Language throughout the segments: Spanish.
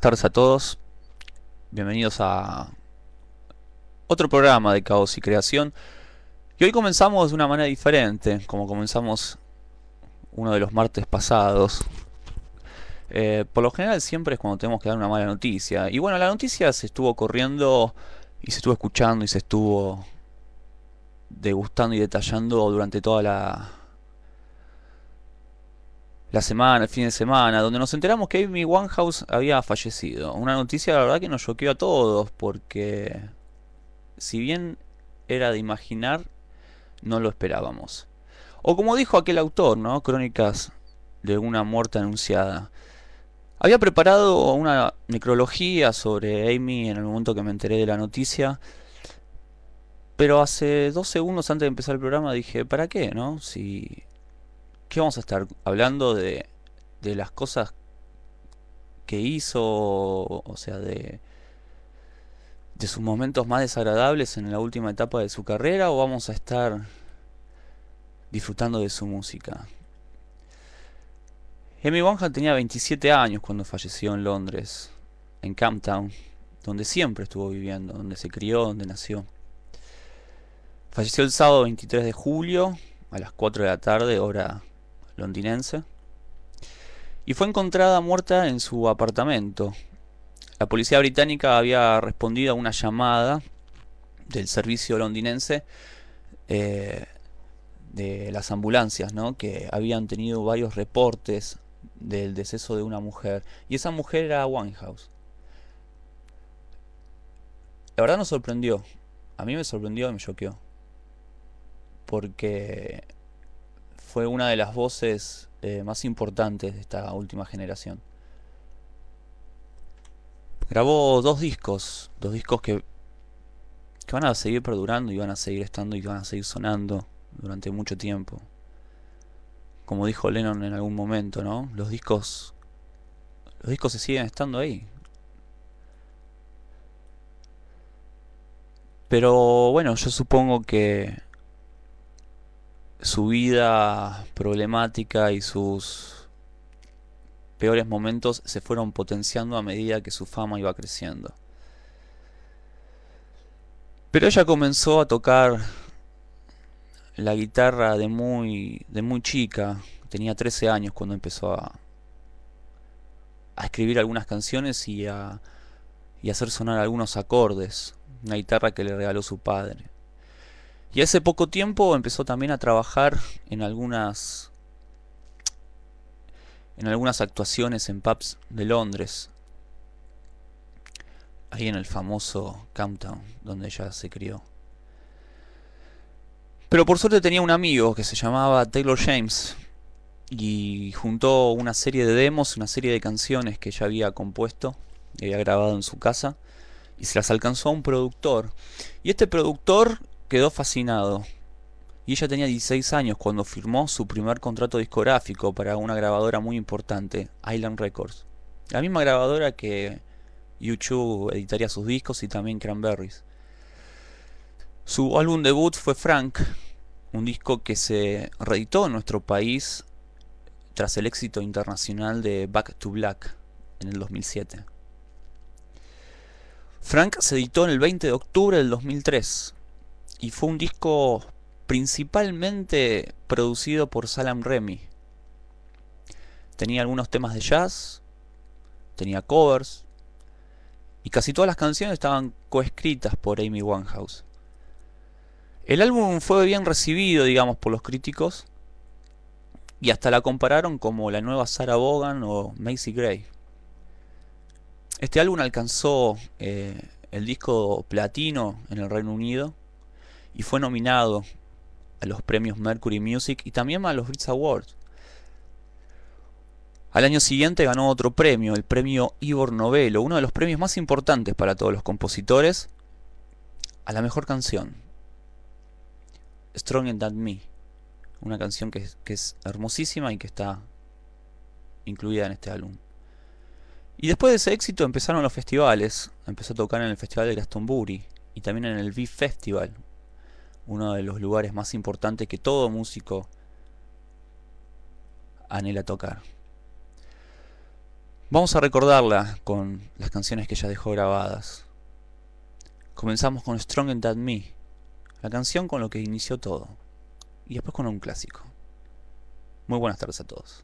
buenas tardes a todos. Bienvenidos a otro programa de Caos y Creación. Y hoy comenzamos de una manera diferente, como comenzamos uno de los martes pasados. Eh, por lo general siempre es cuando tenemos que dar una mala noticia. Y bueno, la noticia se estuvo corriendo y se estuvo escuchando y se estuvo degustando y detallando durante toda la, la semana, el fin de semana, donde nos enteramos que Amy Winehouse había fallecido. Una noticia, la verdad, que nos choqueó a todos, porque si bien era de imaginar, no lo esperábamos. O como dijo aquel autor, ¿no? Crónicas de una muerte anunciada. Había preparado una necrología sobre Amy en el momento que me enteré de la noticia. Pero hace dos segundos antes de empezar el programa dije, ¿para qué, no? Si ¿Qué vamos a estar hablando de, de las cosas que hizo, o sea, de, de sus momentos más desagradables en la última etapa de su carrera, o vamos a estar disfrutando de su música? Amy Winehouse tenía 27 años cuando falleció en Londres, en Camptown, donde siempre estuvo viviendo, donde se crió, donde nació. Falleció el sábado 23 de julio a las 4 de la tarde, hora londinense, y fue encontrada muerta en su apartamento. La policía británica había respondido a una llamada del servicio londinense eh, de las ambulancias, ¿no? que habían tenido varios reportes del deceso de una mujer, y esa mujer era Winehouse. La verdad nos sorprendió, a mí me sorprendió y me choqueó, porque fue una de las voces eh, más importantes de esta última generación. Grabó dos discos, dos discos que, que van a seguir perdurando y van a seguir estando y van a seguir sonando durante mucho tiempo. Como dijo Lennon en algún momento, ¿no? Los discos los discos se siguen estando ahí. Pero bueno, yo supongo que su vida problemática y sus peores momentos se fueron potenciando a medida que su fama iba creciendo. Pero ella comenzó a tocar la guitarra de muy, de muy chica, tenía 13 años cuando empezó a, escribir algunas canciones y a, y a hacer sonar algunos acordes, una guitarra que le regaló su padre. Y hace poco tiempo empezó también a trabajar en algunas en algunas actuaciones en pubs de Londres. Ahí en el famoso Camptown, donde ella se crió. Pero por suerte tenía un amigo que se llamaba Taylor James y juntó una serie de demos, una serie de canciones que ella había compuesto y había grabado en su casa y se las alcanzó a un productor. Y este productor quedó fascinado. Y ella tenía 16 años cuando firmó su primer contrato discográfico para una grabadora muy importante, Island Records. La misma grabadora que YouTube editaría sus discos y también Cranberries. Su álbum debut fue Frank, un disco que se reeditó en nuestro país tras el éxito internacional de Back to Black en el 2007. Frank se editó el 20 de octubre del 2003 y fue un disco principalmente producido por Salam Remy. Tenía algunos temas de jazz, tenía covers, y casi todas las canciones estaban coescritas por Amy Winehouse. El álbum fue bien recibido, digamos, por los críticos, y hasta la compararon como la nueva Sarah Vaughan o Macy Gray. Este álbum alcanzó eh, el disco platino en el Reino Unido y fue nominado a los premios Mercury Music y también a los Brits Awards. Al año siguiente ganó otro premio, el premio Ivor Novello, uno de los premios más importantes para todos los compositores, a la mejor canción. Stronger Than Me, una canción que, que es hermosísima y que está incluida en este álbum. Y después de ese éxito empezaron los festivales. Empezó a tocar en el Festival de Glastonbury y también en el V Festival, uno de los lugares más importantes que todo músico anhela tocar. Vamos a recordarla con las canciones que ella dejó grabadas. Comenzamos con Stronger Than Me, la canción con lo que inició todo, y después con un clásico. Muy buenas tardes a todos.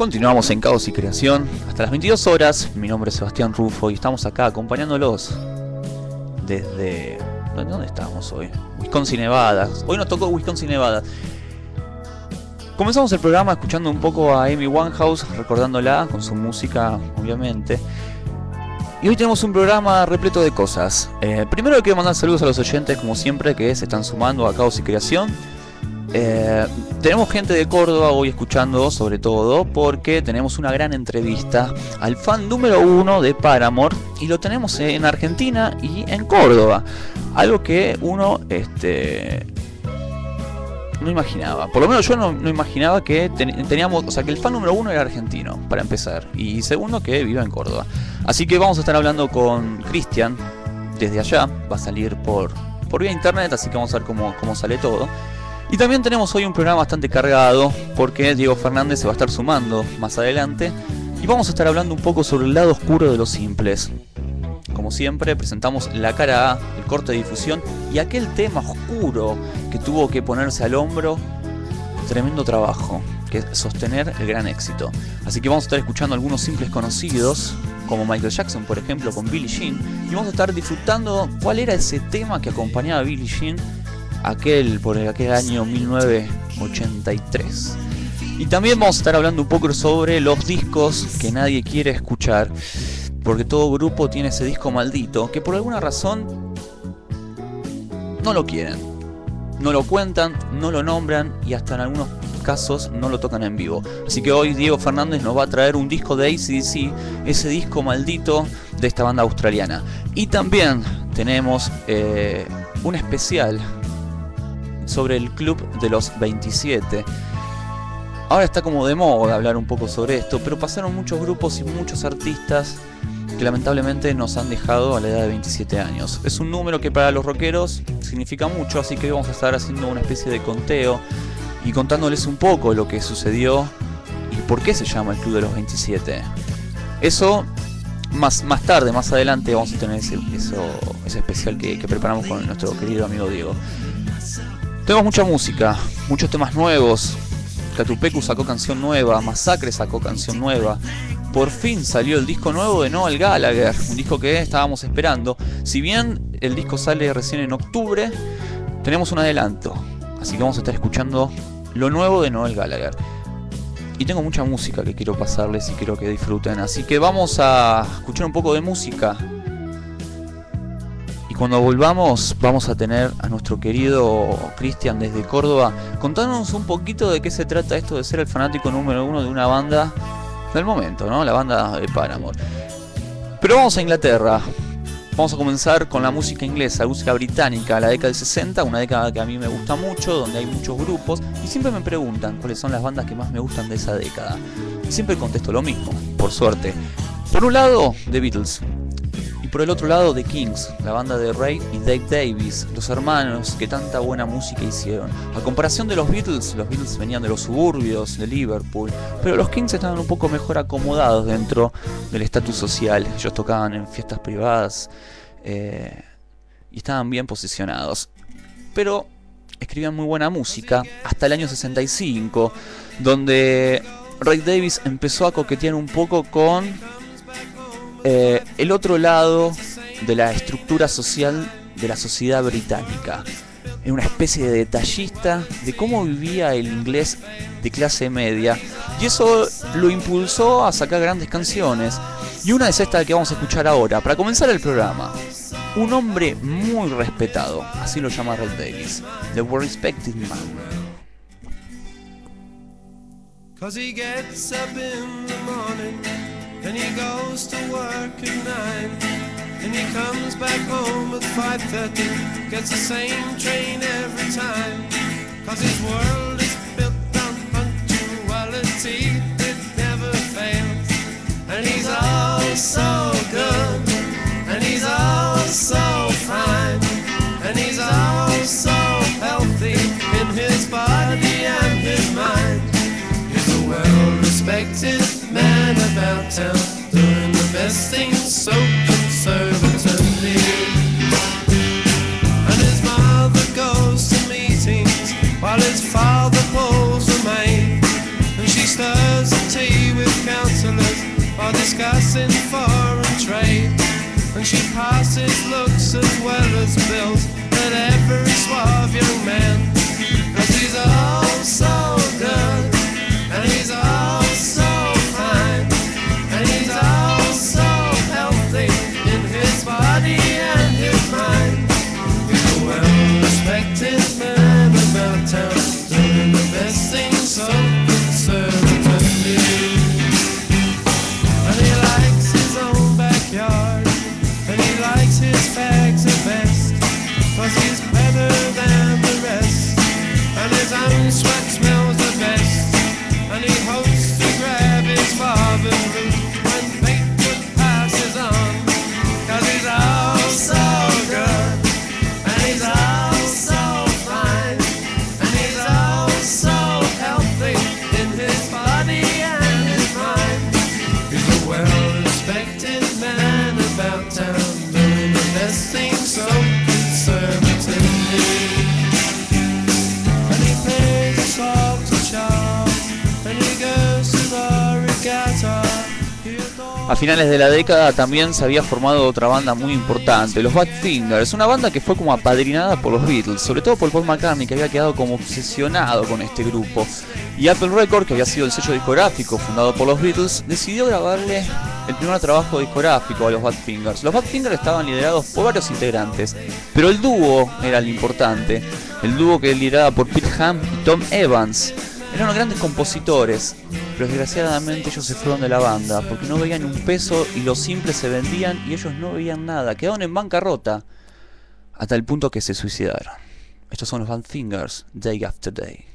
Continuamos en Caos y Creación hasta las 22 horas. Mi nombre es Sebastián Rufo y estamos acá acompañándolos desde... ¿Dónde estamos hoy? Wisconsin, Nevada. Hoy nos tocó Wisconsin, Nevada. Comenzamos el programa escuchando un poco a Amy Winehouse, recordándola con su música, obviamente. Y hoy tenemos un programa repleto de cosas. Eh, primero quiero mandar saludos a los oyentes, como siempre, que se están sumando a Caos y Creación. Eh, tenemos gente de Córdoba hoy escuchando sobre todo porque tenemos una gran entrevista al fan número uno de Paramore y lo tenemos en Argentina y en Córdoba. Algo que uno este, no imaginaba. Por lo menos yo no, imaginaba que teníamos, o sea, que el fan número uno era argentino, para empezar. Y segundo, que viva en Córdoba. Así que vamos a estar hablando con Cristian desde allá. Va a salir por, por vía internet, así que vamos a ver cómo, cómo sale todo. Y también tenemos hoy un programa bastante cargado porque Diego Fernández se va a estar sumando más adelante y vamos a estar hablando un poco sobre el lado oscuro de los simples. Como siempre, presentamos la cara A, el corte de difusión y aquel tema oscuro que tuvo que ponerse al hombro tremendo trabajo, que es sostener el gran éxito. Así que vamos a estar escuchando algunos simples conocidos, como Michael Jackson, por ejemplo, con Billie Jean, y vamos a estar disfrutando cuál era ese tema que acompañaba a Billie Jean aquel, por aquel año 1983. Y también vamos a estar hablando un poco sobre los discos que nadie quiere escuchar, porque todo grupo tiene ese disco maldito, que por alguna razón no lo quieren. No lo cuentan, no lo nombran y hasta en algunos casos no lo tocan en vivo. Así que hoy Diego Fernández nos va a traer un disco de ACDC, ese disco maldito de esta banda australiana. Y también tenemos eh, un especial sobre el Club de los 27. Ahora está como de moda hablar un poco sobre esto, pero pasaron muchos grupos y muchos artistas que lamentablemente nos han dejado a la edad de 27 años. Es un número que para los rockeros significa mucho, así que vamos a estar haciendo una especie de conteo y contándoles un poco lo que sucedió y por qué se llama el Club de los 27. Eso más, más tarde, más adelante, vamos a tener ese, ese especial que, que preparamos con nuestro querido amigo Diego. Tenemos mucha música, muchos temas nuevos. Catupecu sacó canción nueva, Masacre sacó canción nueva. Por fin salió el disco nuevo de Noel Gallagher, un disco que estábamos esperando. Si bien el disco sale recién en octubre, tenemos un adelanto. Así que vamos a estar escuchando lo nuevo de Noel Gallagher. Y tengo mucha música que quiero pasarles y quiero que disfruten. Así que vamos a escuchar un poco de música cuando volvamos vamos a tener a nuestro querido Cristian desde Córdoba contándonos un poquito de qué se trata esto de ser el fanático número uno de una banda del momento, ¿no? La banda de Paramore. Pero vamos a Inglaterra. Vamos a comenzar con la música inglesa, la música británica, la década del 60, una década que a mí me gusta mucho, donde hay muchos grupos, y siempre me preguntan cuáles son las bandas que más me gustan de esa década. Y siempre contesto lo mismo, por suerte. Por un lado, The Beatles, por el otro lado, The Kings, la banda de Ray y Dave Davis, los hermanos que tanta buena música hicieron. A comparación de los Beatles, los Beatles venían de los suburbios de Liverpool, pero los Kings estaban un poco mejor acomodados dentro del estatus social. Ellos tocaban en fiestas privadas eh, y estaban bien posicionados. Pero escribían muy buena música hasta el año 65, donde Ray Davis empezó a coquetear un poco con eh, el otro lado de la estructura social de la sociedad británica. En una especie de detallista de cómo vivía el inglés de clase media. Y eso lo impulsó a sacar grandes canciones. Y una es esta que vamos a escuchar ahora, para comenzar el programa. Un hombre muy respetado, así lo llama Red Davis, The Respected Man. And he goes to work at nine. And he comes back home at 5.30. Gets the same train every time. Cause his world is built on punctuality. It never fails. And he's all so good. And he's all so fine. And he's all so healthy in his body and his mind. He's a well-respected man about town, doing the best things so conservatively. And his mother goes to meetings while his father pulls the maid. And she stirs the tea with councillors while discussing foreign trade. And she passes looks as well as bills at every suave young man. A finales de la década también se había formado otra banda muy importante, los Badfingers, una banda que fue como apadrinada por los Beatles, sobre todo por Paul McCartney que había quedado como obsesionado con este grupo. Y Apple Records, que había sido el sello discográfico fundado por los Beatles, decidió grabarle el primer trabajo discográfico a los Badfingers. Los Badfingers estaban liderados por varios integrantes, pero el dúo era el importante, el dúo que lideraba por Pete Ham y Tom Evans. Eran grandes compositores, pero desgraciadamente ellos se fueron de la banda porque no veían un peso y los simples se vendían y ellos no veían nada, quedaron en bancarrota hasta el punto que se suicidaron. Estos son los Van Fingers, Day After Day.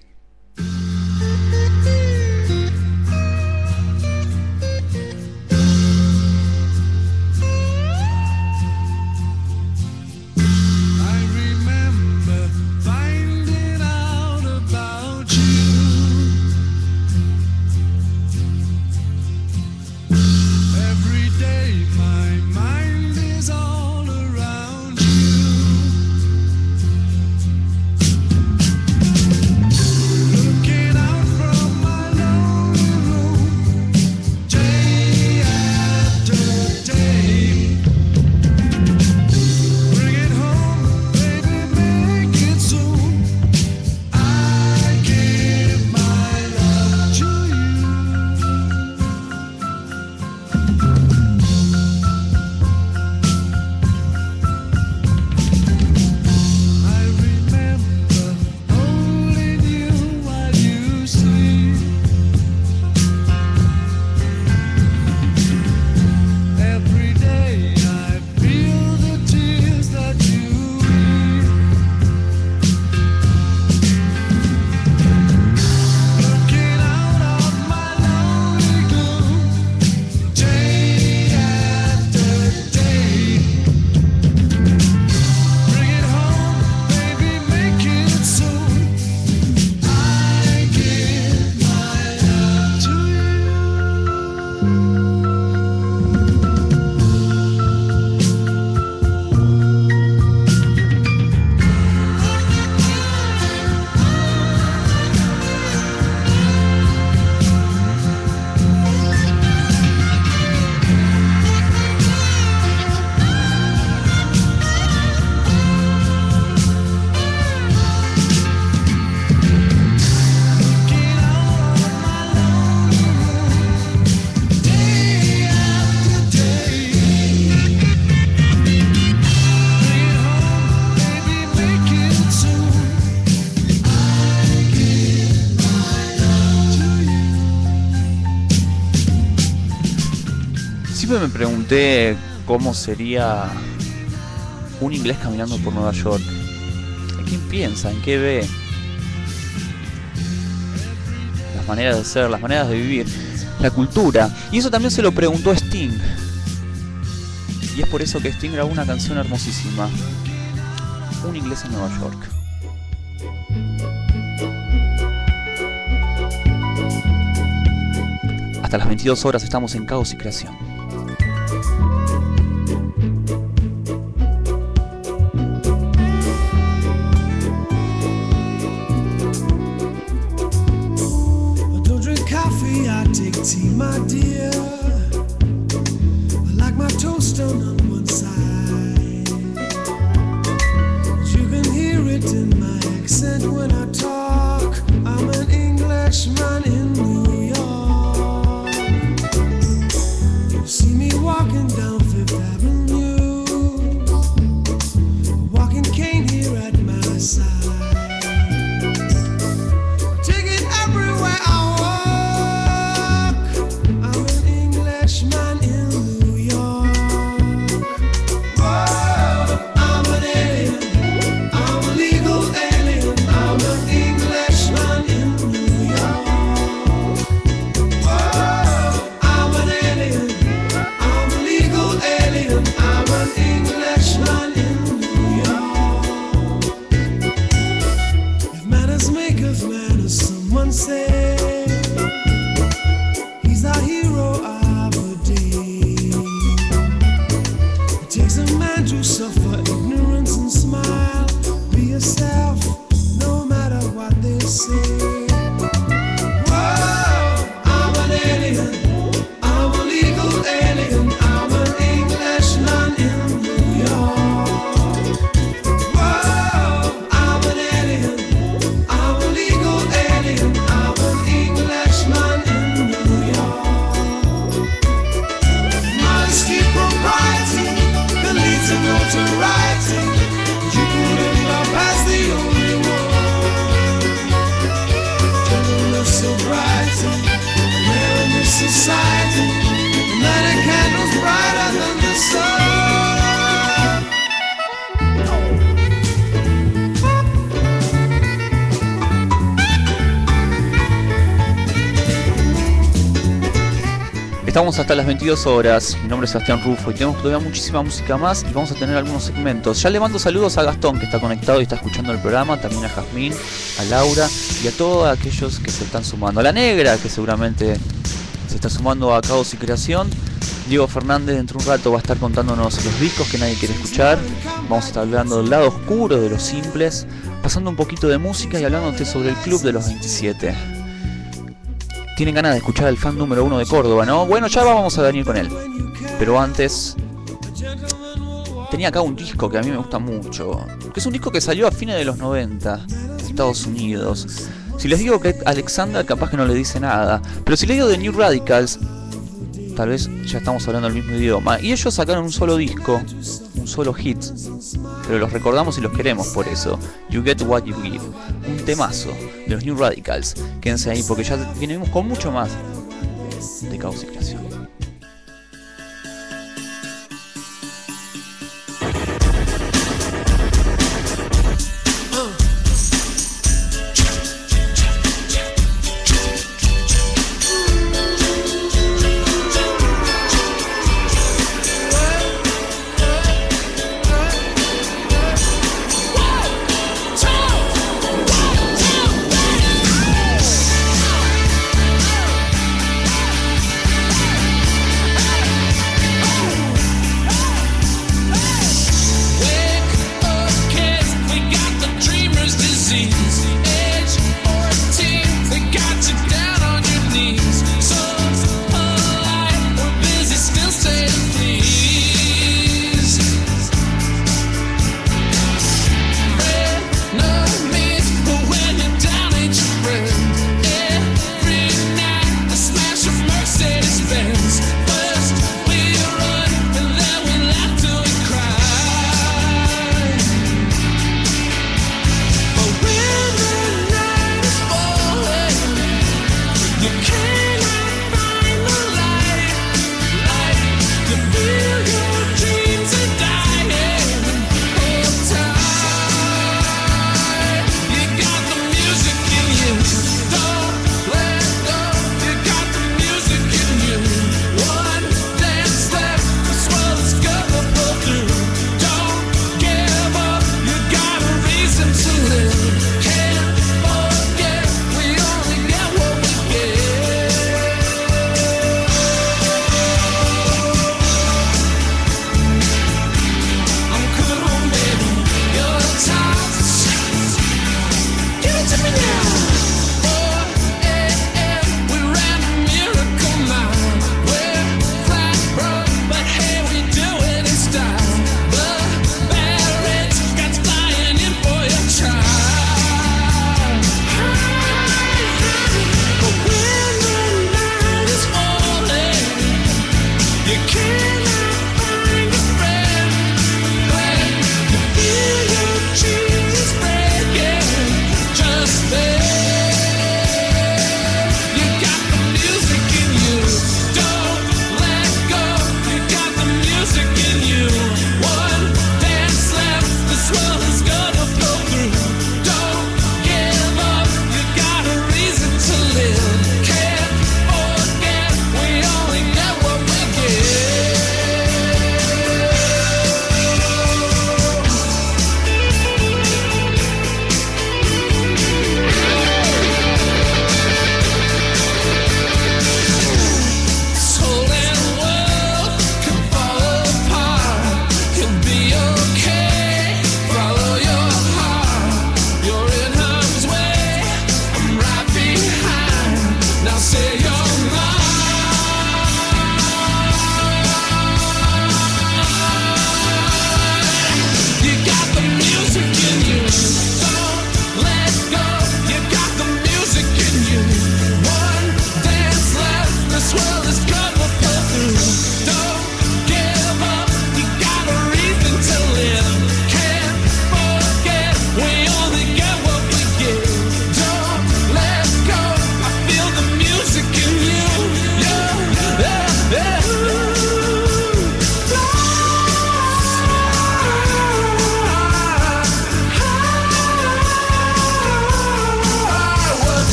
Me pregunté cómo sería un inglés caminando por Nueva York. ¿En quién piensa? ¿En qué ve? Las maneras de ser, las maneras de vivir, la cultura. Y eso también se lo preguntó Sting. Y es por eso que Sting grabó una canción hermosísima. Un inglés en Nueva York. Hasta las 22 horas estamos en Caos y Creación. no, no. 22 horas. Mi nombre es Sebastián Rufo y tenemos todavía muchísima música más y vamos a tener algunos segmentos. Ya le mando saludos a Gastón que está conectado y está escuchando el programa, también a Jazmín, a Laura y a todos aquellos que se están sumando. A la negra que seguramente se está sumando a Caos y Creación. Diego Fernández dentro de un rato va a estar contándonos los discos que nadie quiere escuchar. Vamos a estar hablando del lado oscuro de los simples, pasando un poquito de música y hablándote sobre el Club de los 27 tienen ganas de escuchar al fan número uno de Córdoba, ¿no? Bueno, ya vamos a venir con él. Pero antes, tenía acá un disco que a mí me gusta mucho. Que es un disco que salió a fines de los 90, en Estados Unidos. Si les digo que Alexander, capaz que no le dice nada. Pero si les digo de New Radicals, tal vez ya estamos hablando el mismo idioma. Y ellos sacaron un solo disco, un solo hit, pero los recordamos y los queremos por eso. You Get What You Give, un temazo de los New Radicals. Quédense ahí porque ya venimos con mucho más de caos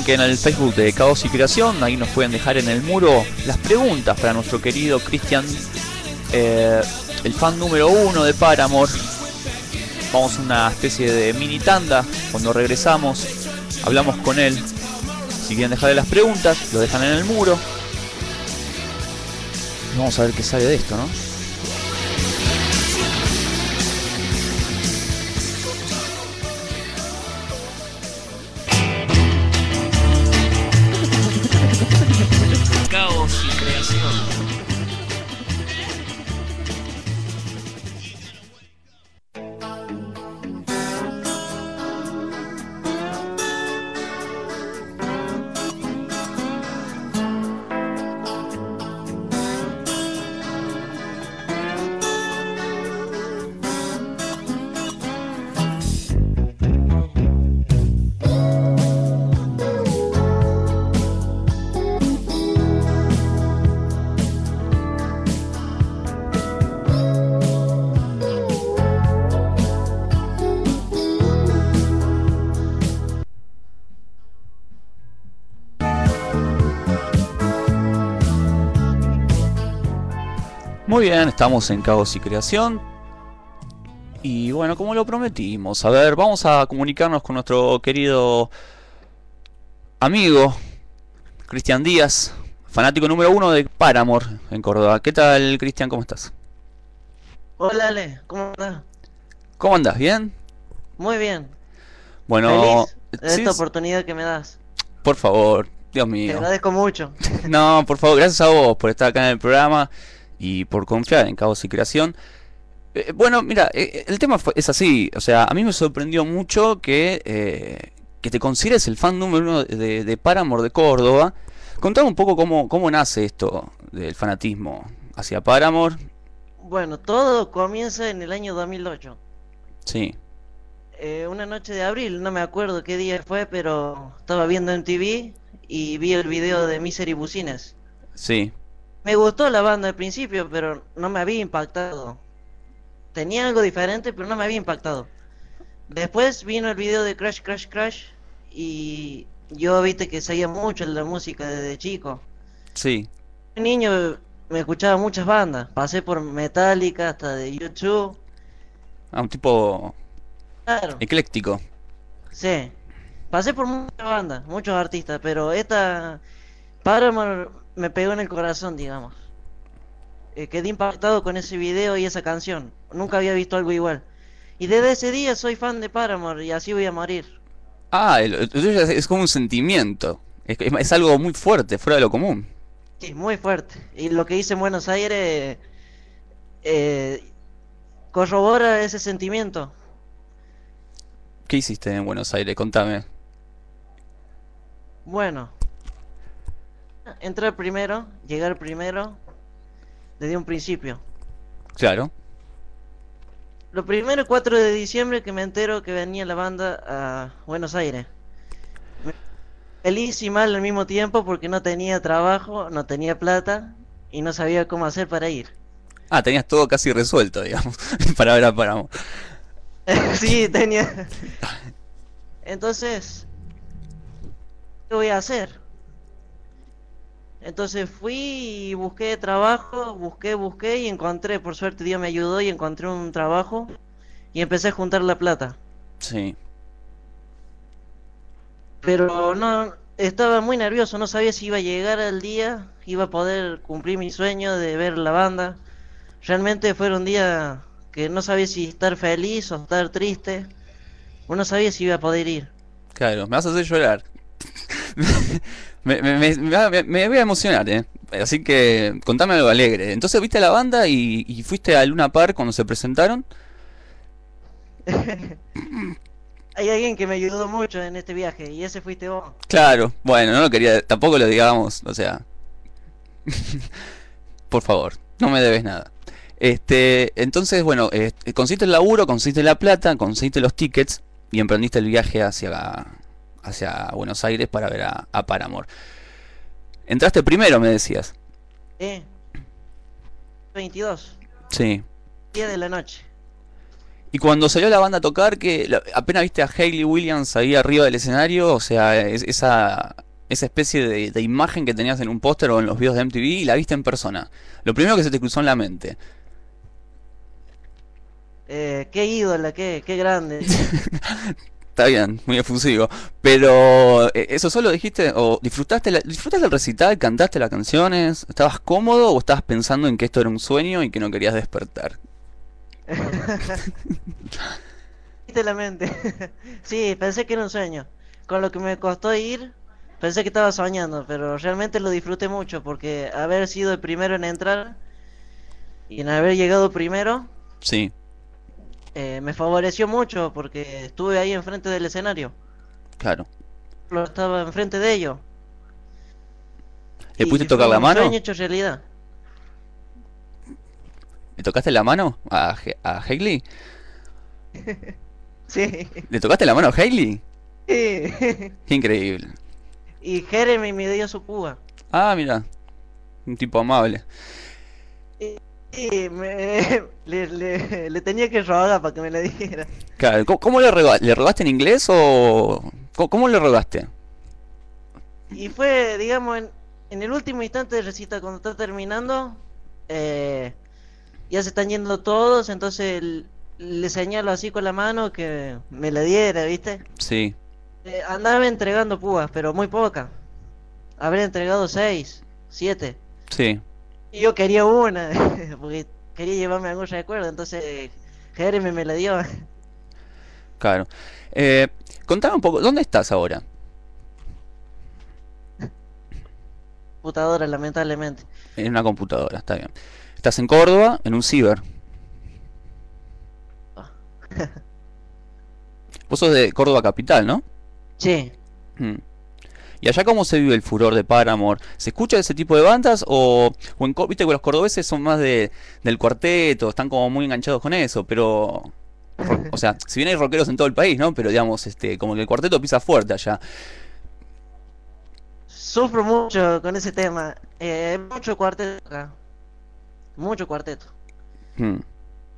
que en el Facebook de Caos y Creación, ahí nos pueden dejar en el muro las preguntas para nuestro querido Cristian, eh, el fan número uno de Paramore. Vamos a una especie de mini tanda. Cuando regresamos, hablamos con él. Si quieren dejarle las preguntas, lo dejan en el muro. vamos a ver qué sale de esto, ¿no? Estamos en Caos y Creación. Y bueno, como lo prometimos, a ver, vamos a comunicarnos con nuestro querido amigo Cristian Díaz, fanático número uno de Paramore en Córdoba. ¿Qué tal, Cristian? ¿Cómo estás? Hola, Ale, ¿cómo estás? ¿Cómo andas? ¿Bien? Muy bien. Bueno, Feliz esta oportunidad que me das. Por favor, Dios mío. Te agradezco mucho. no, por favor, gracias a vos por estar acá en el programa y por confiar en Caos y Creación. Eh, bueno, mira, eh, el tema es así, o sea, a mí me sorprendió mucho que, eh, que te consideres el fan número uno de, de Paramore de Córdoba. Contame un poco cómo, cómo nace esto del fanatismo hacia Paramore. Bueno, todo comienza en el año 2008. Sí. una noche de abril, no me acuerdo qué día fue, pero estaba viendo en TV y vi el video de Misery Bucines. Sí. Me gustó la banda al principio, pero no me había impactado. Tenía algo diferente, pero no me había impactado. Después vino el video de Crash, Crash, Crash y yo viste que seguía mucho la música desde chico. Sí. De niño me escuchaba muchas bandas. Pasé por Metallica hasta de YouTube. Ah, un tipo claro. ecléctico. Sí. Pasé por muchas bandas, muchos artistas, pero esta Paramore me pegó en el corazón, digamos. Eh, quedé impactado con ese video y esa canción. Nunca había visto algo igual. Y desde ese día soy fan de Paramore y así voy a morir. Ah, es como un sentimiento. Es, algo muy fuerte, fuera de lo común. Sí, muy fuerte. Y lo que hice en Buenos Aires eh, corrobora ese sentimiento. ¿Qué hiciste en Buenos Aires? Contame. Bueno, entrar primero, llegar primero, desde un principio. Claro. Lo primero, 4 de diciembre, que me entero que venía la banda a Buenos Aires. Feliz y mal al mismo tiempo porque no tenía trabajo, no tenía plata y no sabía cómo hacer para ir. Ah, tenías todo casi resuelto, digamos, para ver a Paramo. sí, tenía. Entonces, ¿qué voy a hacer? Entonces fui y busqué trabajo, busqué, busqué y encontré, por suerte Dios me ayudó y encontré un trabajo y empecé a juntar la plata. Sí. Pero no, estaba muy nervioso, no sabía si iba a llegar al día, iba a poder cumplir mi sueño de ver la banda. Realmente fue un día que no sabía si estar feliz o estar triste. Uno sabía si iba a poder ir. Claro, me vas a hacer llorar. Me, voy a emocionar, ¿eh? Así que contame algo alegre. Entonces, ¿viste la banda y, fuiste a Luna Park cuando se presentaron? Hay alguien que me ayudó mucho en este viaje y ese fuiste vos. Claro, bueno, no lo quería, tampoco lo digamos, o sea. Por favor, no me debes nada. Este, entonces, bueno, eh, consiste el laburo, consiste la plata, consiste los tickets y emprendiste el viaje hacia hacia Buenos Aires para ver a, a Paramore. Entraste primero, me decías. Sí. 22. Sí. 10 de la noche. Y cuando salió la banda a tocar, que apenas viste a Hayley Williams ahí arriba del escenario, o sea, es- esa, esa especie de, de imagen que tenías en un póster o en los videos de MTV y la viste en persona. Lo primero que se te cruzó en la mente. Eh, qué ídola, qué, qué grande. Está bien, muy efusivo. Pero, eh, ¿eso solo dijiste? ¿O disfrutaste, la- disfrutaste el recital? ¿Cantaste las canciones? ¿Estabas cómodo o estabas pensando en que esto era un sueño y que no querías despertar? La mente. Sí, pensé que era un sueño. Con lo que me costó ir, pensé que estaba soñando, pero realmente lo disfruté mucho porque haber sido el primero en entrar y en haber llegado primero Sí, eh, me favoreció mucho porque estuve ahí enfrente del escenario. claro. Lo estaba enfrente de ellos. ¿Le pudiste tocar la mano? sueño hecho realidad. ¿Le tocaste la mano a, He- a Hailey? Sí. ¿Le tocaste la mano a Hailey? Sí. Increíble. Y Jeremy me dio su púa. Ah, mira. Un tipo amable. Y me, le, le- le tenía que rogar para que me la dijera. Claro, ¿cómo, cómo le rogaste? ¿Le rogaste en inglés o...? ¿Cómo, cómo le rogaste? Y fue, digamos, en, en el último instante de recita, cuando está terminando, eh, ya se están yendo todos, entonces le señalo así con la mano que me la diera, ¿viste? Sí, Eh, andaba entregando púas, pero muy pocas. Habré entregado seis, siete. sí. Y yo quería una, porque quería llevarme algún recuerdo, entonces Jeremy me la dio. Claro. Eh, contame un poco, ¿dónde estás ahora? Computadora, lamentablemente. En una computadora, está bien. Estás en Córdoba, en un ciber. Ah. Vos sos de Córdoba capital, ¿no? Sí. Mm. ¿Y allá cómo se vive el furor de Paramore? ¿Se escucha ese tipo de bandas o, o en, viste que los cordobeses son más de, del cuarteto, están como muy enganchados con eso, pero ro- o sea, si bien hay rockeros en todo el país, ¿no? Pero digamos, este, como que el cuarteto pisa fuerte allá. Sufro mucho con ese tema. Eh, mucho cuarteto acá. Mucho cuarteto. Mm.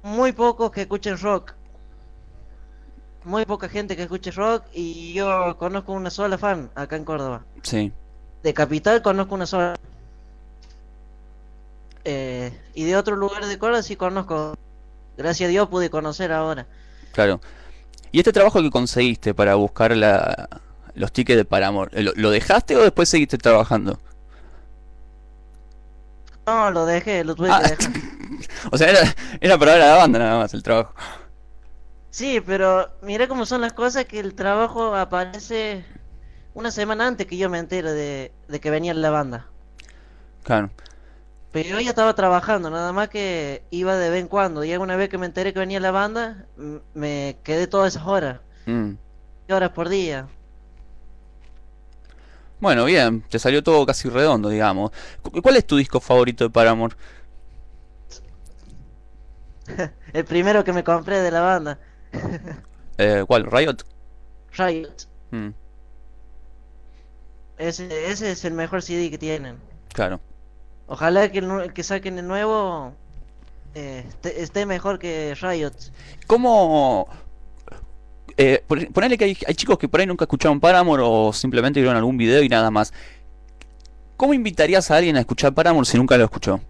Muy pocos que escuchen rock. Muy poca gente que escuche rock y yo conozco una sola fan acá en Córdoba. Sí, De Capital conozco una sola. Eh, y de otro lugar de Córdoba sí conozco. Gracias a Dios pude conocer ahora. claro. ¿Y este trabajo que conseguiste para buscar la, los tickets de Paramore, ¿lo, lo dejaste o después seguiste trabajando? No, lo dejé, lo tuve Ah, que dejar. o sea, era, era para ver a la banda nada más el trabajo. Sí, pero mira cómo son las cosas que el trabajo aparece una semana antes que yo me entere de, de que venía la banda. Claro. Pero yo ya estaba trabajando, nada más que iba de vez en cuando. Y alguna vez que me enteré que venía la banda, me quedé todas esas horas, Mm. horas por día. Bueno, bien, te salió todo casi redondo, digamos. Cu- ¿Cuál es tu disco favorito de Paramore? El primero que me compré de la banda, Eh, ¿cuál? Riot. Riot. Mm, Ese, ese es el mejor CD que tienen. claro. Ojalá que el, que saquen el nuevo eh, esté, esté mejor que Riot. ¿Cómo... Eh, pon- ponele que hay, hay chicos que por ahí nunca escucharon Paramore o simplemente vieron algún video y nada más. ¿Cómo invitarías a alguien a escuchar Paramore si nunca lo escuchó?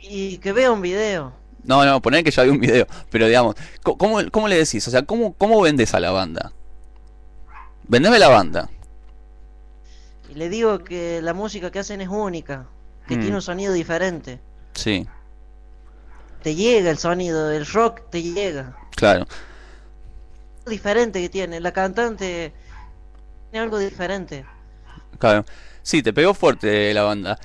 Y que vea un video. No, no, poner que ya vi un video, pero digamos, ¿cómo, cómo le decís? O sea, ¿cómo, cómo vendes a la banda? Vendeme la banda. Y le digo que la música que hacen es única, que Mm. tiene un sonido diferente. Sí, Te llega el sonido, el rock te llega. claro. Diferente que tiene, la cantante tiene algo diferente. Claro. Sí, te pegó fuerte la banda.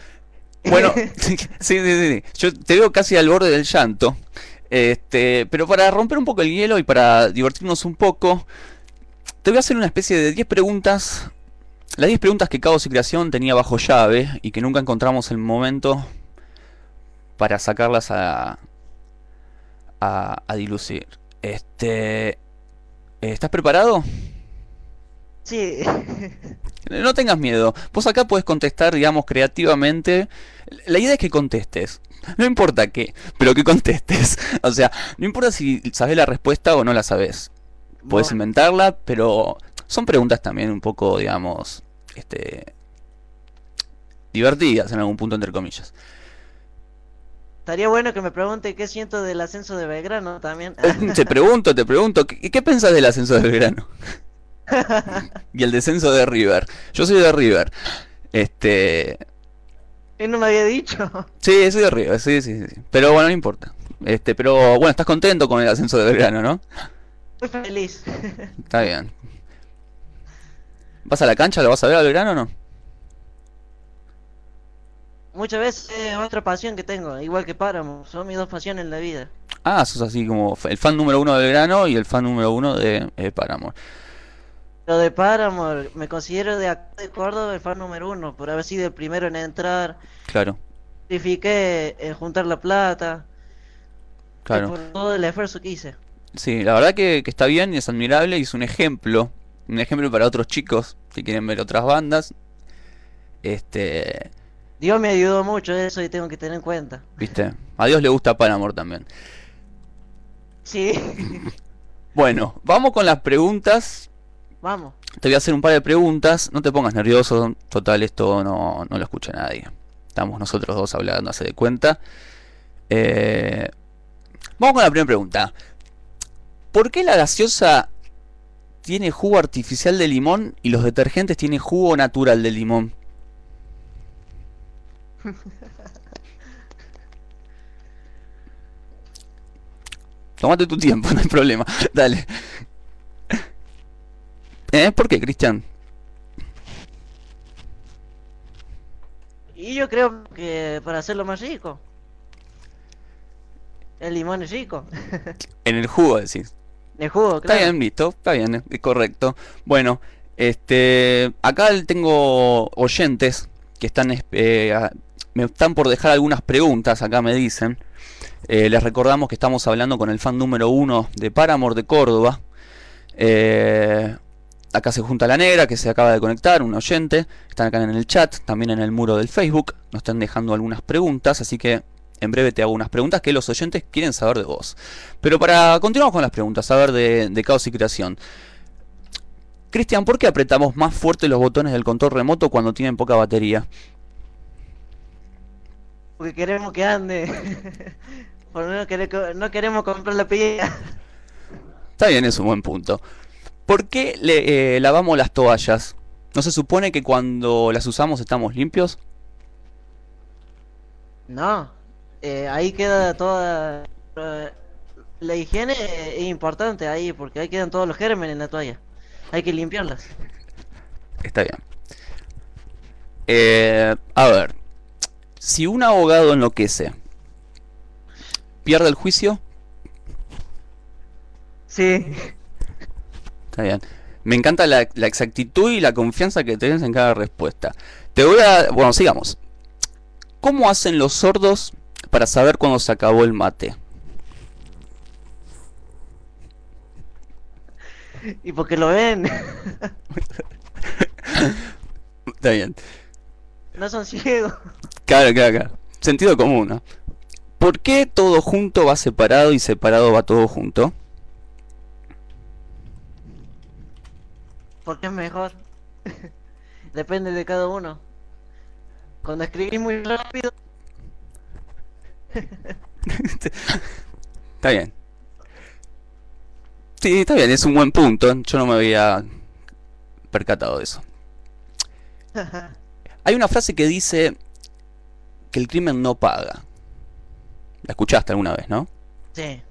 Bueno, sí, sí, sí, sí. Yo te veo casi al borde del llanto. Este, pero para romper un poco el hielo y para divertirnos un poco, te voy a hacer una especie de 10 preguntas. Las 10 preguntas que Caos y Creación tenía bajo llave y que nunca encontramos el momento para sacarlas a, a, a dilucir. Este, ¿estás preparado? Sí. No tengas miedo. Vos acá puedes contestar, digamos, creativamente. La idea es que contestes. No importa qué, pero que contestes. O sea, no importa si sabes la respuesta o no la sabes. Puedes Bueno, inventarla, pero son preguntas también un poco, digamos, este, divertidas en algún punto, entre comillas. estaría bueno que me pregunte qué siento del ascenso de Belgrano también. Eh, Te pregunto, te pregunto, ¿qué, qué pensás del ascenso de Belgrano? Y el descenso de River. Yo soy de River. Este, Él no me había dicho. sí, soy de River, sí, sí, sí. Pero bueno, no importa. Este, pero bueno, estás contento con el ascenso de Belgrano, ¿no? Muy feliz. Está bien. ¿Vas a la cancha? ¿Lo vas a ver a Belgrano o no? Muchas veces es otra pasión que tengo, igual que Páramo. Son mis dos pasiones en la vida. Ah, sos así como el fan número uno de Belgrano y el fan número uno de eh, Paramore. Lo de Páramo, me considero de acá de Córdoba el fan número uno, por haber sido el primero en entrar. Claro, Sacrifiqué en juntar la plata, claro. por todo el esfuerzo que hice. Sí, la verdad que, que está bien y es admirable y es un ejemplo. Un ejemplo para otros chicos que quieren ver otras bandas. Este, Dios me ayudó mucho eso y tengo que tener en cuenta. viste, a Dios le gusta Paramore también. Sí, Bueno, vamos con las preguntas. Vamos. Te voy a hacer un par de preguntas. No te pongas nervioso. Total, esto no, no lo escucha nadie. Estamos nosotros dos hablando, hace de cuenta. Eh, vamos con la primera pregunta. ¿Por qué la gaseosa tiene jugo artificial de limón y los detergentes tienen jugo natural de limón? Tómate tu tiempo, no hay problema. Dale. ¿Eh? ¿Por qué, Cristian? Y yo creo que para hacerlo más rico. El limón es rico. En el jugo, decís. El jugo, Está claro. bien, listo, está bien, es correcto. Bueno, este, acá tengo oyentes que están, es- eh, me están por dejar algunas preguntas, acá me dicen. Eh, les recordamos que estamos hablando con el fan número uno de Paramore de Córdoba. Eh, acá se junta la negra que se acaba de conectar, un oyente. Están acá en el chat, también en el muro del Facebook. Nos están dejando algunas preguntas, así que en breve te hago unas preguntas que los oyentes quieren saber de vos. Pero para continuar con las preguntas, a ver de, de caos y creación. Cristian, ¿por qué apretamos más fuerte los botones del control remoto cuando tienen poca batería? Porque queremos que ande. Por no queremos comprar la pilla. Está bien, es un buen punto. ¿Por qué le, eh, lavamos las toallas? ¿No se supone que cuando las usamos estamos limpios? No. eh, ahí queda toda. eh, La higiene es importante ahí porque ahí quedan todos los gérmenes en la toalla. Hay que limpiarlas. Está bien. Eh, a ver, si un abogado enloquece, ¿pierde el juicio? Sí. Está bien. Me encanta la, la exactitud y la confianza que tenés en cada respuesta. Te voy a... Bueno, sigamos. ¿Cómo hacen los sordos para saber cuándo se acabó el mate? Y porque lo ven. Está bien. No son ciegos. Claro, claro, claro. Sentido común, ¿no? ¿Por qué todo junto va separado y separado va todo junto? Porque es mejor. Depende de cada uno. Cuando escribís muy rápido, Está bien. Sí, está bien, es un buen punto. Yo no me había percatado de eso. Hay una frase que dice que el crimen no paga. La escuchaste alguna vez, ¿no? sí.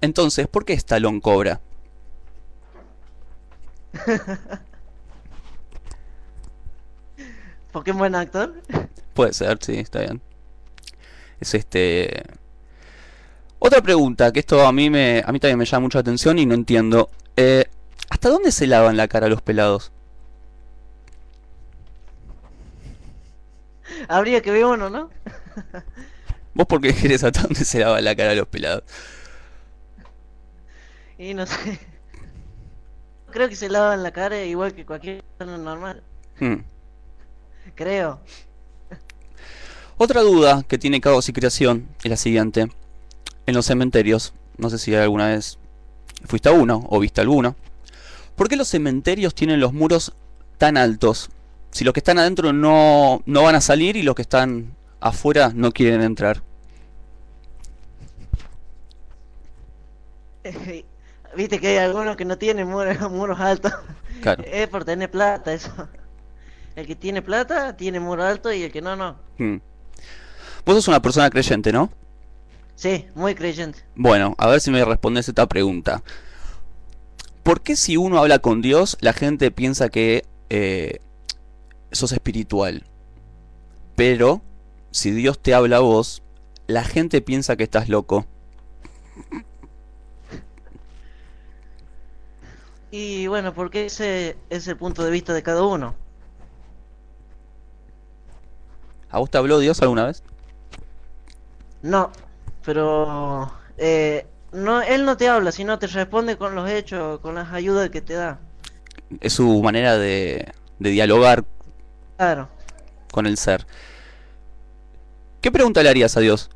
Entonces, ¿por qué Stallone cobra? Porque es buen actor. Puede ser, sí, está bien. Es este. Otra pregunta, que esto a mí me. a mí también me llama mucho la atención y no entiendo. Eh, ¿hasta dónde se lavan la cara los pelados? Habría que ver uno, ¿no? ¿Vos por qué querés hasta dónde se lava la cara los pelados? Y no sé. Creo que se lavan la cara igual que cualquier persona normal. Hmm. Creo. Otra duda que tiene Caos y Creación es la siguiente. En los cementerios, no sé si alguna vez fuiste a uno o viste alguno. ¿Por qué los cementerios tienen los muros tan altos? Si los que están adentro no, no van a salir y los que están afuera no quieren entrar. Viste que hay algunos que no tienen muros, muros altos. Claro. Es por tener plata eso. El que tiene plata tiene muro alto y el que no, no. Hmm. Vos sos una persona creyente, ¿no? Sí, muy creyente. Bueno, a ver si me respondes esta pregunta. ¿Por qué si uno habla con Dios, la gente piensa que eh, sos espiritual? Pero, si Dios te habla a vos, la gente piensa que estás loco. Y bueno, porque ese es el punto de vista de cada uno. ¿A vos te habló Dios alguna vez? No, pero eh, no, él no te habla, sino te responde con los hechos, con las ayudas que te da. Es su manera de, de dialogar Claro. con el ser. ¿Qué pregunta le harías a Dios?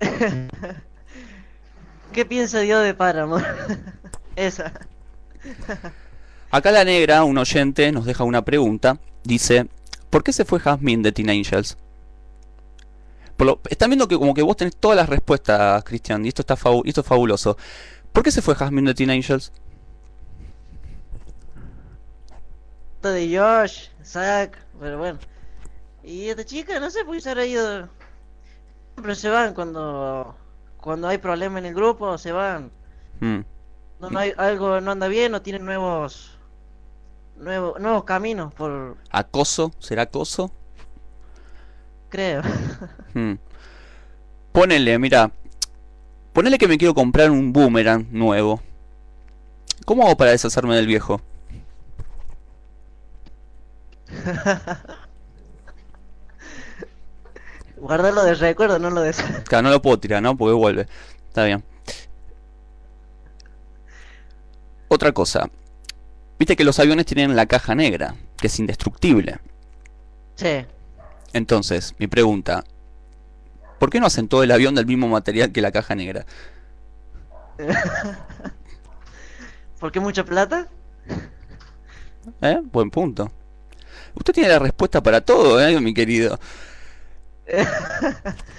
¿Qué piensa Dios de Paramore? Esa. Acá la negra, un oyente, nos deja una pregunta. Dice, ¿por qué se fue Jasmine de Teen Angels? Por lo- están viendo que como que vos tenés todas las respuestas, Cristian, y esto, está fabu- esto es fabuloso. ¿Por qué se fue Jasmine de Teen Angels? de Josh, Zack, pero bueno. Y esta chica, no sé, se habrá ido. Siempre se van cuando cuando hay problema en el grupo, se van. Hmm, No, no hay algo no anda bien, no tienen nuevos nuevos nuevos caminos por ¿Acoso? ¿Será acoso? creo. Hmm. Ponele, mira. Ponele que me quiero comprar un boomerang nuevo. ¿Cómo hago para deshacerme del viejo? Guardarlo de recuerdo, no lo de Claro, no lo puedo tirar, ¿no? Porque vuelve. Está bien. Otra cosa. Viste que los aviones tienen la caja negra, que es indestructible. Sí. Entonces, mi pregunta. ¿Por qué no hacen todo el avión del mismo material que la caja negra? ¿Por qué mucha plata? ¿Eh? Buen punto. Usted tiene la respuesta para todo, ¿eh, mi querido?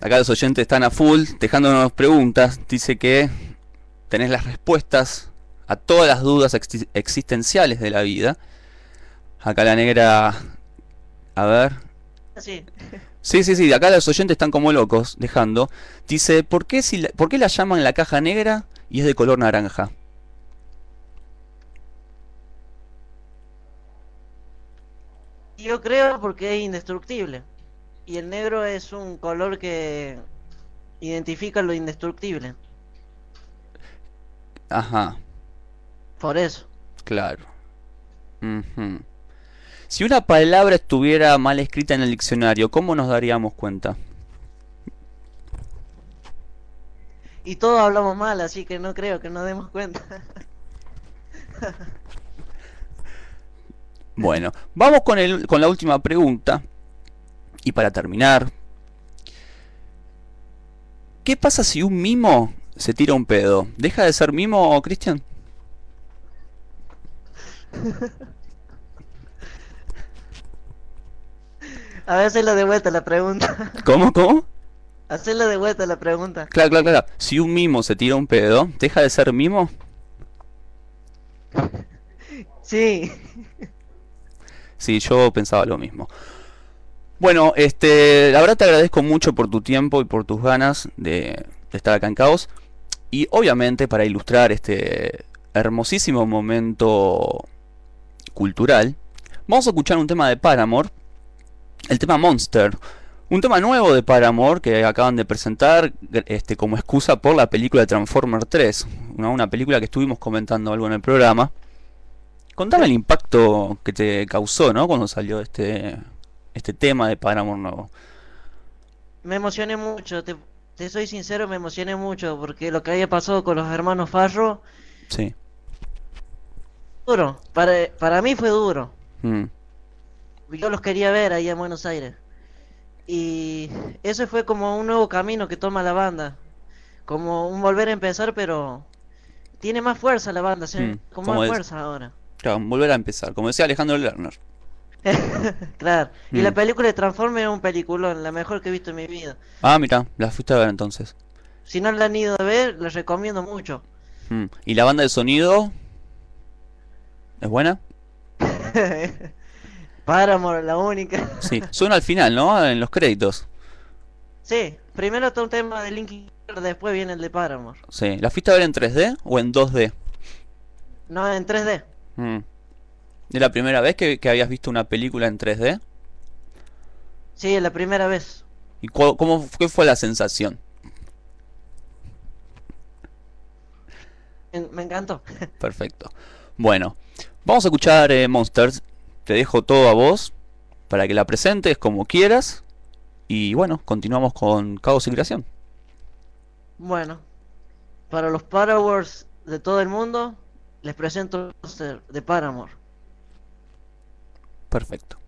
Acá los oyentes están a full, dejándonos preguntas. Dice que tenés las respuestas a todas las dudas exi- existenciales de la vida. Acá la negra... A ver. Sí. Sí, sí, sí, acá los oyentes están como locos, dejando. Dice, ¿por qué, si la, ¿por qué la llaman la caja negra y es de color naranja? Yo creo porque es indestructible. Y el negro es un color que identifica lo indestructible. Ajá, Por eso. claro. Si una palabra estuviera mal escrita en el diccionario, ¿cómo nos daríamos cuenta? Y todos hablamos mal, así que no creo que nos demos cuenta. Bueno, vamos con, el, con la última pregunta. Y para terminar, ¿qué pasa si un mimo se tira un pedo? ¿Deja de ser mimo, Cristian? A ver, hacerlo de vuelta la pregunta. ¿Cómo, cómo? Hacerlo de vuelta la pregunta. Claro, claro, claro. Si un mimo se tira un pedo, ¿deja de ser mimo? Sí. Sí, yo pensaba lo mismo. Bueno, este, la verdad te agradezco mucho por tu tiempo y por tus ganas de, estar acá en Caos. Y obviamente para ilustrar este hermosísimo momento cultural, vamos a escuchar un tema de Paramore, el tema Monster. Un tema nuevo de Paramore que acaban de presentar este, como excusa por la película Transformer 3, una, una película que estuvimos comentando algo en el programa. Contame el impacto que te causó, ¿no? Cuando salió este, este tema de Paramore nuevo. Me emocioné mucho. Te, te soy sincero, me emocioné mucho porque lo que había pasado con los hermanos Farro, Sí. duro. Para, para mí fue duro. Mm, Yo los quería ver ahí en Buenos Aires. Y ese fue como un nuevo camino que toma la banda. Como un volver a empezar, pero tiene más fuerza la banda, ¿sí? Mm, con como más fuerza ahora. Claro, volver a empezar. Como decía Alejandro Lerner. Claro. Y la Mm. película de Transformers es un peliculón, la mejor que he visto en mi vida. Ah, mira, la fuiste a ver entonces. Si no la han ido a ver, les recomiendo mucho. Mm, ¿Y la banda de sonido? ¿Es buena? Paramore, la única. Sí, suena al final, ¿no? En los créditos. Sí, primero está un tema de Linkin después viene el de Paramore. Sí. ¿La fuiste a ver en 3D o en 2D? No, en 3D. Mm. ¿Es la primera vez que, que habías visto una película en 3D? Sí, es la primera vez. ¿Y cu- cómo, qué fue la sensación? En- Me encantó. Perfecto. Bueno, vamos a escuchar eh, Monsters. Te dejo todo a vos para que la presentes como quieras. Y bueno, continuamos con Caos y Creación. Bueno, para los Parawars de todo el mundo, les presento el póster de Paramore. Perfecto.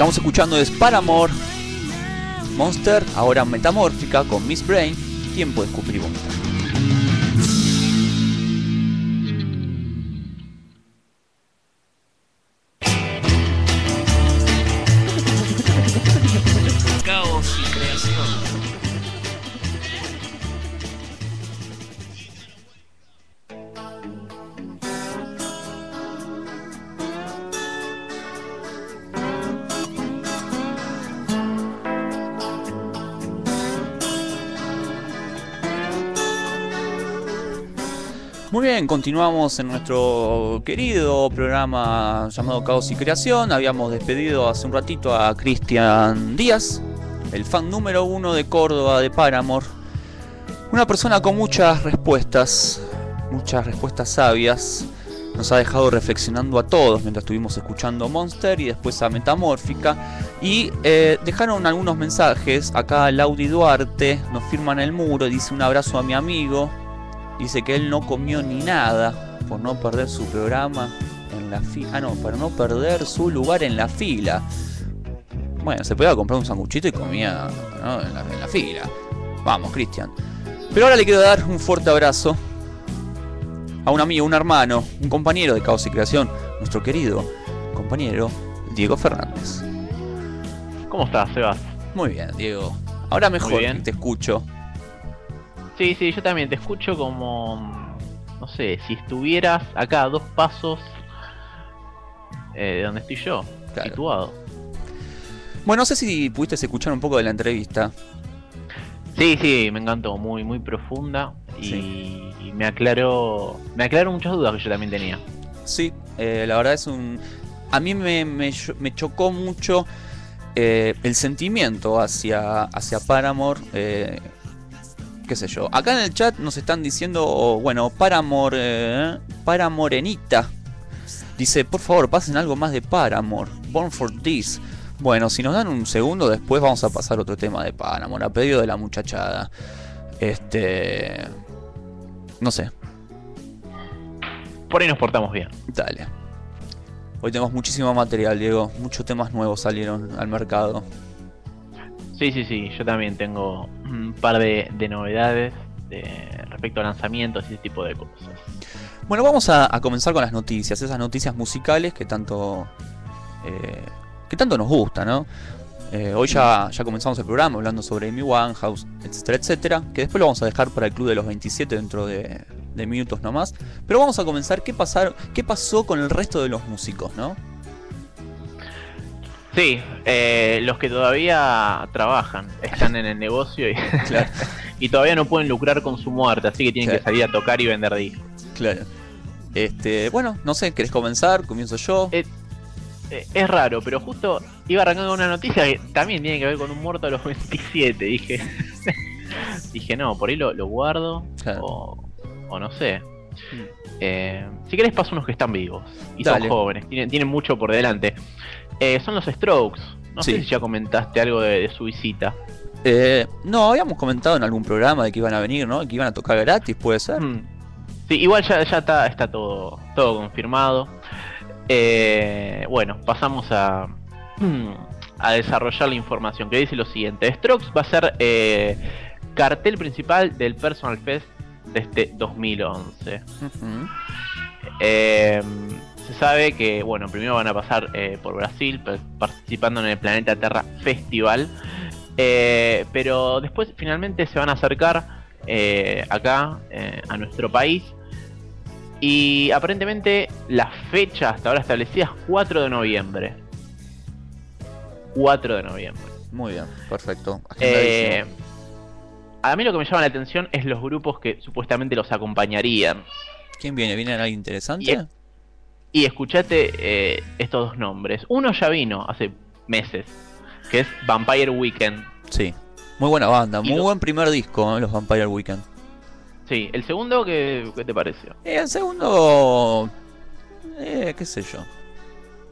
Estamos escuchando es Paramore, Monster, ahora Metamórfica con Miss Brain, Tiempo de escupir y vomitar. Continuamos en nuestro querido programa llamado Caos y Creación. Habíamos despedido hace un ratito a Cristian Díaz, el fan número uno de Córdoba de Paramore. Una persona con muchas respuestas, muchas respuestas sabias. Nos ha dejado reflexionando a todos mientras estuvimos escuchando Monster y después a Metamórfica. Y eh, dejaron algunos mensajes. Acá Laudi Duarte nos firma en el muro, dice un abrazo a mi amigo. Dice que él no comió ni nada por no perder su programa en la fila. Ah, no, para no perder su lugar en la fila. Bueno, se podía comprar un sanguchito y comía ¿no? en, la, en la fila. Vamos, Cristian. Pero ahora le quiero dar un fuerte abrazo a un amigo, un hermano, un compañero de Caos y Creación, nuestro querido compañero Diego Fernández. ¿Cómo estás, Sebas? Muy bien, Diego. Ahora mejor bien. te escucho. Sí, sí, yo también te escucho como. No sé, si estuvieras acá a dos pasos eh, de donde estoy yo, Claro. situado. Bueno, no sé si pudiste escuchar un poco de la entrevista. Sí, sí, me encantó, muy, muy profunda y, Sí. y me aclaró, me aclaró muchas dudas que yo también tenía. Sí, eh, la verdad es un... A mí me, me cho- me chocó mucho eh, el sentimiento hacia, hacia Paramore. eh, qué sé yo. Acá en el chat nos están diciendo, bueno, Paramore... eh, Paramorenita. Dice, por favor, pasen algo más de Paramore. Born for This. Bueno, si nos dan un segundo, después vamos a pasar otro tema de Paramore. A pedido de la muchachada. Este... No sé, Por ahí nos portamos bien. Dale. Hoy tenemos muchísimo material, Diego. Muchos temas nuevos salieron al mercado. Sí, sí, sí, yo también tengo un par de, de novedades de, respecto a lanzamientos y ese tipo de cosas. Bueno, vamos a, comenzar con las noticias. Esas noticias musicales que tanto. eh, que tanto nos gusta, ¿no? Eh, hoy ya, ya comenzamos el programa hablando sobre Amy Winehouse, etcétera, etcétera. Que después lo vamos a dejar para el Club de los 27 dentro de, de minutos nomás. Pero vamos a comenzar. ¿Qué, ¿Qué pasó con el resto de los músicos, no? Sí, eh, los que todavía trabajan, están en el negocio y, Claro. y todavía no pueden lucrar con su muerte, así que tienen Claro. que salir a tocar y vender discos. Claro. Este, bueno, no sé, ¿querés comenzar? Comienzo yo. Eh, Eh, es raro, pero justo iba arrancando una noticia que también tiene que ver con un muerto a los 27. Dije, dije no, por ahí lo, lo guardo Claro. o, o no sé. Mm. Eh, si querés paso unos que están vivos y Dale. son jóvenes, tienen, tienen mucho por delante. Eh, son los Strokes. No Sí. sé si ya comentaste algo de, de su visita. Eh, no, habíamos comentado en algún programa de que iban a venir, ¿no? Que iban a tocar gratis, puede ser. Mm. Sí, igual ya, ya está, está todo, todo confirmado. Eh, bueno, pasamos a, a desarrollar la información que dice lo siguiente. Strokes va a ser eh, cartel principal del Personal Fest de este 2011. Ujú. Eh, se sabe que, bueno, primero van a pasar eh, por Brasil, pa- participando en el Planeta Terra Festival. Eh, pero después finalmente se van a acercar eh, acá, eh, a nuestro país. Y aparentemente la fecha hasta ahora establecida es 4 de noviembre. 4 de noviembre. Muy bien, perfecto. A mí lo que me llama la atención es los grupos que supuestamente los acompañarían. ¿Quién viene? ¿Viene alguien interesante? Y- escuchate eh, estos dos nombres. Uno ya vino hace meses, que es Vampire Weekend. Sí. Muy buena banda, muy buen primer disco, ¿eh? los Vampire Weekend. Sí, el segundo, ¿qué, qué te pareció? Y el segundo. Eh, qué sé yo.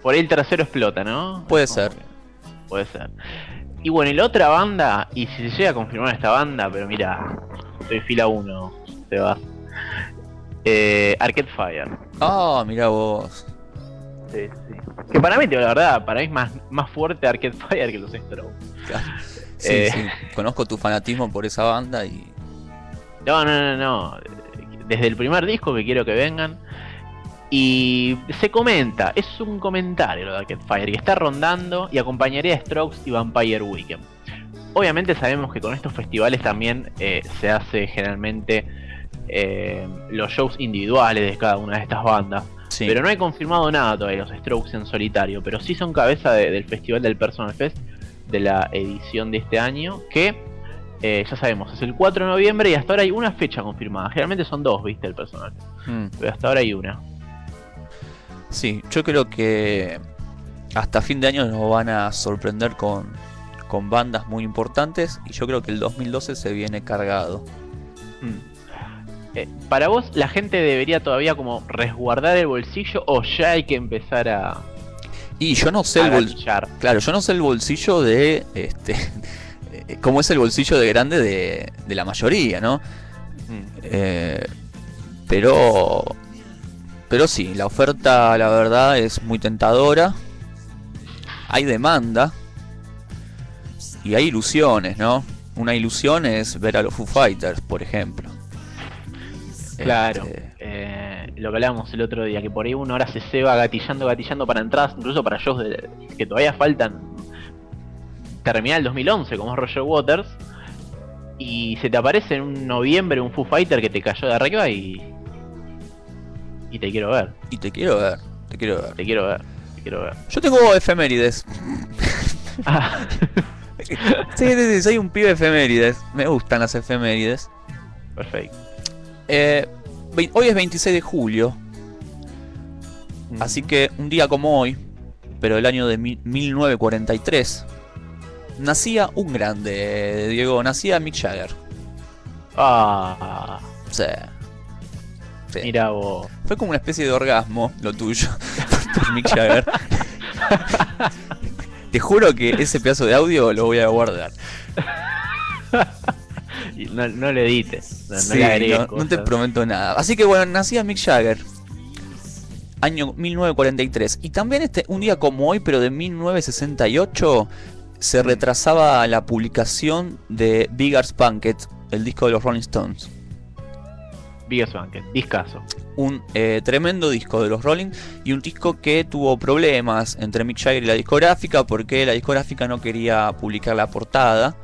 Por ahí el tercero explota, ¿no? Puede ser. que- Puede ser. Y bueno, y la otra banda, y si se llega a confirmar esta banda, pero mira, estoy fila 1, te vas. Eh, Arcade Fire. Ah, mira vos. Sí, sí. Que para mí, la verdad, para mí es más, más fuerte Arcade Fire que los Strokes. Claro. Sí, Eh. sí. Conozco tu fanatismo por esa banda y. No, no, no, no. Desde el primer disco que quiero que vengan. Y se comenta, es un comentario lo de Arcade Fire, que está rondando y acompañaría a Strokes y Vampire Weekend. Obviamente sabemos que con estos festivales también eh, se hace generalmente eh, los shows individuales de cada una de estas bandas. Sí. Pero no he confirmado nada todavía los Strokes en solitario, pero sí son cabeza de- del festival del Personal Fest de la edición de este año, que eh, ya sabemos, es el 4 de noviembre y hasta ahora hay una fecha confirmada. Generalmente son dos, viste, el Personal Fest, Mm. pero hasta ahora hay una. Sí, yo creo que hasta fin de año nos van a sorprender con, con bandas muy importantes y yo creo que el 2012 se viene cargado. Eh, Para vos, ¿la gente debería todavía como resguardar el bolsillo o ya hay que empezar a, Y yo no sé el bol- gatillar? claro, yo no sé el bolsillo de este eh, cómo es el bolsillo de grande de, de la mayoría, ¿no? Mm. Eh, pero pero sí, la oferta la verdad es muy tentadora. Hay demanda y hay ilusiones, ¿no? Una ilusión es ver a los Foo Fighters, por ejemplo. Claro, Este, eh, lo que hablábamos el otro día, que por ahí uno ahora se ceba gatillando, gatillando para entradas, incluso para shows de- que todavía faltan terminar el 2011, como es Roger Waters, y se te aparece en un noviembre un Foo Fighter que te cayó de arriba y. y te quiero ver, y te quiero ver, te quiero ver. te quiero ver, te quiero ver. Yo tengo efemérides. Ah, Sí, sí, sí, soy un pibe efemérides. Me gustan las efemérides. perfecto. Eh, hoy es 26 de julio, así que un día como hoy, pero del año de mi- 1943, nacía un grande, Diego, nacía Mick Jagger. Ah, Sí. Sí. mira vos. Fue como una especie de orgasmo lo tuyo por Mick Jagger. Te juro que ese pedazo de audio lo voy a guardar. No, no le edites, no, no Sí, le agregues no, no te prometo nada. Así que bueno, nacía Mick Jagger. Año 1943. Y también este, un día como hoy, pero de 1968, se retrasaba la publicación de Bigger's Banquet, el disco de los Rolling Stones. Biggest Banquet, discaso. Un eh, tremendo disco de los Rolling y un disco que tuvo problemas entre Mick Jagger y la discográfica porque la discográfica no quería publicar la portada.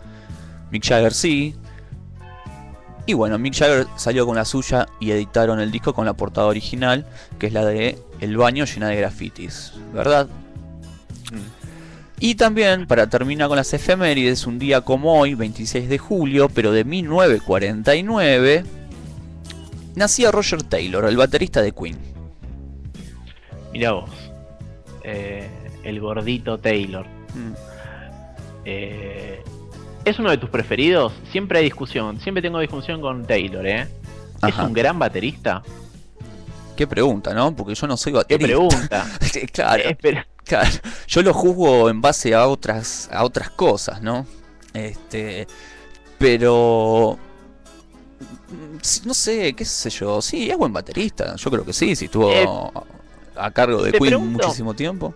Mick Jagger sí. Y bueno, Mick Jagger salió con la suya y editaron el disco con la portada original, que es la de El baño llena de grafitis, ¿verdad? Y también, para terminar con las efemérides, un día como hoy, 26 de julio, pero de 1949, nacía Roger Taylor, el baterista de Queen. Mira vos. Eh, el gordito Taylor. Mm. Eh, ¿Es uno de tus preferidos? Siempre hay discusión. Siempre tengo discusión con Taylor, ¿eh? ¿Es un gran baterista? Qué pregunta, ¿no? Porque yo no soy ¿Qué baterista. pregunta? claro, Eh, pero- claro. Yo lo juzgo en base a otras, a otras cosas, ¿no? Este, pero mm, no sé, qué sé yo. Sí, es buen baterista. Yo creo que sí, si estuvo Eh, a cargo de Queen pregunto- muchísimo tiempo.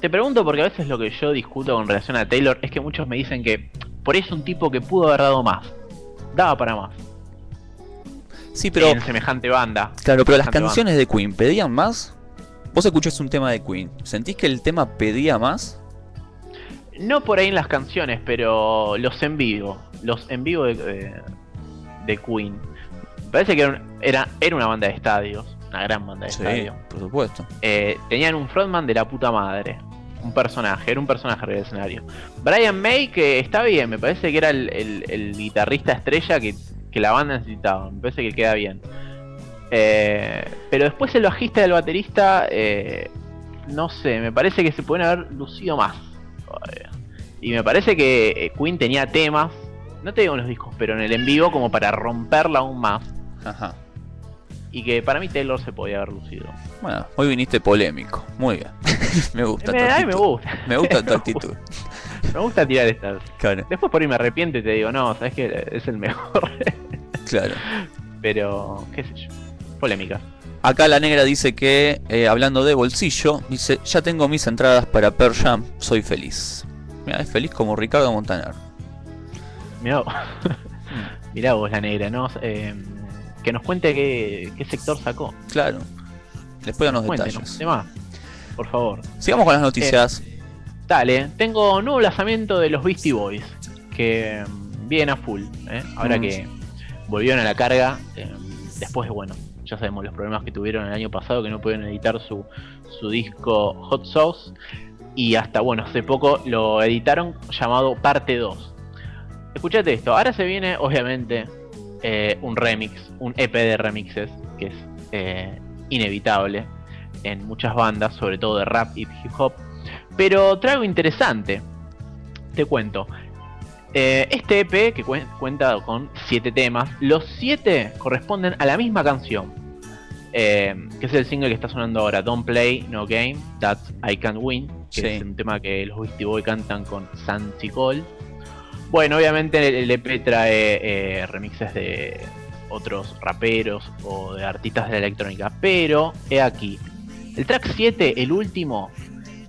Te pregunto porque a veces lo que yo discuto con relación a Taylor es que muchos me dicen que por ahí es un tipo que pudo haber dado más. Daba para más. Sí, pero en semejante banda. claro, pero las canciones de Queen pedían más. Vos escuchás un tema de Queen, ¿sentís que el tema pedía más? No por ahí en las canciones, pero los en vivo. Los en vivo de, de- de Queen. Parece que era, un- era, era una banda de estadios. Una gran banda de Sí, por supuesto. Eh, tenían un frontman de la puta madre. Un personaje, era un personaje del escenario. Brian May, que está bien, me parece que era el, guitarrista estrella que, que la banda necesitaba. Me parece que queda bien. Eh, pero después el bajista y el baterista, eh, no sé, me parece que se pueden haber lucido más. todavía. Y me parece que eh, Queen tenía temas, no te digo en los discos, pero en el en vivo como para romperla aún más. Ajá. Y que para mí Taylor se podía haber lucido. Bueno, hoy viniste polémico. Muy bien. me gusta. tu Me, a mí me actitud. gusta. Me gusta tu actitud. Me gusta tirar estas. Claro, Después por ahí me arrepiento y te digo, no, sabes que es el mejor. claro. Pero, qué sé yo. Polémica. Acá la negra dice que, eh, hablando de bolsillo, dice, ya tengo mis entradas para Pearl Jam, soy feliz. Mira, es feliz como Ricardo Montaner. Mirá vos. Mirá vos la negra, ¿no? Eh, que nos cuente qué, qué sector sacó. Claro. Después Cuéntenos, detalles. de más, por favor. Sigamos con las noticias. Dale, tengo nuevo lanzamiento de los Beastie Boys, que mm, viene a full, ¿eh? ahora Mm. que volvieron a la carga, eh, después de, bueno, ya sabemos los problemas que tuvieron el año pasado, que no pudieron editar su, su disco Hot Sauce, y hasta, bueno, hace poco lo editaron llamado Parte 2. Escuchate esto, ahora se viene, obviamente, eh, un remix, un EP de remixes, que es eh, inevitable en muchas bandas, sobre todo de rap y hip hop. Pero trae algo interesante. Te cuento. Eh, este EP que cuen- cuenta con 7 temas, los 7 corresponden a la misma canción. eh, que es el single que está sonando ahora, Don't Play No Game, That I Can't Win, que Sí. es un tema que los Beastie Boys cantan con Santi Cole. Bueno, obviamente el, EP trae eh, remixes de otros raperos o de artistas de la electrónica, pero he aquí, el track 7, el último,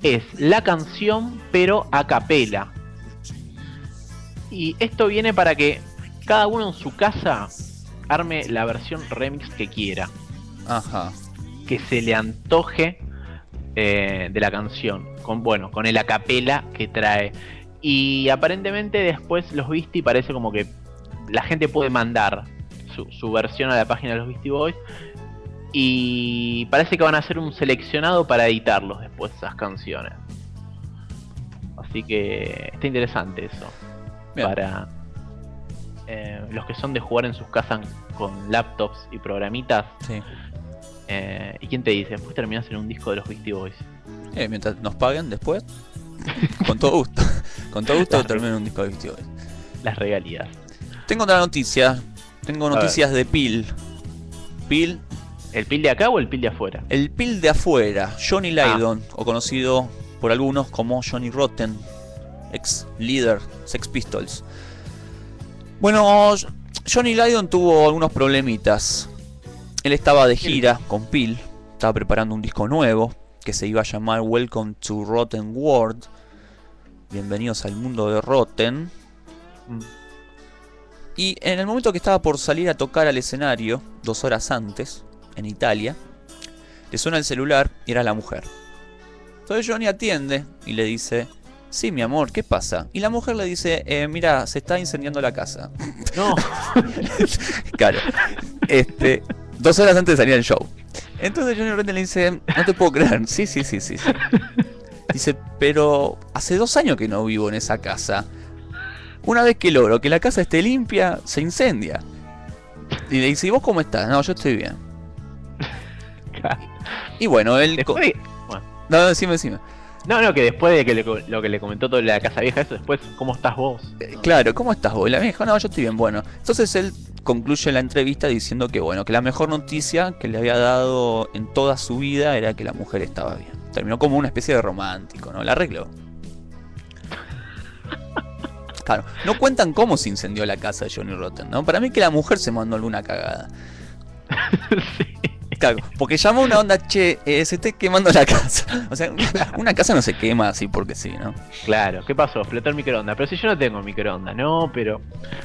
es la canción pero a capela. Y esto viene para que cada uno en su casa arme la versión remix que quiera, Ajá. que se le antoje eh, de la canción, con bueno, con el a capela que trae. Y aparentemente después los Beastie parece como que la gente puede mandar su, su versión a la página de los Beastie Boys. Y parece que van a hacer un seleccionado para editarlos después esas canciones. Así que está interesante eso. Bien. Para eh, los que son de jugar en sus casas con laptops y programitas. Sí. eh, ¿Y quién te dice? Después terminás en un disco de los Beastie Boys. Eh, mientras nos paguen después, con todo gusto. Con todo gusto termino un disco de Boys. Las regalías. Tengo otra noticia. Tengo noticias de Pil. Pil, ¿El pil de acá o el pil de afuera? el Pil de afuera, Johnny Ah. Lydon, o conocido por algunos como Johnny Rotten, ex líder Sex Pistols. Bueno, Johnny Lydon tuvo algunos problemitas. Él estaba de gira con Pil, estaba preparando un disco nuevo que se iba a llamar Welcome to Rotten World. Bienvenidos al mundo de Rotten. Mm. Y en el momento que estaba por salir a tocar al escenario, dos horas antes, en Italia, le suena el celular y era la mujer. Entonces Johnny atiende y le dice, sí, mi amor, ¿qué pasa? Y la mujer le dice, "Eh, mira, se está incendiando la casa. No, Claro. Este, dos horas antes de salir al show. Entonces Johnny Rotten le dice, no te puedo creer. Sí, sí, sí, sí. sí". Dice, pero hace dos años que no vivo en esa casa. Una vez que logro que la casa esté limpia, se incendia. Y le dice, ¿y vos cómo estás? No, yo estoy bien. Y bueno, él... después de- bueno, No, no, decime, decime. No, no, que después de que le lo que le comentó todo la casa vieja, eso después, ¿cómo estás vos? Eh, Claro, ¿cómo estás vos? Y la vieja dijo, no, yo estoy bien, bueno. Entonces él concluye la entrevista diciendo que, bueno, que la mejor noticia que le había dado en toda su vida era que la mujer estaba bien. Terminó como una especie de romántico, ¿no? La arregló. Claro, no cuentan cómo se incendió la casa de Johnny Rotten, ¿no? Para mí que la mujer se mandó alguna cagada. Sí. Claro, porque llamó una onda, che, eh, se está quemando la casa. O sea, una, casa no se quema así porque sí, ¿no? Claro, ¿qué pasó? Explotó el microondas. Pero si yo no tengo microondas, no, pero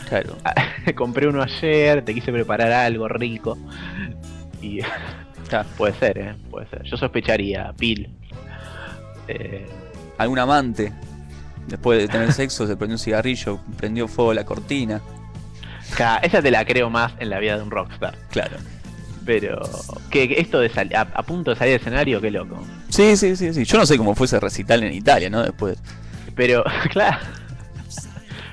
Claro. compré uno ayer, te quise preparar algo rico. Y Claro. puede ser, ¿eh? Puede ser. Yo sospecharía, Pil. Eh, algún amante, después de tener sexo, se prendió un cigarrillo, prendió fuego la cortina. esa te la creo más en la vida de un rockstar. Claro. Pero que que esto de a, a punto de salir del escenario, qué loco. Sí, sí, sí, sí. Yo no sé cómo fue ese recital en Italia, ¿no? Después. Pero, claro.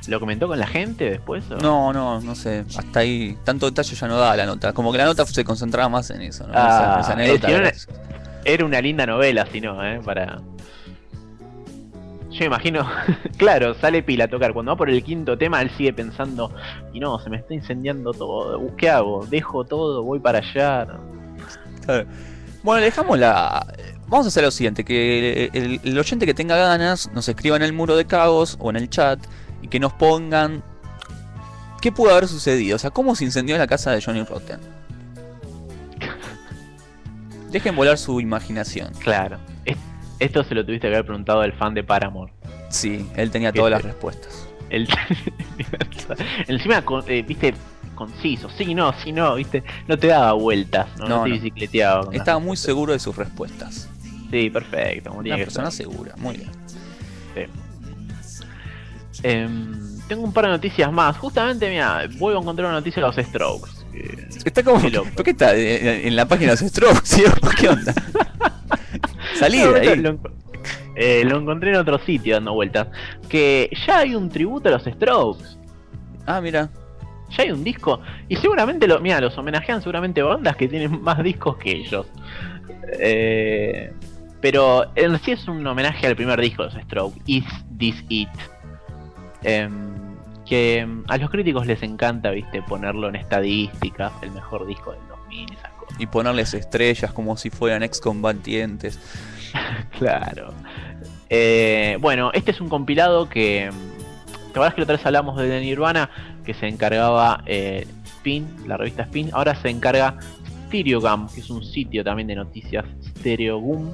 ¿Lo comentó con la gente después? o? No, no, no sé. Hasta ahí, tanto detalle ya no daba la nota. Como que la nota se concentraba más en eso, ¿no? Ah, esa, esa anécdota. era- Era una linda novela, si no, ¿eh? Para. Yo me imagino, claro, sale Pila a tocar. Cuando va por el quinto tema, él sigue pensando: Y no, se me está incendiando todo. ¿Qué hago? ¿Dejo todo? ¿Voy para allá? Claro. Bueno, dejamos la. Vamos a hacer lo siguiente: que el, el oyente que tenga ganas nos escriba en el muro de Cagos o en el chat y que nos pongan qué pudo haber sucedido. O sea, cómo se incendió la casa de Johnny Rotten. Dejen volar su imaginación. Claro. Es- Esto se lo tuviste que haber preguntado al fan de Paramore. Sí, él tenía ¿Qué todas las respuestas. El... Encima, eh, viste, conciso. Sí, no, sí, no, viste. No te daba vueltas, no, No, no te bicicleteaba. Estaba muy seguro de sus respuestas. Sí, perfecto. Una persona ser. segura, muy bien. Em, tengo un par de noticias más. Justamente, mira, vuelvo a encontrar una noticia de los Strokes. Está como. ¿Por qué está eh, en la página de Strokes? ¿sí? ¿Qué onda? Salí de ahí. Lo, eh, lo encontré en otro sitio dando vueltas. Que ya hay un tributo a los Strokes. Ah, mira. Ya hay un disco. Y seguramente, lo, mira, los homenajean seguramente bandas que tienen más discos que ellos. Eh, pero en sí es un homenaje al primer disco de los Strokes, Is This It? Em, que a los críticos les encanta, viste, ponerlo en estadísticas, el mejor disco del 2000, esas cosas. Y ponerles estrellas como si fueran excombatientes. Claro. Eh, bueno, este es un compilado que. ¿Te acuerdas que otra vez hablamos de Nirvana? Que se encargaba eh, Spin, la revista Spin. Ahora se encarga Stereogum, que es un sitio también de noticias. Stereogum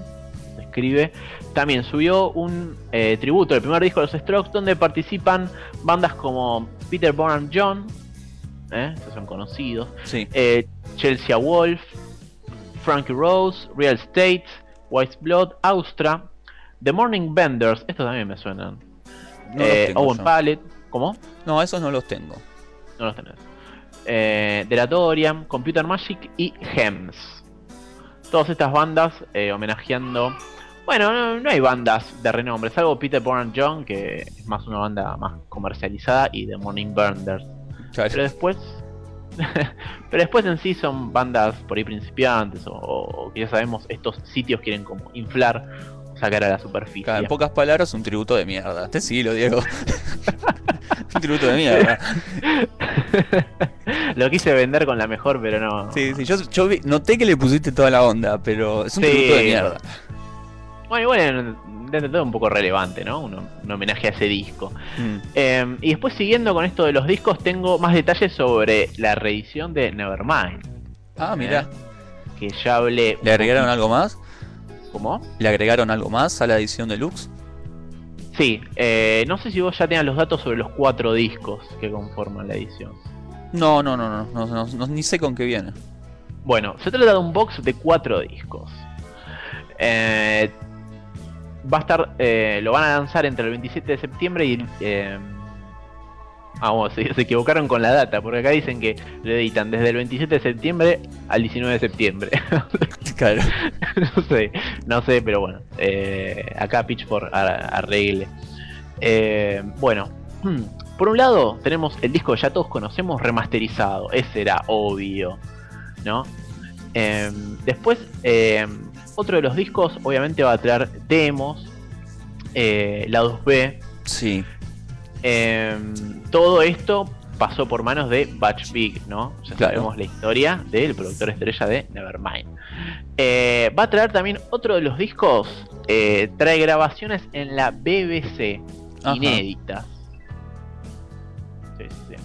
se escribe. También subió un eh, tributo del primer disco de los Strokes, donde participan bandas como Peter Bonham John, ¿eh? esos son conocidos. Sí. eh, Chelsea Wolf, Frankie Rose, Real Estate, White Blood, Austra, The Morning Benders, estos también me suenan. No eh, Owen. Pallet, ¿cómo? No, esos no los tengo. No los tenés. Eh, Delatorium, Computer Magic y Hems. Todas estas bandas eh, homenajeando. Bueno, no, no hay bandas de renombre, salvo Peter Bourne John, que es más una banda más comercializada, y The Morning Benders. Claro. Pero después. pero después en sí son bandas por ahí principiantes o, o que ya sabemos, estos sitios quieren como inflar o sacar a la superficie. Claro, en pocas palabras, un tributo de mierda. Este sí, lo Diego. un tributo de mierda. Lo quise vender con la mejor, pero no. Sí, sí, yo, yo vi- noté que le pusiste toda la onda, pero es un Sí. tributo de mierda. Bueno, igual dentro de todo un poco relevante, ¿no? Un, un homenaje a ese disco. Mm. Eh, y después siguiendo con esto de los discos, tengo más detalles sobre la reedición de Nevermind. Ah, mira. ¿eh? Que ya hablé. ¿Le agregaron algo más? ¿Cómo? ¿Le agregaron algo más a la edición deluxe? Sí, eh, no sé si vos ya tenías los datos sobre los cuatro discos que conforman la edición. No, no, no, no, no, no, no, ni sé con qué viene. Bueno, se trata de un box de cuatro discos. Eh, va a estar, eh, lo van a lanzar entre el 27 de septiembre y eh, ah, bueno, se, se equivocaron con la data, porque acá dicen que lo editan desde el 27 de septiembre al 19 de septiembre. Claro. no sé, no sé, pero bueno, eh, acá Pitchfork ar- arregle. Eh, bueno, hmm, por un lado tenemos el disco que ya todos conocemos remasterizado, ese era obvio, ¿no? Eh, después, eh, otro de los discos obviamente va a traer demos, eh, lados B, Sí. eh, todo esto pasó por manos de Batch Big, ¿no? Ya Claro. sabemos la historia del productor estrella de Nevermind. Eh, va a traer también otro de los discos, eh, trae grabaciones en la BBC, Ajá. inéditas. Sí, sí, sí.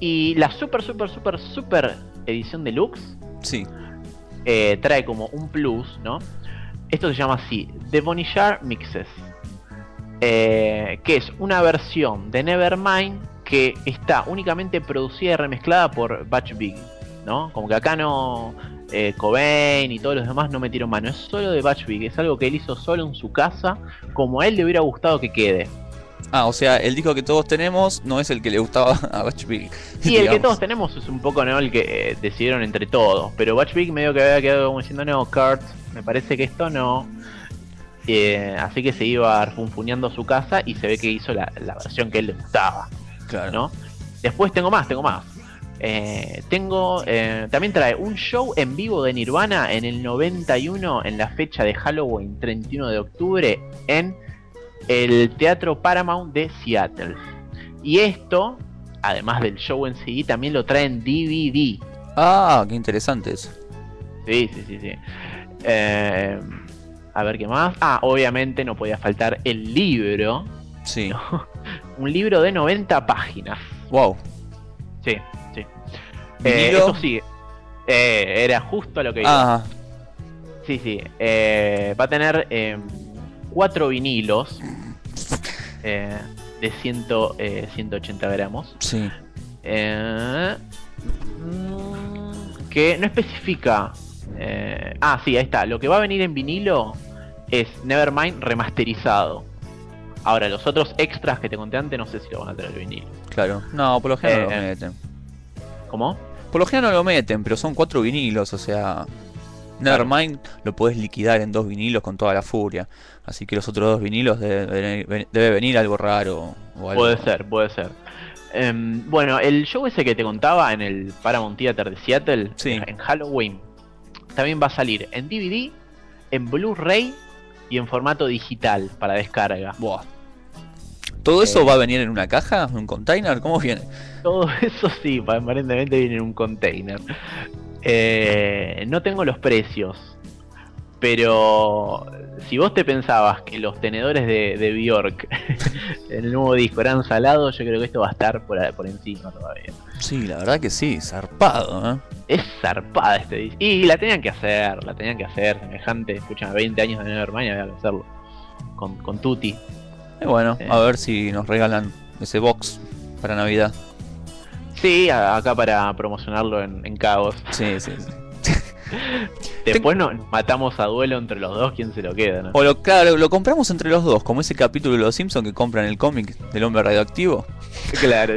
Y la super, super, super, super edición deluxe Sí. Eh, trae como un plus, ¿no? Esto se llama así, The Bonishar Mixes. Eh, que es una versión de Nevermind que está únicamente producida y remezclada por Batch Big, ¿no? Como que acá no... eh, Cobain y todos los demás no metieron mano, es solo de Batch Big, es algo que él hizo solo en su casa, como a él le hubiera gustado que quede. Ah, o sea, el disco que todos tenemos no es el que le gustaba a Batch Big. Y el que todos tenemos es un poco ¿no? el que eh, decidieron entre todos. Pero Batch Big medio que había quedado como diciendo, no, Kurt, me parece que esto no. Eh, así que se iba funfuneando a su casa y se ve que hizo la, la versión que él le gustaba, Claro. ¿no? Después tengo más, tengo más. Eh, tengo, eh, también trae un show en vivo de Nirvana en el 91 en la fecha de Halloween 31 de octubre en el Teatro Paramount de Seattle. Y esto, además del show en sí, también lo trae en DVD. Ah, qué interesante eso. Sí, sí, sí, sí. Eh, a ver qué más. Ah, obviamente no podía faltar el libro. Sí. Un libro de 90 páginas. Wow. Sí, sí. Eh, esto sí. Eh, era justo a lo que iba. Sí, sí. eh, va a tener eh, cuatro vinilos eh, de 100, eh, 180 gramos. Sí. Eh, que no especifica. eh, ah, sí, ahí está. Lo que va a venir en vinilo es Nevermind remasterizado. Ahora, los otros extras que te conté antes, no sé si lo van a tener vinilo. Claro. No, por lo general no Eh, lo meten. ¿Cómo? Por lo general no lo meten, pero son cuatro vinilos, o sea. Nevermind lo podés liquidar en dos vinilos con toda la furia. Así que los otros dos vinilos debe, venir algo raro o algo. Puede ser, puede ser. Em, bueno, el show ese que te contaba en el Paramount Theater de Seattle, Sí. en Halloween, también va a salir en DVD, en Blu-ray y en formato digital para descarga. Buah. ¿Todo eso Eh. va a venir en una caja? ¿En un container? ¿Cómo viene? Todo eso sí, aparentemente viene en un container. Eh, no tengo los precios, pero si vos te pensabas que los tenedores de, de Bjork en el nuevo disco eran salados, yo creo que esto va a estar por, por encima todavía. Sí, la verdad que sí, zarpado, ¿eh? Es zarpada este disco. Y la tenían que hacer, la tenían que hacer, semejante. Escuchame, 20 años de Nevermind había que hacerlo. Con, con Tutti. Y bueno, Eh. a ver si nos regalan ese box para Navidad. Sí, acá para promocionarlo en, en Cabos. Sí, sí, sí. Después nos matamos a duelo entre los dos, quién se lo queda, ¿no? O lo, claro, lo compramos entre los dos, como ese capítulo de Los Simpsons que compran el cómic del hombre radioactivo. Claro.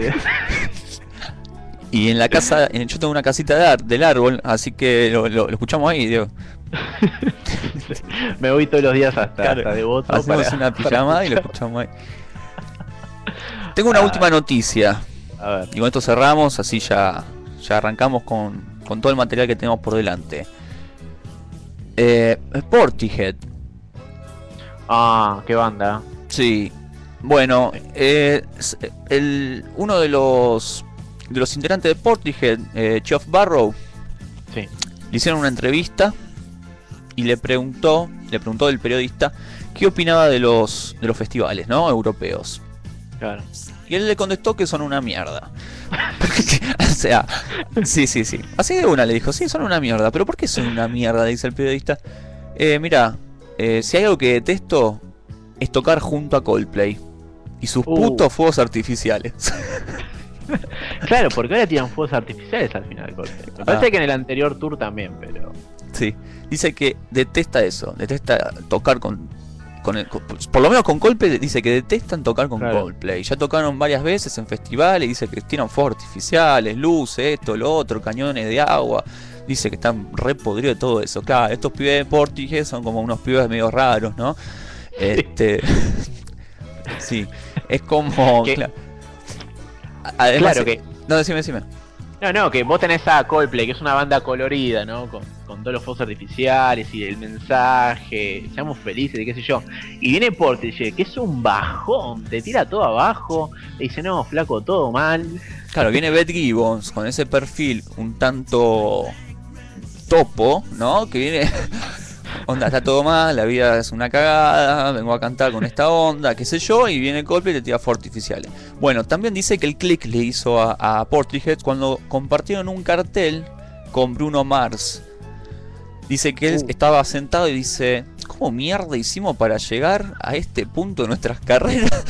Y en la casa, en, yo tengo una casita de ar- del árbol, así que lo, lo- lo escuchamos ahí, Diego. Me voy todos los días hasta, Claro, hasta devoto. Hacemos para- una para pijamada y lo escuchamos ahí. Tengo una Ah. última noticia. A ver. Y con esto cerramos, así ya, ya arrancamos con, con todo el material que tenemos por delante. Eh, Portihead, Ah, qué banda. sí. Bueno, eh, el, uno de los, de los integrantes de Portihead, eh, Geoff Barrow, Sí. le hicieron una entrevista y le preguntó, le preguntó el periodista qué opinaba de los, de los festivales, ¿no? Europeos. Claro. Y él le contestó que son una mierda. o sea, sí, sí, sí. Así de una le dijo, sí, son una mierda. ¿Pero por qué son una mierda? Dice el periodista. Eh, mira, eh, si hay algo que detesto es tocar junto a Coldplay. Y sus Uh. putos fuegos artificiales. Claro, porque ahora tiran fuegos artificiales al final del corte. Me parece Ah. que en el anterior tour también, pero. sí. Dice que detesta eso. Detesta tocar con... con el- con- por lo menos con Coldplay dice que detestan tocar con Claro. Coldplay. Ya tocaron varias veces en festivales. Dice que tiran fuegos artificiales, luces, esto, lo otro, cañones de agua. Dice que están re podridos de todo eso. Claro, estos pibes de Portige son como unos pibes medio raros, ¿no? Este. sí, es como. Que- Además, claro que. No, decime, decime. No, no, que vos tenés a Coldplay, que es una banda colorida, ¿no? Con, con todos los fuegos artificiales y el mensaje, seamos felices y qué sé yo. Y viene Portishead, que es un bajón, te tira todo abajo, te dice, no, flaco, todo mal. Claro, viene Beth Gibbons con ese perfil un tanto topo, ¿no? Que viene. Onda, está todo mal, la vida es una cagada, vengo a cantar con esta onda, qué sé yo, y viene Coldplay y te tira artificiales. Bueno, también dice que el click le hizo a, a Portishead cuando compartieron un cartel con Bruno Mars. Dice que él Uh. estaba sentado y dice, ¿cómo mierda hicimos para llegar a este punto de nuestras carreras?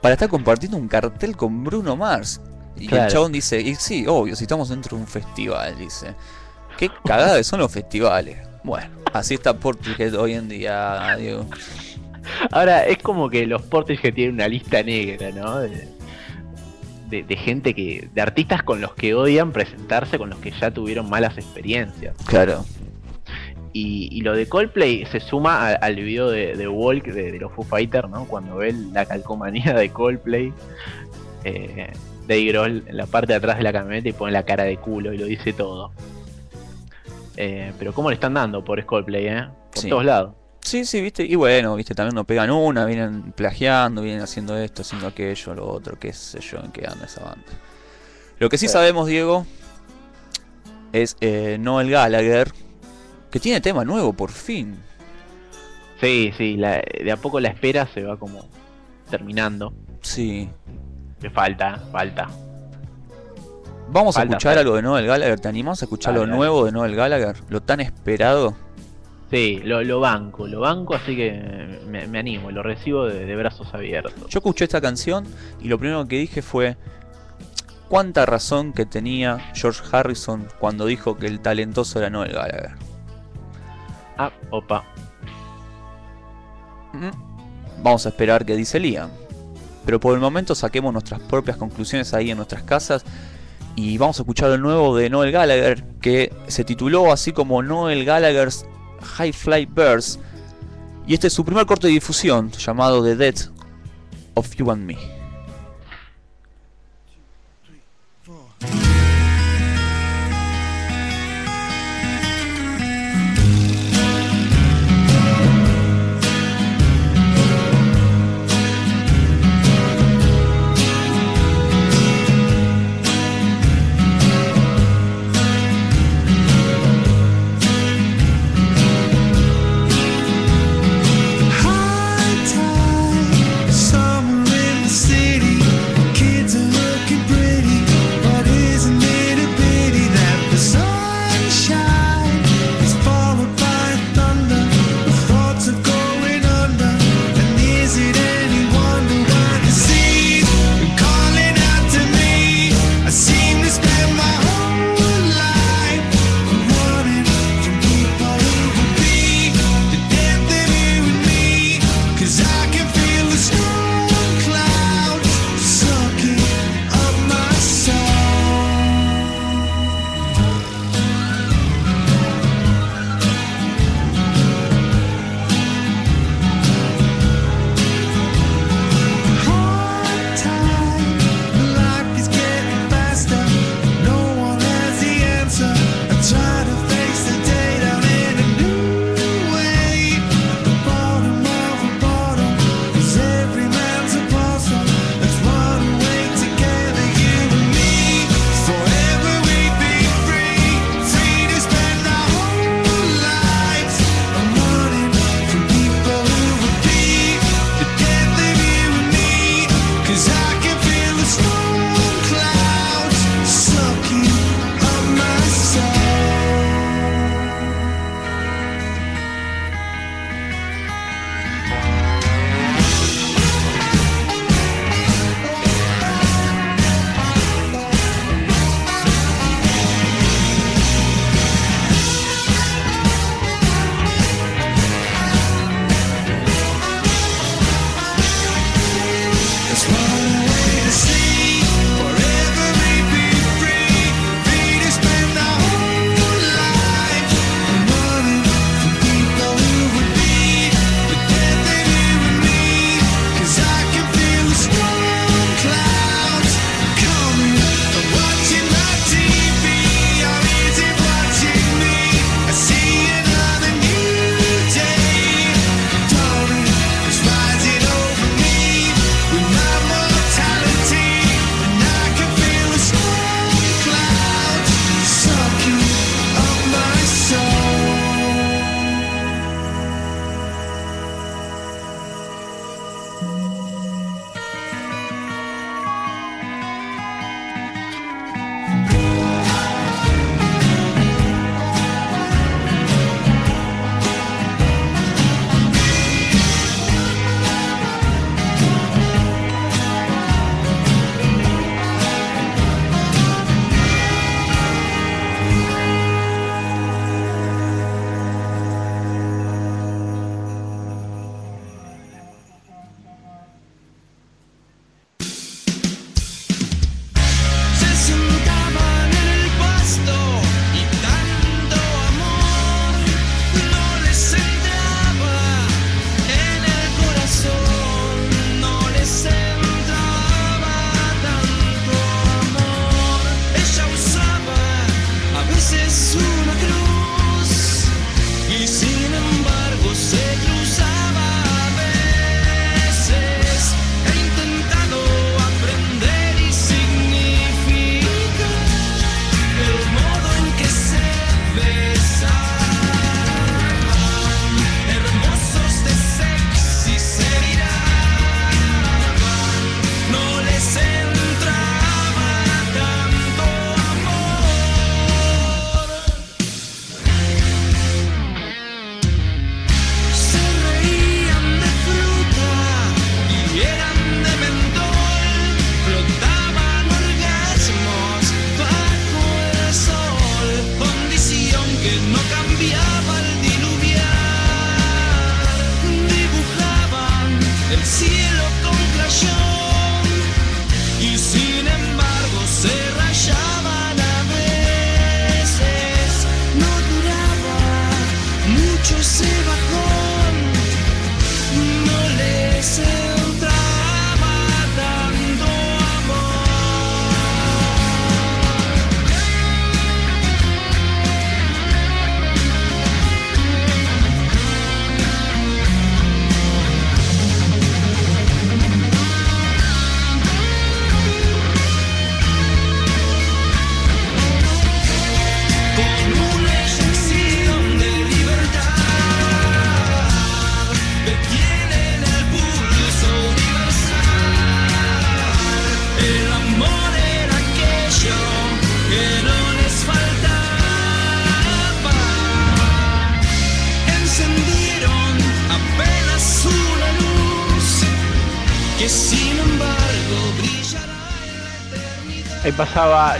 para estar compartiendo un cartel con Bruno Mars. Y el Claro. chabón dice, y sí, obvio, si estamos dentro de un festival, dice. Qué cagada son los festivales. Bueno, así está Portishead hoy en día, Diego. Ahora, es como que los Portishead tienen una lista negra, ¿no? De, de- de gente que. de artistas con los que odian presentarse, con los que ya tuvieron malas experiencias. Claro. Y, y lo de Coldplay se suma a- al video de, de Walk de, de los Foo Fighters, ¿no? Cuando ve la calcomanía de Coldplay, eh, Dave Grohl en la parte de atrás de la camioneta y pone la cara de culo y lo dice todo. Eh, pero cómo le están dando por Coldplay, ¿eh? Por Sí. todos lados. Sí, sí, viste. Y bueno, viste, también no pegan una, vienen plagiando, vienen haciendo esto, haciendo aquello, lo otro, qué sé yo, en qué anda esa banda. Lo que sí Sí. sabemos, Diego, es eh, Noel Gallagher, que tiene tema nuevo, por fin. Sí, sí, la, de a poco la espera se va como terminando. Sí. Le falta, falta. Vamos a escuchar algo de Noel Gallagher. ¿Te animas a escuchar lo nuevo de Noel Gallagher? Lo tan esperado. Sí, lo, lo banco, lo banco, así que me, animo, lo recibo de, de brazos abiertos. Yo escuché esta canción y lo primero que dije fue, cuánta razón que tenía George Harrison cuando dijo que el talentoso era Noel Gallagher a Opa. Vamos a esperar qué dice Liam. Pero por el momento saquemos nuestras propias conclusiones ahí en nuestras casas. Y vamos a escuchar el nuevo de Noel Gallagher que se tituló así como Noel Gallagher's High Flight Birds. Y este es su primer corte de difusión llamado The Death of You and Me.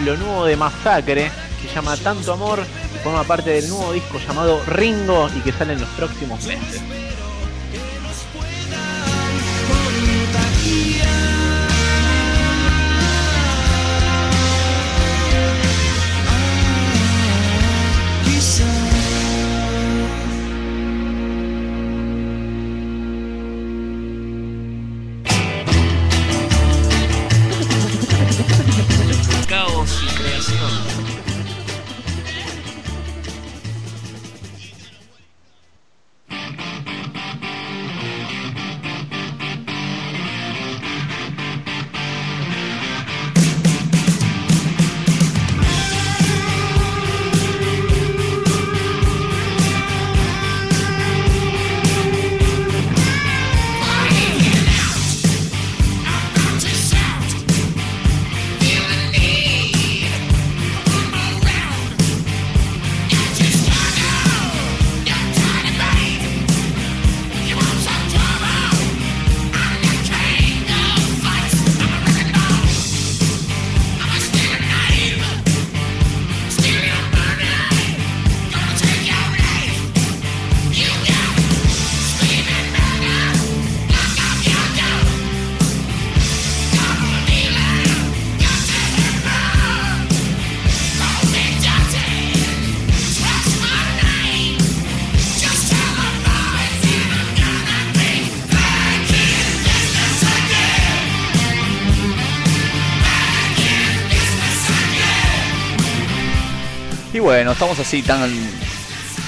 Lo nuevo de Masacre, se llama Tanto Amor forma parte del nuevo disco llamado Ringo y que sale en los próximos meses. Estamos así tan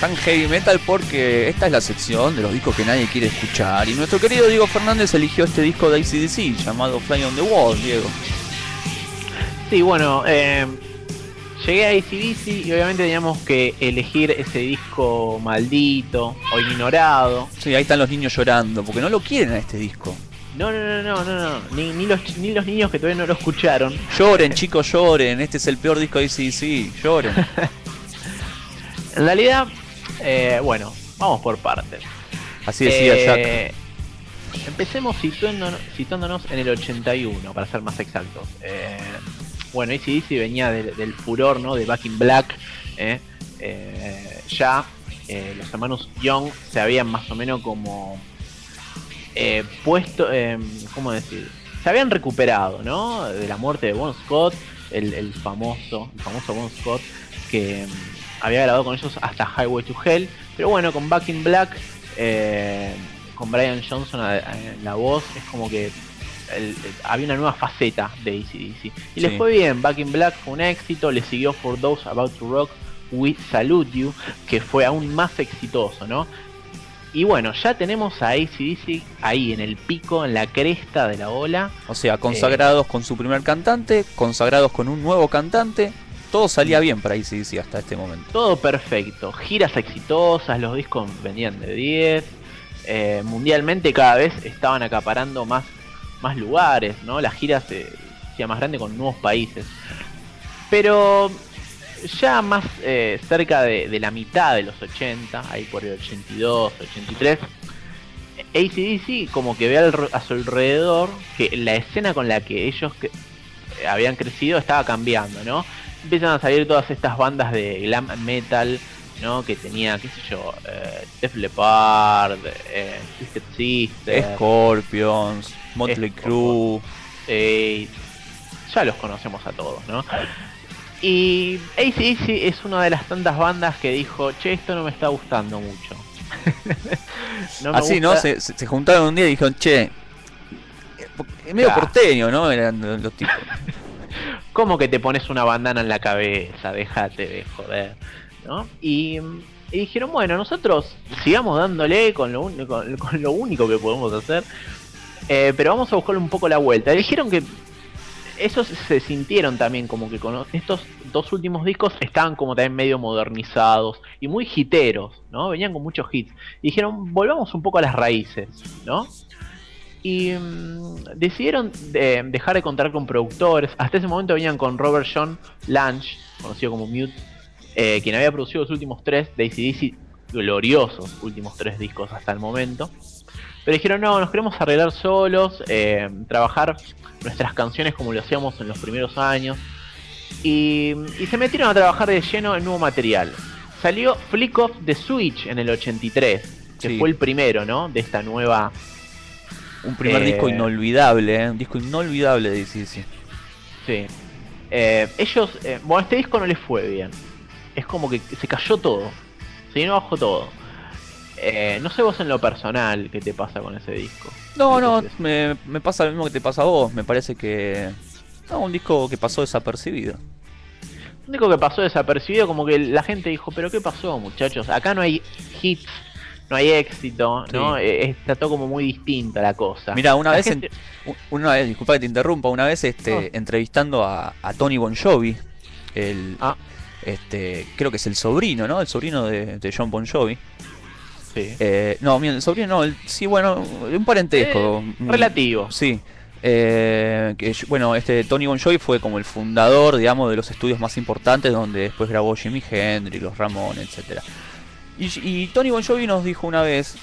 tan heavy metal porque esta es la sección de los discos que nadie quiere escuchar. Y nuestro querido Diego Fernández eligió este disco de ACDC llamado Fly on the Wall, Diego. Sí, bueno, eh, llegué a ACDC y obviamente teníamos que elegir ese disco maldito o ignorado. Sí, ahí están los niños llorando porque no lo quieren a este disco. No, no, no, no, no, no. Ni, ni, los, ni los niños que todavía no lo escucharon. Lloren, chicos, lloren. Este es el peor disco de ACDC. Lloren. En realidad, eh, bueno, vamos por partes. Así decía Jack. Eh, Empecemos situándonos, situándonos en el 81, para ser más exactos. Eh, bueno, ACDC venía del, del furor, ¿no? De Back in Black. ¿eh? Eh, ya eh, los hermanos Young se habían más o menos como eh, puesto, ¿cómo decir? Se habían recuperado, ¿no? De la muerte de Bon Scott, el, el famoso, el famoso Bon Scott, que había grabado con ellos hasta Highway to Hell. Pero bueno, con Back in Black, eh, con Brian Johnson a- en la voz, es como que el- el- había una nueva faceta de ACDC. Y les fue bien, Back in Black fue un éxito, le siguió For Those About to Rock, We Salute You, que fue aún más exitoso, ¿no? Y bueno, ya tenemos a ACDC ahí en el pico, en la cresta de la ola. O sea, consagrados con su primer cantante, consagrados con un nuevo cantante. Todo salía bien para ACDC hasta este momento. Todo perfecto, giras exitosas, los discos vendían de 10. eh, mundialmente cada vez estaban acaparando más, más lugares, ¿no? La gira se hacía más grande con nuevos países. Pero ya más eh, cerca de, la mitad de los 80, ahí por el 82, 83, ACDC como que ve al- a su alrededor que la escena con la que ellos eh, habían crecido estaba cambiando, ¿no? Empiezan a salir todas estas bandas de glam metal, ¿no? Que tenía, qué sé yo, eh, Def Leppard, eh, Twisted Sister, Scorpions, Motley. Crue. eh, ya los conocemos a todos, ¿no? Y ACDC es una de las tantas bandas que dijo, che, esto no me está gustando mucho. No me Así, ¿no? gusta- Se, se- se juntaron un día y dijeron, che, es medio Claro. porteño, ¿no? Eran los tipos. ¿Cómo que te pones una bandana en la cabeza? Déjate de joder, ¿no? Y, dijeron, bueno, nosotros sigamos dándole con lo, con, lo único que podemos hacer, eh, pero vamos a buscarle un poco la vuelta. Dijeron que esos se sintieron también como que con estos dos últimos discos estaban como también medio modernizados y muy hiteros, ¿no? Venían con muchos hits. Dijeron, volvamos un poco a las raíces, ¿no? Y mm, decidieron eh, dejar de contar con productores. Hasta ese momento venían con Robert John Lange, conocido como Mute, eh, quien había producido los últimos tres de ACDC, gloriosos últimos tres discos hasta el momento. Pero dijeron, no, nos queremos arreglar solos, eh, trabajar nuestras canciones como lo hacíamos en los primeros años. Y, y se metieron a trabajar de lleno en nuevo material. Salió Flick Off the Switch en el 83, que Sí. fue el primero, ¿no? De esta nueva Un primer Eh, disco inolvidable, ¿eh? Un disco inolvidable de ACDC. Sí. Eh, ellos, eh, bueno, este disco no les fue bien. Es como que se cayó todo. Se vino abajo todo. Eh, no sé vos en lo personal qué te pasa con ese disco. No, no, me, me pasa lo mismo que te pasa a vos. Me parece que. No, un disco que pasó desapercibido. Un disco que pasó desapercibido, como que la gente dijo, pero ¿qué pasó muchachos? Acá no hay hits, no hay éxito, ¿no? Sí. Eh, está todo como muy distinta la cosa. Mira, una La vez, gente- en- una vez, disculpa que te interrumpa, una vez este, entrevistando a, a Tony Bon Jovi, el, Ah. este, creo que es el sobrino, ¿no? El sobrino de, de John Bon Jovi. Sí. Eh, no, el sobrino no, el- sí, bueno, un parentesco. Eh, mm, relativo. Sí. Eh, que, bueno, este Tony Bon Jovi fue como el fundador, digamos, de los estudios más importantes donde después grabó Jimi Hendrix, los Ramones, etcétera. Y, y Tony Bon Jovi nos dijo una vez,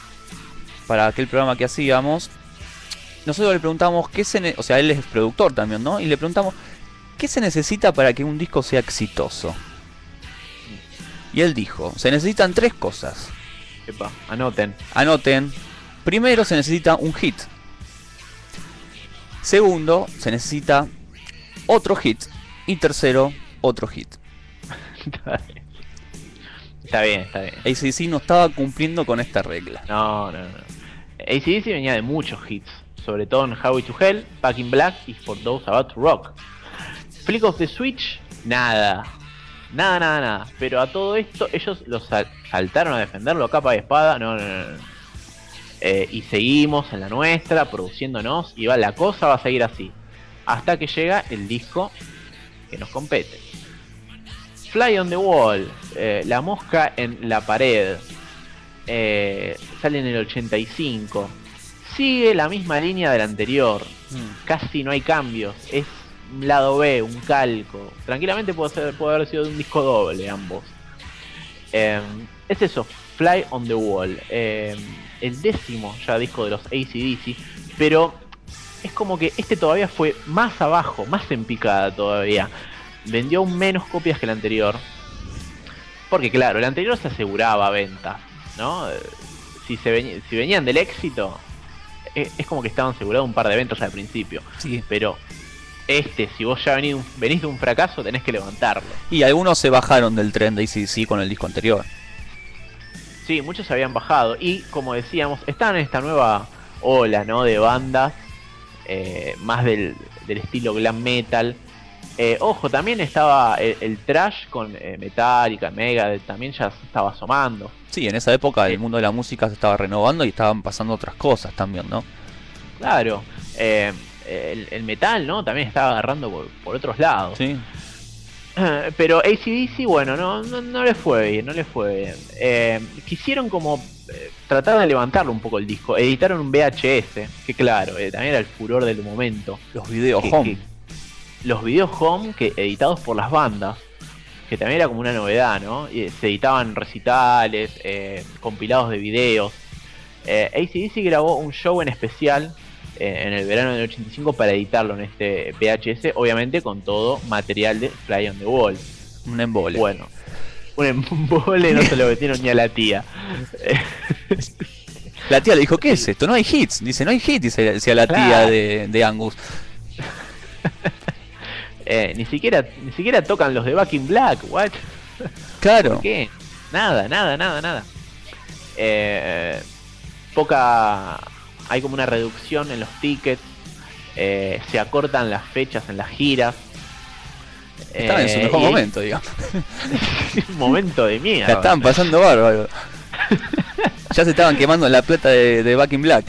para aquel programa que hacíamos, nosotros le preguntamos qué se, o sea, él es productor también, ¿no? Y le preguntamos qué se necesita para que un disco sea exitoso. Y él dijo, se necesitan tres cosas. Epa, anoten. Anoten. Primero se necesita un hit. Segundo, se necesita otro hit. Y tercero, otro hit. Está bien, está bien. ACC no estaba cumpliendo con esta regla. No, no, no. ACDC venía de muchos hits, sobre todo en Highway to Hell, Back in Black y For Those About to Rock. Flick of the Switch, nada. Nada, nada, nada. Pero a todo esto, ellos los sal- saltaron a defenderlo a capa de espada. No, no, no. no. Eh, y seguimos en la nuestra, produciéndonos, y va, la cosa va a seguir así. Hasta que llega el disco que nos compete. Fly on the Wall, eh, La Mosca en la Pared, eh, sale en el 85. Sigue la misma línea del anterior. Casi no hay cambios. Es un lado B, un calco. Tranquilamente puede, ser, puede haber sido de un disco doble ambos. Eh, es eso, Fly on the Wall. Eh, el décimo ya disco de los ACDC. Pero es como que este todavía fue más abajo, más en picada todavía. Vendió aún menos copias que el anterior. Porque claro, el anterior se aseguraba venta, ¿no? Eh, Si, se veni- si venían del éxito, eh, es como que estaban asegurados un par de eventos al principio. Sí. Pero este, si vos ya venís, de un- venís de un fracaso, tenés que levantarlo. Y algunos se bajaron del tren de ACC con el disco anterior. Sí, muchos habían bajado. Y como decíamos, estaban en esta nueva ola, ¿no? De bandas. eh, más del, del estilo glam metal. Eh, ojo, también estaba el, el trash con eh, Metallica, Megadeth, también ya se estaba asomando. Sí, en esa época el mundo de la música se estaba renovando y estaban pasando otras cosas también, ¿no? Claro. eh, el, el metal, ¿no? También estaba agarrando por, por otros lados. Sí. Pero ACDC, bueno, no, no, no le fue bien, no le fue bien. Eh, quisieron como eh, tratar de levantarlo un poco el disco. Editaron un VHS, que claro, eh, también era el furor del momento. Los videos Que- home. que- los videos home que editados por las bandas, que también era como una novedad, ¿no? Y se editaban recitales, eh, compilados de videos. Eh, ACDC grabó un show en especial eh, en el verano del 85 para editarlo en este VHS, obviamente con todo material de Fly on the Wall. Un embole. Bueno, un embole no se lo metieron ni a la tía. La tía le dijo, ¿qué es esto? No hay hits. Dice, no hay hits, dice, decía la tía de, de Angus. Eh, ni siquiera ni siquiera tocan los de Back in Black, what? Claro. ¿Por qué? Nada, nada, nada, nada. Eh, poca. Hay como una reducción en los tickets. eh, se acortan las fechas en las giras. Estaban en su eh, mejor hay momento, digamos. un momento de mierda. La estaban pasando bárbaro. ya se estaban quemando la plata de, de Back in Black.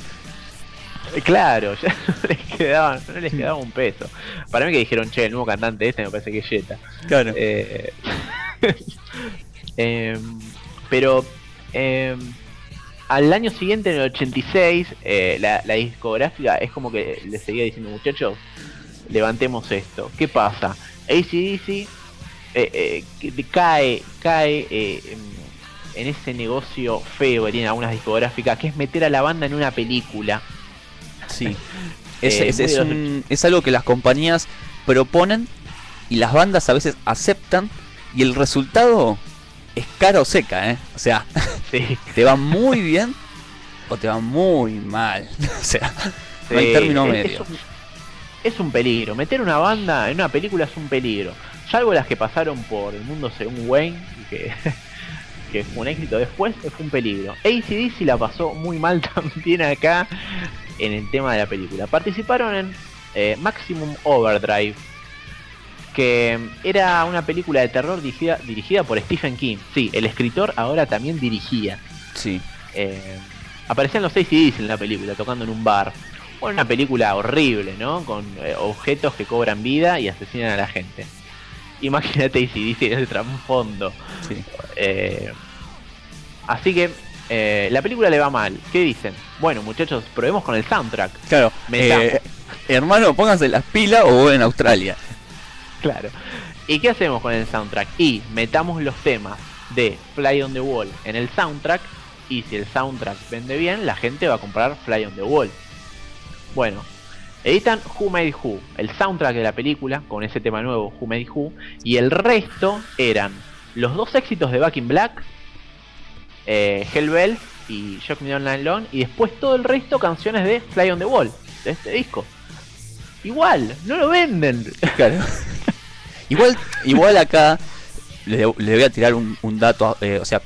Eh, Claro, ya no les quedaba, no les quedaba un peso. Para mí que dijeron, che, el nuevo cantante este me parece que es Jetta. Claro. Eh, em, pero em, al año siguiente, en el 86, eh, la, la discográfica es como que le seguía diciendo, muchachos, levantemos esto. ¿Qué pasa? ACDC cae, cae eh, en, en ese negocio feo que tienen algunas discográficas, que es meter a la banda en una película. Sí. Es, Eh, es- un- algo que las compañías proponen y las bandas a veces aceptan y el resultado es cara o seca, ¿eh? O sea, Sí. te va muy bien o te va muy mal. o sea, no hay Sí, término medio. Es un, es un peligro. Meter una banda en una película es un peligro. Salvo las que pasaron por el mundo según Wayne, que, que fue un éxito después, fue un peligro. ACDC la pasó muy mal también acá en el tema de la película. Participaron en eh, Maximum Overdrive, que era una película de terror dirigida, dirigida por Stephen King. Sí, el escritor ahora también dirigía. Sí. Eh, aparecían los ACDs en la película, tocando en un bar. Bueno, una película horrible, ¿no? Con eh, objetos que cobran vida y asesinan a la gente. Imagínate ACDC en ese trasfondo. Sí. Eh, así que eh, la película le va mal. ¿Qué dicen? Bueno, muchachos, probemos con el soundtrack. Claro, eh, hermano, pónganse las pilas o en Australia. Claro. ¿Y qué hacemos con el soundtrack? Y metamos los temas de Fly on the Wall en el soundtrack. Y si el soundtrack vende bien, la gente va a comprar Fly on the Wall. Bueno, editan Who Made Who, el soundtrack de la película, con ese tema nuevo, Who Made Who. Y el resto eran los dos éxitos de Back in Black, eh, Hellbell y Shock Me Down Line Long. Y después todo el resto canciones de Fly on the Wall, de este disco. Igual, no lo venden. Claro. igual, igual acá le, le voy a tirar un, un dato, eh, o sea,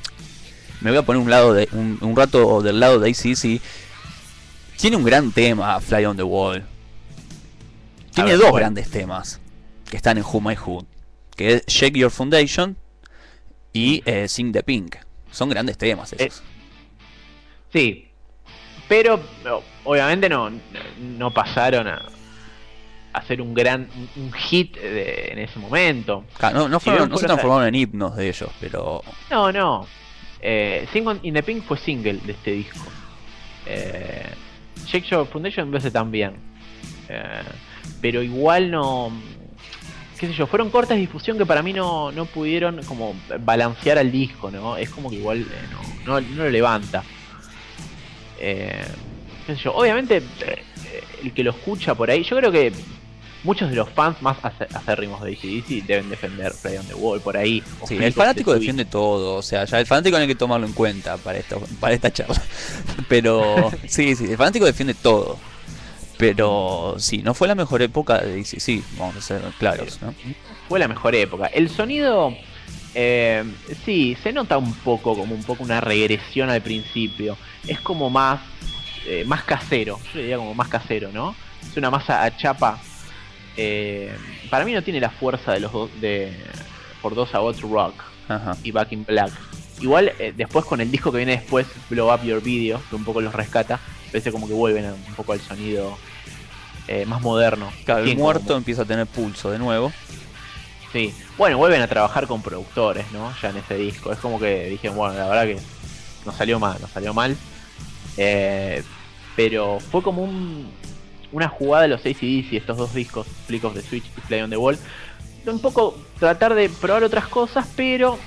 me voy a poner un lado de un, un rato del lado de ACDC. Tiene un gran tema, Fly on the Wall. Tiene ver, dos bueno. grandes temas que están en Who My Who, que es Shake Your Foundation y eh, Sing the Pink. Son grandes temas esos. Eh, Sí, pero no, obviamente no, no pasaron a, hacer un gran un- hit de- en ese momento. No, no, si fueron- bien no se transformaron en himnos de ellos, pero No, no. Eh, Sing on- in the Pink fue single de este disco. Eh, Shake Your Foundation me parece también. Eh, pero igual no. Qué sé yo, fueron cortas de difusión que para mí no, no pudieron como balancear al disco, ¿no? Es como que igual eh, no, no, no lo levanta. Eh, qué sé yo, obviamente eh, el que lo escucha por ahí, yo creo que muchos de los fans más acérrimos de ACDC deben defender Play on the Wall por ahí. Sí, el fanático defiende todo, o sea, ya el fanático no hay que tomarlo en cuenta para esto, para esta charla. Pero sí, sí, el fanático defiende todo. Pero sí, no fue la mejor época de sí, vamos a ser claros, ¿no? fue la mejor época. El sonido, eh, sí, se nota un poco, como un poco una regresión al principio. Es como más, eh, más casero, yo diría como más casero, ¿no? Es una masa a chapa. eh, para mí no tiene la fuerza de los dos, de por dos a otro rock Ajá. y Back in Black. Igual eh, después con el disco que viene después, Blow Up Your Video, que un poco los rescata, parece como que vuelven un poco al sonido eh, más moderno. Claro, el muerto como- empieza a tener pulso de nuevo. Sí, bueno, vuelven a trabajar con productores, ¿no? Ya en ese disco. Es como que dije, bueno, la verdad que nos salió mal, nos salió mal. Eh, pero fue como un, una jugada de los ACDC, estos dos discos, Flick of the Switch y Play on the Wall. Un poco tratar de probar otras cosas, pero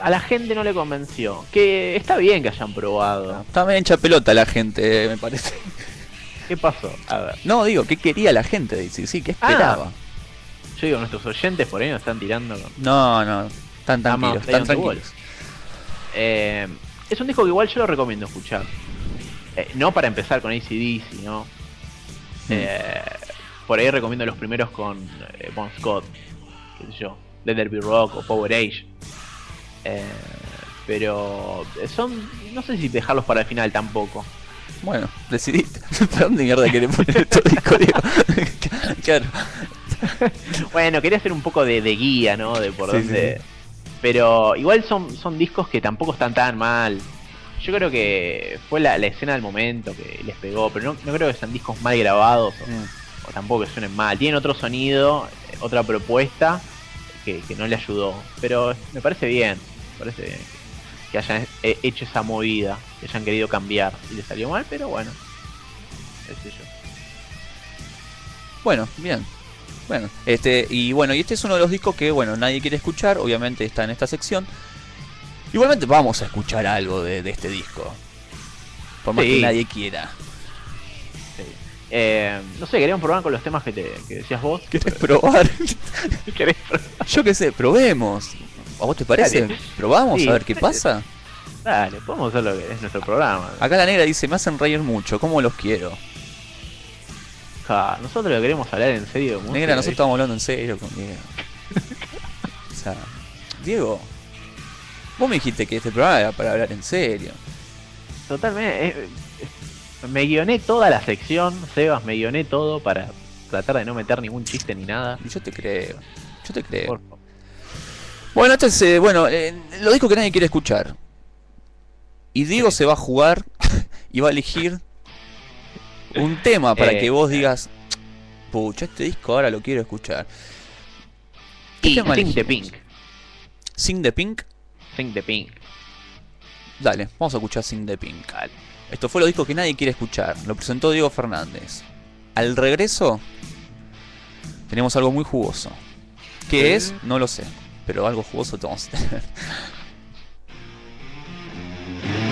a la gente no le convenció. Que está bien que hayan probado. Está medio hincha pelota la gente, me parece. ¿Qué pasó? A ver, No, digo, ¿qué quería la gente? Dice, sí, ¿qué Ah. esperaba? yo digo, nuestros oyentes por ahí nos están tirando. No, no, están tranquilos, están tranquilos. Eh, es un disco que igual yo lo recomiendo escuchar. Eh, no para empezar con ACDC, ¿no? Eh, por ahí recomiendo los primeros con eh, Bon Scott, qué sé yo, Let There Be Rock o Power Age. Eh, pero son, no sé si dejarlos para el final tampoco. Bueno, decidiste. ¿Para dónde mierda querés poner esto disco, claro. Bueno, quería hacer un poco de, de guía, ¿no? De por Sí, dónde. Pero igual son, son discos que tampoco están tan mal. Yo creo que fue la, la escena del momento que les pegó, pero no, no creo que sean discos mal grabados o, Mm. o tampoco que suenen mal. Tienen otro sonido, otra propuesta que, que no le ayudó. Pero me parece bien, me parece bien que hayan eh, hecho esa movida, que hayan querido cambiar. Y les salió mal, pero bueno. qué sé yo. Bueno, bien. Bueno, este, y bueno, y este es uno de los discos que, bueno, nadie quiere escuchar, obviamente está en esta sección. Igualmente vamos a escuchar algo de, de este disco. Por más Sí. que nadie quiera. Eh, no sé, queríamos probar con los temas que, te, que decías vos. ¿Querés probar? ¿Querés probar? Yo qué sé, probemos. ¿A vos te parece? Dale. ¿Probamos Sí. a ver qué pasa? Dale, podemos hacer lo que es nuestro programa. Acá la negra dice, me hacen reír mucho, ¿cómo los quiero? Ja, nosotros lo queremos hablar en serio. música, Negra, nosotros ¿viste? estamos hablando en serio con Diego. O sea, Diego, vos me dijiste que este programa era para hablar en serio. Totalmente. eh, eh, me guioné toda la sección, Sebas, me guioné todo para tratar de no meter ningún chiste ni nada. Y yo te creo, yo te creo. Por favor. Bueno, este es, eh, bueno, eh, lo dijo que nadie quiere escuchar. Y Diego se va a jugar y va a elegir un tema para Eh, que vos digas, pucha, este disco ahora lo quiero escuchar. ¿Qué Y tema Sing the? Pink. Sing the Pink. Sing the Pink. Dale, vamos a escuchar Sing the Pink. Dale. Esto fue lo disco que nadie quiere escuchar. Lo presentó Diego Fernández. Al regreso, tenemos algo muy jugoso. ¿Qué es? No lo sé. Pero algo jugoso vamos a tener.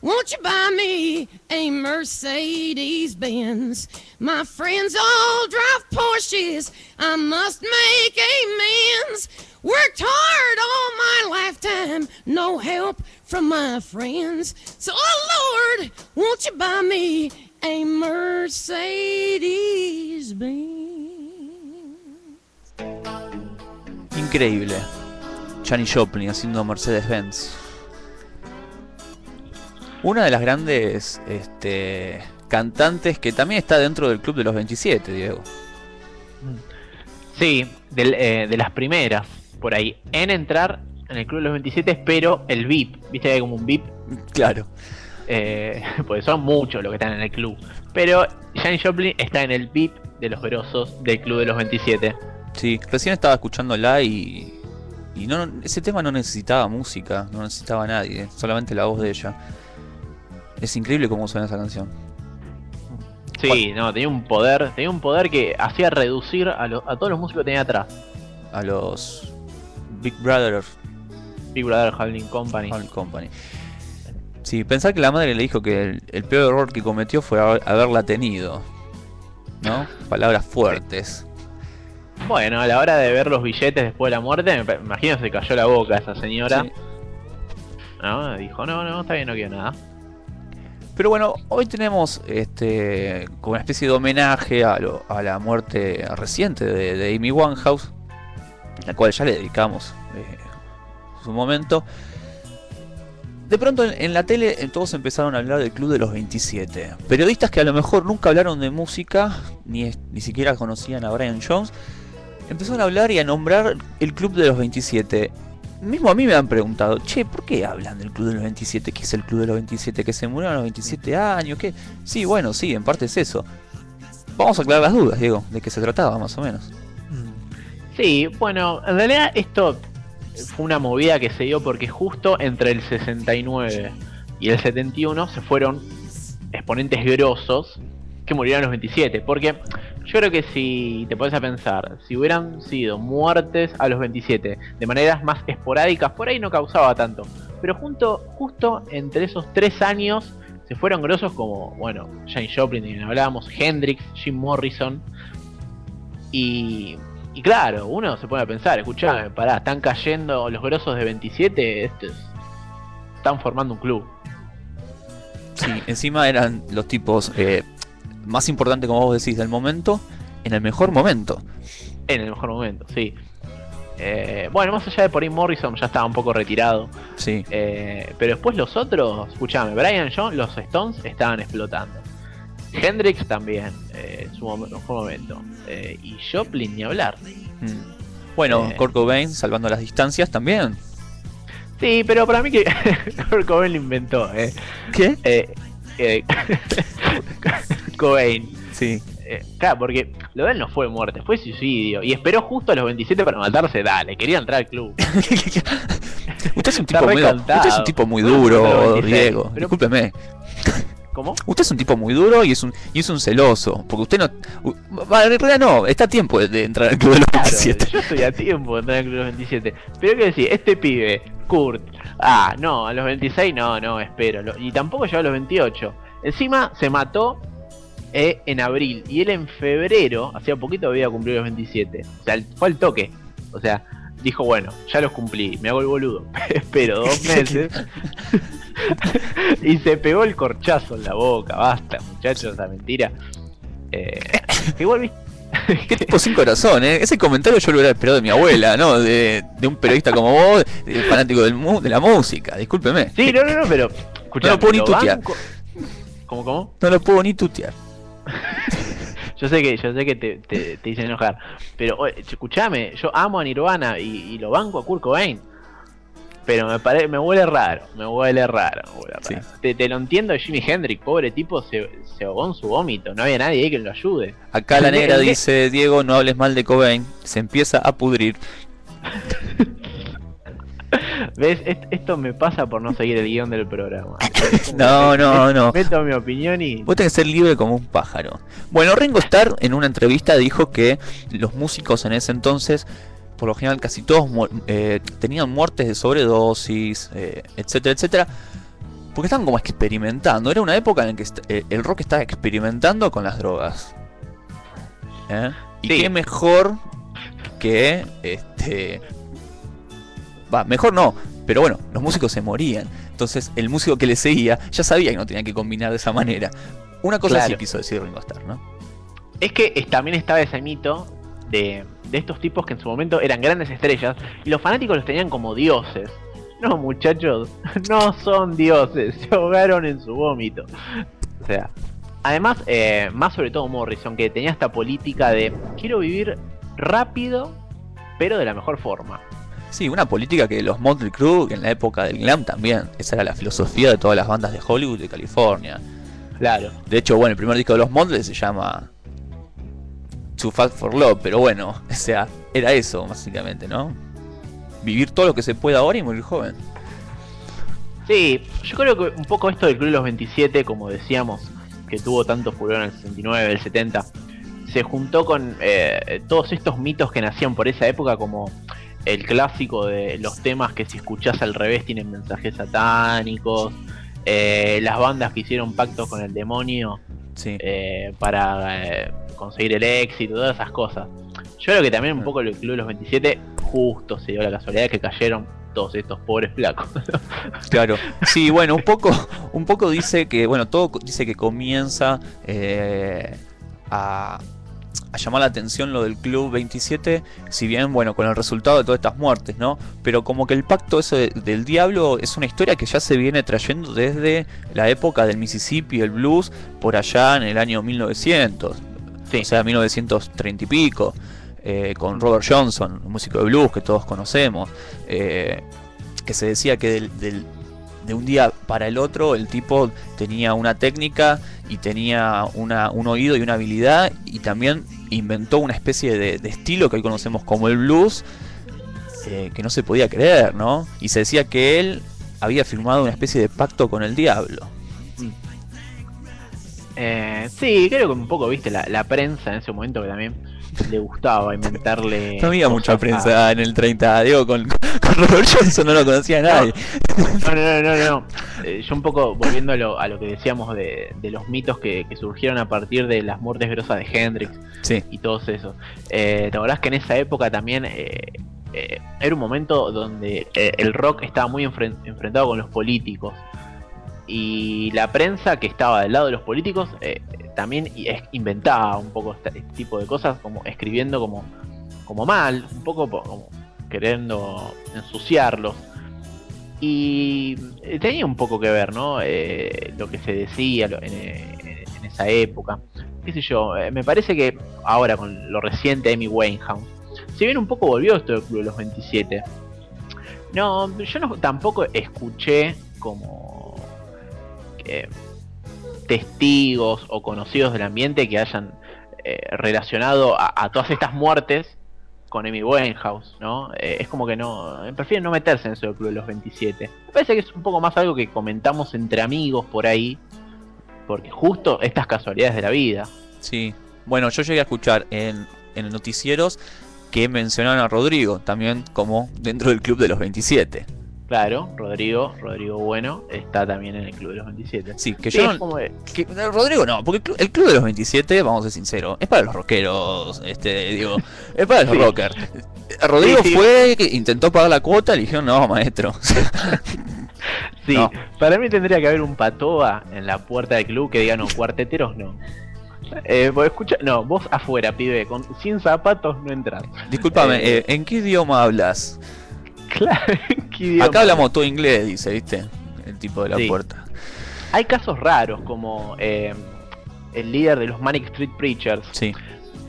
won't you buy me a Mercedes Benz? My friends all drive Porsches. I must make amends. Worked hard all my lifetime, no help from my friends. So, oh Lord, won't you buy me a Mercedes Benz? Increíble. Janis Joplin haciendo Mercedes-Benz. Una de las grandes este, cantantes que también está dentro del club de los 27, Diego. Sí, del, eh, de las primeras, por ahí. En entrar en el Club de los 27, espero el VIP. Viste que hay como un VIP. Claro. Eh, porque son muchos los que están en el club. Pero Janis Joplin está en el VIP de los grosos del Club de los 27. Sí, recién estaba escuchándola y. Y no, ese tema no necesitaba música, no necesitaba a nadie, solamente la voz de ella. Es increíble cómo suena esa canción. Sí, no, tenía un poder, tenía un poder que hacía reducir a, lo- a todos los músicos que tenía atrás. A los Big Brother Big Brother Howling Company. All Company. Sí, pensar que la madre le dijo que el, el peor error que cometió fue haber- haberla tenido. ¿No? Palabras fuertes. Bueno, a la hora de ver los billetes después de la muerte, me imagino se cayó la boca esa señora. Sí. ¿no? Dijo, no, no, está bien, no quiero nada. Pero bueno, hoy tenemos este como una especie de homenaje a, lo- a la muerte reciente de, Amy Winehouse, la cual ya le dedicamos eh, su momento. De pronto en, en la tele eh, todos empezaron a hablar del Club de los 27. Periodistas que a lo mejor nunca hablaron de música, ni, ni siquiera conocían a Brian Jones, empezaron a hablar y a nombrar el Club de los 27. Mismo a mí me han preguntado, che, ¿por qué hablan del Club de los 27? ¿Qué es el Club de los 27? ¿Que se murieron a los 27 años? ¿Qué? Sí, bueno, sí, en parte es eso. Vamos a aclarar las dudas, Diego, de qué se trataba más o menos. Sí, bueno, en realidad esto fue una movida que se dio porque justo entre el 69 y el 71 se fueron exponentes grosos que murieron a los 27. Porque yo creo que si te pones a pensar, si hubieran sido muertes a los 27 de maneras más esporádicas, por ahí no causaba tanto. Pero junto, justo entre esos tres años se fueron grosos como, bueno, Jane Joplin, de quien hablábamos, Hendrix, Jim Morrison. Y, y claro, uno se pone a pensar, escuchá, pará, están cayendo los grosos de 27, esto es- están formando un club. Sí, encima eran los tipos eh, más importantes, como vos decís, del momento, en el mejor momento. En el mejor momento, sí. Eh, bueno, más allá de por ahí Morrison ya estaba un poco retirado. Sí, Eh, pero después los otros, escuchame, Brian Jones, los Stones estaban explotando. Hendrix también, eh, en su mom- mejor momento. Eh, y Joplin ni hablar. Mm. Bueno, Eh. Kurt Cobain, salvando las distancias también. Sí, pero para mí que Kurt Cobain lo inventó. Eh. ¿Qué? Eh, Cobain. Sí. Eh, claro, porque lo de él no fue muerte, fue suicidio. Y esperó justo a los 27 para matarse. Dale, quería entrar al club. usted es un tipo muy, recontado. usted es un tipo muy duro, pero 26, Diego. Discúlpeme. ¿Cómo? Usted es un tipo muy duro y es un y es un celoso, porque usted no en realidad no, está a tiempo de, de entrar al club de los Claro, 27. yo estoy a tiempo de entrar al club de los 27. Pero qué decir, este pibe, Kurt, ah, no, a los 26 no, no, espero. Y tampoco llegó a los 28. Encima se mató eh, en abril y él en febrero, hacía poquito había cumplido los 27. O sea, fue al toque. O sea, dijo, bueno, ya los cumplí, me hago el boludo. Espero dos meses. y se pegó el corchazo en la boca. Basta, muchachos, esa mentira. Eh, igual viste. Qué tipo sin corazón, ¿eh? Ese comentario yo lo hubiera esperado de mi abuela, ¿no? De, de un periodista como vos, de- fanático del mu- de la música, discúlpeme. Sí, no, no, no, pero. escuchá, No lo puedo ni tutear. ¿Cómo, cómo? No lo puedo ni tutear. Yo sé que, yo sé que te, te, te dicen enojar. Pero oye, escuchame, yo amo a Nirvana y, y lo banco a Kurt Cobain. Pero me pare, me huele raro, me huele raro, me huele Sí. raro. Te, te lo entiendo Jimi Hendrix, pobre tipo, se, se ahogó en su vómito, no había nadie ahí que lo ayude. Acá la negra dice, Diego, no hables mal de Cobain, se empieza a pudrir. ¿Ves? Est- esto me pasa por no seguir el guion del programa. No, no, no. Meto mi opinión y. Vos tenés que ser libre como un pájaro. Bueno, Ringo Starr en una entrevista dijo que los músicos en ese entonces, por lo general casi todos eh, tenían muertes de sobredosis, eh, etcétera, etcétera, porque estaban como experimentando. Era una época en la que eh, el rock estaba experimentando con las drogas. ¿Eh? Y Sí. qué mejor que este... Va, mejor no, pero bueno, los músicos se morían. Entonces el músico que le seguía ya sabía que no tenía que combinar de esa manera. Una cosa sí Claro. quiso decir Ringo Starr, ¿no? Es que es- también estaba ese mito de, de estos tipos que en su momento eran grandes estrellas y los fanáticos los tenían como dioses. No, muchachos, no son dioses, se ahogaron en su vómito. O sea, además, eh, más sobre todo Morrison, que tenía esta política de quiero vivir rápido, pero de la mejor forma. Sí, una política que los Motley Crue en la época del glam también. Esa era la filosofía de todas las bandas de Hollywood de California. Claro. De hecho, bueno, el primer disco de los Motley se llama Too Fast for Love, pero bueno, o sea, era eso básicamente, ¿no? Vivir todo lo que se pueda ahora y morir joven. Sí, yo creo que un poco esto del Club de los 27, como decíamos, que tuvo tanto furor en el 69, el 70, se juntó con eh, todos estos mitos que nacían por esa época, como el clásico de los temas que si escuchás al revés tienen mensajes satánicos, eh, las bandas que hicieron pactos con el demonio Sí. eh, para eh, conseguir el éxito, todas esas cosas. Yo creo que también un poco el Club de los 27 justo se dio la casualidad que cayeron todos estos pobres flacos. Claro, sí, bueno, un poco, un poco dice que, bueno, todo dice que comienza eh, a, a llamar la atención lo del Club 27, si bien, bueno, con el resultado de todas estas muertes, ¿no? Pero como que el pacto ese de- del diablo es una historia que ya se viene trayendo desde la época del Mississippi, el blues, por allá en el año 1900, Sí. o sea, 1930 y pico. eh, con Robert Johnson, un músico de blues que todos conocemos, eh, que se decía que del, del- de un día para el otro el tipo tenía una técnica y tenía una, un oído y una habilidad y también inventó una especie de, estilo que hoy conocemos como el blues eh, que no se podía creer, ¿no? Y se decía que él había firmado una especie de pacto con el diablo. Eh, sí, creo que un poco, viste, la prensa en ese momento que también le gustaba inventarle. No había mucha prensa en el 30, digo, con, con Robert Johnson no lo conocía nadie. No, no, no, no. no. Eh, yo un poco volviendo a lo, a lo que decíamos de, de los mitos que, que surgieron a partir de las muertes grosas de Hendrix Sí, y todos esos. Eh, ¿Te acordás que en esa época también eh, eh, era un momento donde el rock estaba muy enfren- enfrentado con los políticos? Y la prensa que estaba del lado de los políticos eh, también inventaba un poco esta- este tipo de cosas, como escribiendo como, como mal, un poco po- como queriendo ensuciarlos. Y eh, tenía un poco que ver, ¿no? Eh, lo que se decía eh, en esa época. Qué sé yo, me parece que ahora con lo reciente Amy Winehouse, si bien un poco volvió esto del Club de los 27, no, yo tampoco escuché como eh, testigos o conocidos del ambiente que hayan eh, relacionado a, todas estas muertes con Amy Winehouse, ¿no? Eh, es como que no, prefieren no meterse en eso del Club de los 27. Me parece que es un poco más algo que comentamos entre amigos por ahí, porque justo estas casualidades de la vida. sí. Bueno, yo llegué a escuchar en, en noticieros que mencionaban a Rodrigo, también como dentro del club de los 27. Claro, Rodrigo, Rodrigo Bueno, está también en el Club de los 27. Sí, que Sí, yo no- como de- que- Rodrigo no, porque el club, el club de los 27, vamos a ser sinceros, es para los rockeros, este, digo, es para los Sí. rockers. Rodrigo Sí, fue, intentó pagar la cuota, le dijeron, no, maestro. Sí, No. para mí tendría que haber un patoa en la puerta del club que diga no, cuarteteros no. Eh, vos escucha, no, vos afuera, pibe, con, sin zapatos no entras. Discúlpame, Eh, eh, ¿en qué idioma hablas? Claro. Acá hablamos todo inglés, dice, ¿viste? El tipo de la Sí. puerta. Hay casos raros como eh, el líder de los Manic Street Preachers Sí,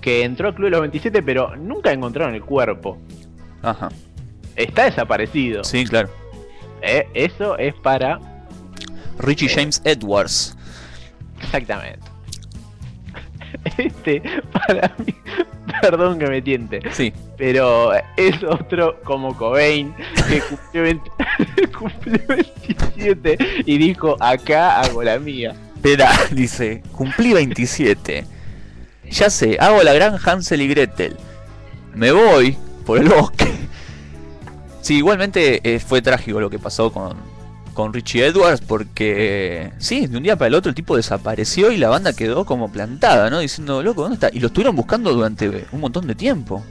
que entró al club de los 27 pero nunca encontraron el cuerpo. ajá. Está desaparecido. Sí, claro. Eh, eso es para Richie Eh. James Edwards. exactamente. Este para mí, perdón que me tiente, Sí, pero es otro como Cobain que cumplió, 20 cumplió 27 y dijo acá hago la mía. espera, dice, cumplí 27. Ya sé, hago la gran Hansel y Gretel. Me voy por el bosque. Sí, igualmente eh, fue trágico lo que pasó con, con Richie Edwards porque, sí, de un día para el otro el tipo desapareció y la banda quedó como plantada, ¿no? Diciendo, loco, ¿dónde está? Y lo estuvieron buscando durante un montón de tiempo.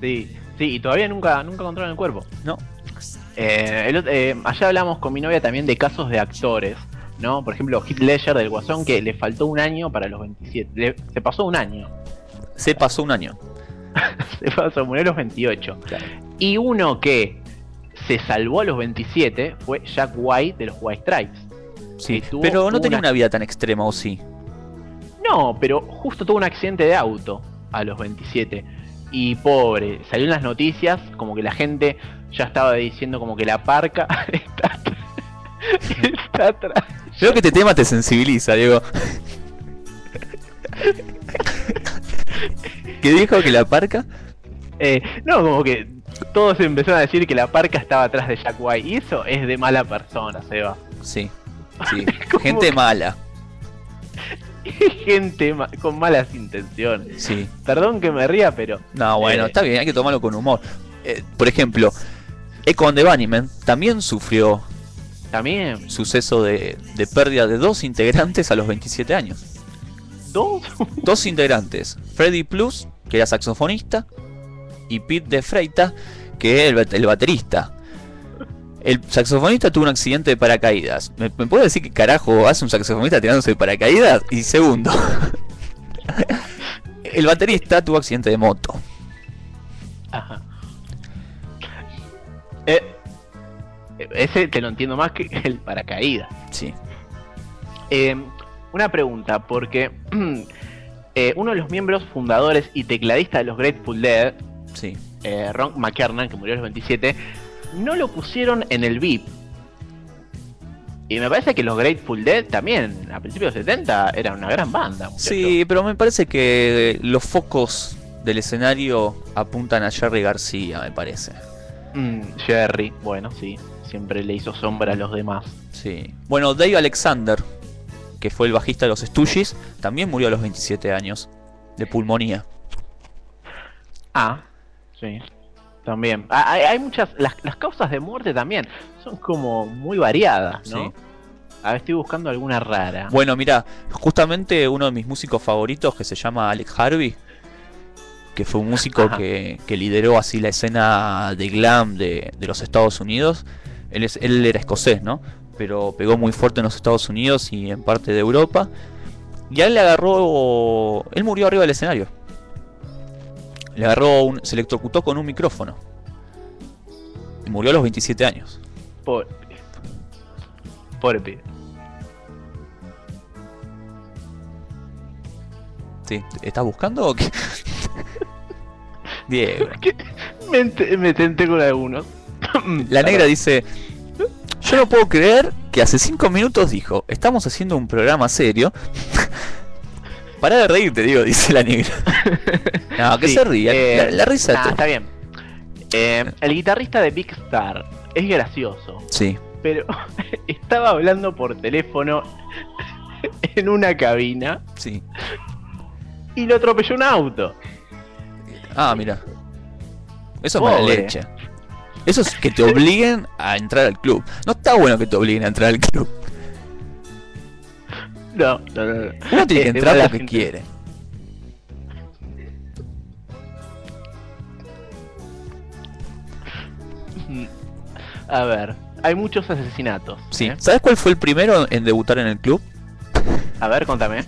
Sí, sí, y todavía nunca, nunca encontraron el cuerpo. No. Eh, el eh, allá hablamos con mi novia también de casos de actores, ¿no? Por ejemplo, Heath Ledger del Guasón que le faltó un año para los 27. Le- se pasó un año. Se pasó un año. Se pasó, murió a los 28. Claro. Y uno que se salvó a los 27 fue Jack White de los White Stripes. Sí, pero no tenía una- vida tan extrema, ¿o sí? No, pero justo tuvo un accidente de auto a los 27. Y pobre, salió en las noticias como que la gente ya estaba diciendo como que la parca está atrás. está atrás. Creo que este tema te sensibiliza, Diego. ¿Qué dijo que la parca? Eh, no, como que todos empezaron a decir que la parca estaba atrás de Jack White. Y eso es de mala persona, Seba. Sí, sí. ¿Cómo Gente mala. Gente ma- con malas intenciones. Sí. Perdón que me ría, pero No, bueno, Eh. está bien, hay que tomarlo con humor. Eh, por ejemplo, Echo and the Bunnymen también sufrió también suceso de, de pérdida de dos integrantes a los 27 años. dos. Dos integrantes, Freddy Plus, que era saxofonista, y Pete de Freita, que bat- el baterista. El saxofonista tuvo un accidente de paracaídas. ¿Me, me puede decir qué carajo hace un saxofonista tirándose de paracaídas? Y segundo, el baterista tuvo accidente de moto. Ajá. Eh, ese te lo entiendo más que el paracaídas. Sí. Eh, una pregunta, porque eh, uno de los miembros fundadores y tecladista de los Grateful Dead, Sí. eh, Ron McKernan, que murió a los 27, no lo pusieron en el VIP. Y me parece que los Grateful Dead también, a principios de los 70, eran una gran banda. muchacho. Sí, pero me parece que los focos del escenario apuntan a Jerry García, me parece. Mm, Jerry, bueno, sí, siempre le hizo sombra a los demás. Sí. Bueno, Dave Alexander, que fue el bajista de los Stooges, también murió a los 27 años de pulmonía. Ah, sí, también. Ah, Hay, hay muchas, las, las causas de muerte también son como muy variadas, ¿no? Sí. A ver, estoy buscando alguna rara. Bueno, mira, justamente uno de mis músicos favoritos que se llama Alex Harvey, que fue un músico que lideró así la escena de glam de, de los Estados Unidos. Él, es, él era escocés, ¿no? Pero pegó muy fuerte en los Estados Unidos y en parte de Europa. Y a él le agarró. Él murió arriba del escenario. Le agarró. Un, se electrocutó con un micrófono. Y murió a los 27 años. Pobre, pobre pibe. ¿Sí? ¿Estás buscando o qué? Diego. Me, ent- me tenté con algunos. La negra dice, yo no puedo creer que hace 5 minutos dijo, estamos haciendo un programa serio. Para de reírte, digo, dice la negra. No, que Sí, se ría. eh, la, la risa nah, está bien. Eh, el guitarrista de Big Star es gracioso, Sí, pero estaba hablando por teléfono en una cabina sí. y lo atropelló un auto. Ah, mira. Eso es mala leche. Eso es que te obliguen a entrar al club. No está bueno que te obliguen a entrar al club. No, no, no. no. Uno tiene que entrar la porque gente- quiere. A ver, hay muchos asesinatos. Sí. ¿eh? ¿Sabes cuál fue el primero en debutar en el club? A ver, contame.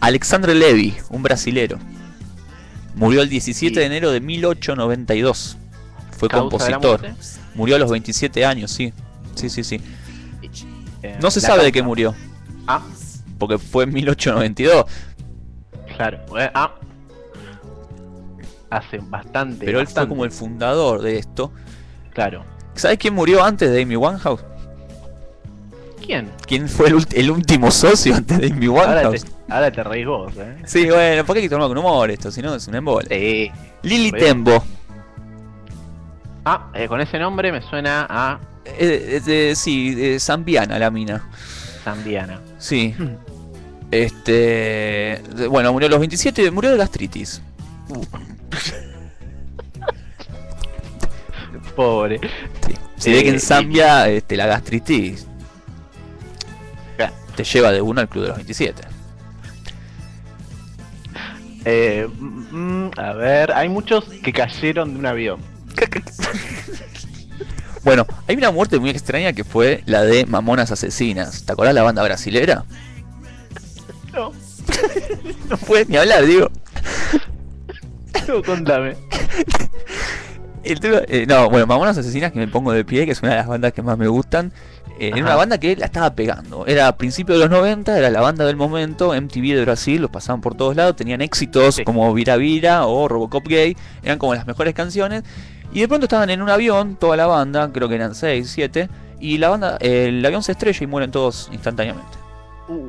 Alexandre Levy, un brasilero. Murió el 17 Sí. de enero de 1892. Fue compositor. Murió a los 27 años, sí. Sí, sí, sí. Eh, No se sabe de qué murió, Ah, porque fue en 1892. claro. eh, ah. Hace bastante. Pero él fue bastante. como el fundador de esto. Claro. ¿Sabes quién murió antes de Amy Winehouse? ¿Quién? ¿Quién fue el, el último socio antes de Amy Winehouse? ahora te reís vos, eh. Sí, bueno, porque hay que tomarlo con humor esto, si no es un embole. Sí. Lily Bien. Tembo. Ah, eh, con ese nombre me suena a Eh, de- sí, Zambiana la mina. Zambiana. Sí. Este. Bueno, murió a los 27, murió de gastritis. Pobre. Sí. Se ve que Eh, en Zambia este, la gastritis te lleva de uno al club de los 27. Eh, mm, a ver, hay muchos que cayeron de un avión. Bueno, hay una muerte muy extraña que fue la de Mamonas Asesinas. ¿Te acordás la banda brasilera? No, No puedes ni hablar, digo. no, contame. El tema- eh, no, bueno, Mamonas Asesinas que me pongo de pie, que es una de las bandas que más me gustan. eh, era una banda que la estaba pegando. Era a principios de los 90, era la banda del momento, MTV de Brasil, los pasaban por todos lados, tenían éxitos Sí. como Vira Vira o Robocop Gay, eran como las mejores canciones. Y de pronto estaban en un avión, toda la banda, creo que eran 6, 7, y la banda, eh, el avión se estrella y mueren todos instantáneamente. Uh.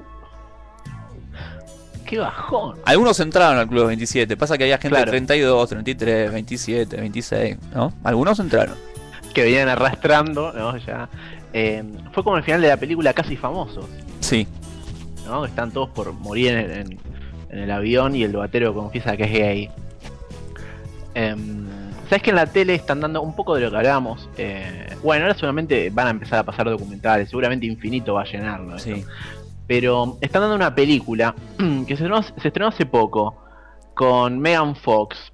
Qué bajón. Algunos entraron al Club 27, pasa que había gente Claro. de 32, 33, 27, 26, ¿no? Algunos entraron. Que venían arrastrando, ¿no? Ya. Eh, fue como el final de la película Casi Famosos, Sí, ¿no? Están todos por morir en, en- en el avión y el batero confiesa que es gay. Em, Sabes que en la tele están dando un poco de lo que hablábamos. eh, bueno, ahora seguramente van a empezar a pasar documentales. Seguramente Infinito va a llenarlo. esto. sí. Pero están dando una película que se estrenó, se estrenó hace poco con Megan Fox.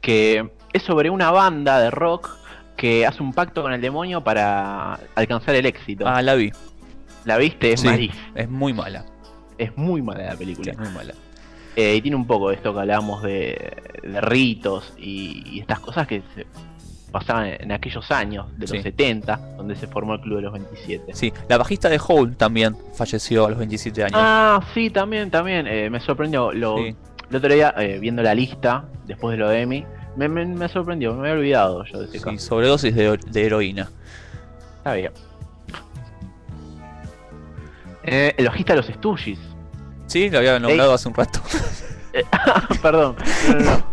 Que es sobre una banda de rock que hace un pacto con el demonio para alcanzar el éxito. Ah, la vi. ¿La viste? Es Sí, malísima. es muy mala. Es muy mala la Sí, película. es muy mala. Eh, y tiene un poco de esto que hablábamos de, de ritos y, y estas cosas que se pasaban en, aquellos años de los Sí. 70, donde se formó el Club de los 27. Sí, la bajista de Hole también falleció a los 27 años. Ah, sí, también, también. eh, me sorprendió. Lo, Sí. El otro día, eh, viendo la lista, después de lo de Emi, me, me- me sorprendió. Me había olvidado yo de ese Sí, caso. sobredosis de, de heroína. Está bien. Eh, el bajista de los Stooges. Sí, lo había nombrado hace un rato. Perdón. No, no, no.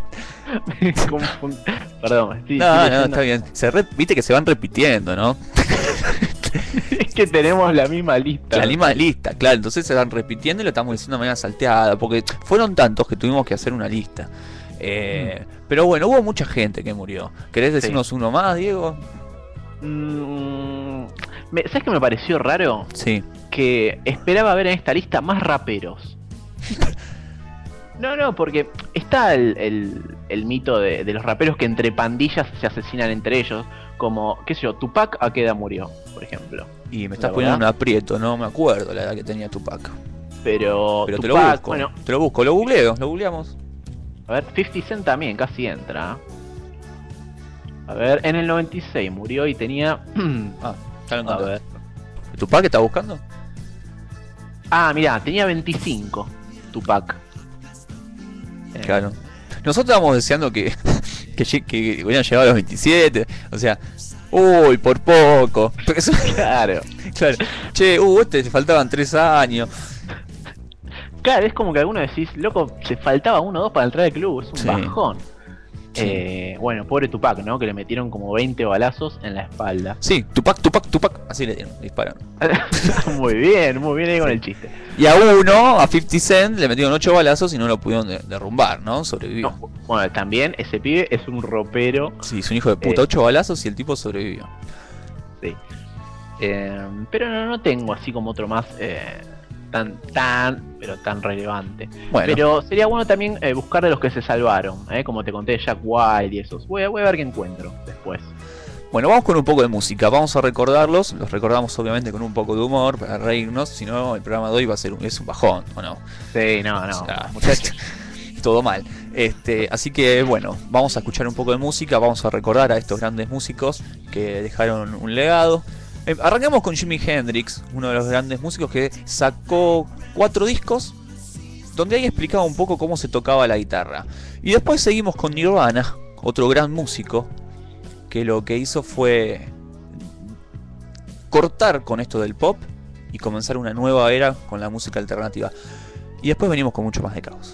Perdón. no, no, está bien. Se re- Viste que se van repitiendo, ¿no? es que tenemos la misma lista. La misma lista, claro. Entonces se van repitiendo y lo estamos diciendo de manera salteada. Porque fueron tantos que tuvimos que hacer una lista. Eh, Pero bueno, hubo mucha gente que murió. ¿Querés decirnos uno más, Diego? Mm, ¿Sabes qué me pareció raro? Sí. Que esperaba ver en esta lista más raperos. No, no, porque está el, el- el mito de, de los raperos que entre pandillas se asesinan entre ellos. Como, qué sé yo, Tupac a qué edad murió, por ejemplo. Y me estás ¿La poniendo un aprieto, no me acuerdo la edad que tenía Tupac. Pero, Pero te lo busco. bueno, Te lo busco, lo googleo, lo googleamos. a ver, 50 Cent también casi entra. A ver, en el 96 murió y tenía... Ah, ya lo encontré. ¿Tupac está buscando? Ah, mirá, tenía 25 Tupac. Eh, Claro. Nosotros estábamos deseando que, que, lle- que hubieran llegado a los 27. O sea, uy, por poco. Eso- Claro. claro. Che, uh, este te faltaban 3 años. Claro, es como que alguno decís, loco, se faltaba uno o dos para entrar al club, es un Sí. bajón. Sí, Eh, bueno, pobre Tupac, ¿no? Que le metieron como 20 balazos en la espalda. Sí, Tupac, Tupac, Tupac, así le dieron, dispararon. muy bien, muy bien ahí con el chiste. Y a uno, a 50 Cent, le metieron 8 balazos y no lo pudieron de- derrumbar, ¿no? Sobrevivió. No, bueno, también ese pibe es un ropero. Sí, es un hijo de puta, Eh. 8 balazos y el tipo sobrevivió. Sí. Eh, pero no, no tengo así como otro más eh, tan, tan, pero tan relevante. Bueno, Pero sería bueno también eh, buscar de los que se salvaron, ¿eh? como te conté, Jack Wild y esos. Voy a, voy a ver qué encuentro después. bueno, vamos con un poco de música. Vamos a recordarlos. Los recordamos obviamente con un poco de humor para reírnos. Si no, el programa de hoy va a ser un, es un bajón, ¿o no? Sí, no, no, O sea, muchachos. todo mal. Este, así que bueno, vamos a escuchar un poco de música, vamos a recordar a estos grandes músicos que dejaron un legado. Eh, arrancamos con Jimi Hendrix, uno de los grandes músicos que sacó cuatro discos donde ahí explicaba un poco cómo se tocaba la guitarra. Y después seguimos con Nirvana, otro gran músico que lo que hizo fue cortar con esto del pop y comenzar una nueva era con la música alternativa. Y después venimos con mucho más de caos.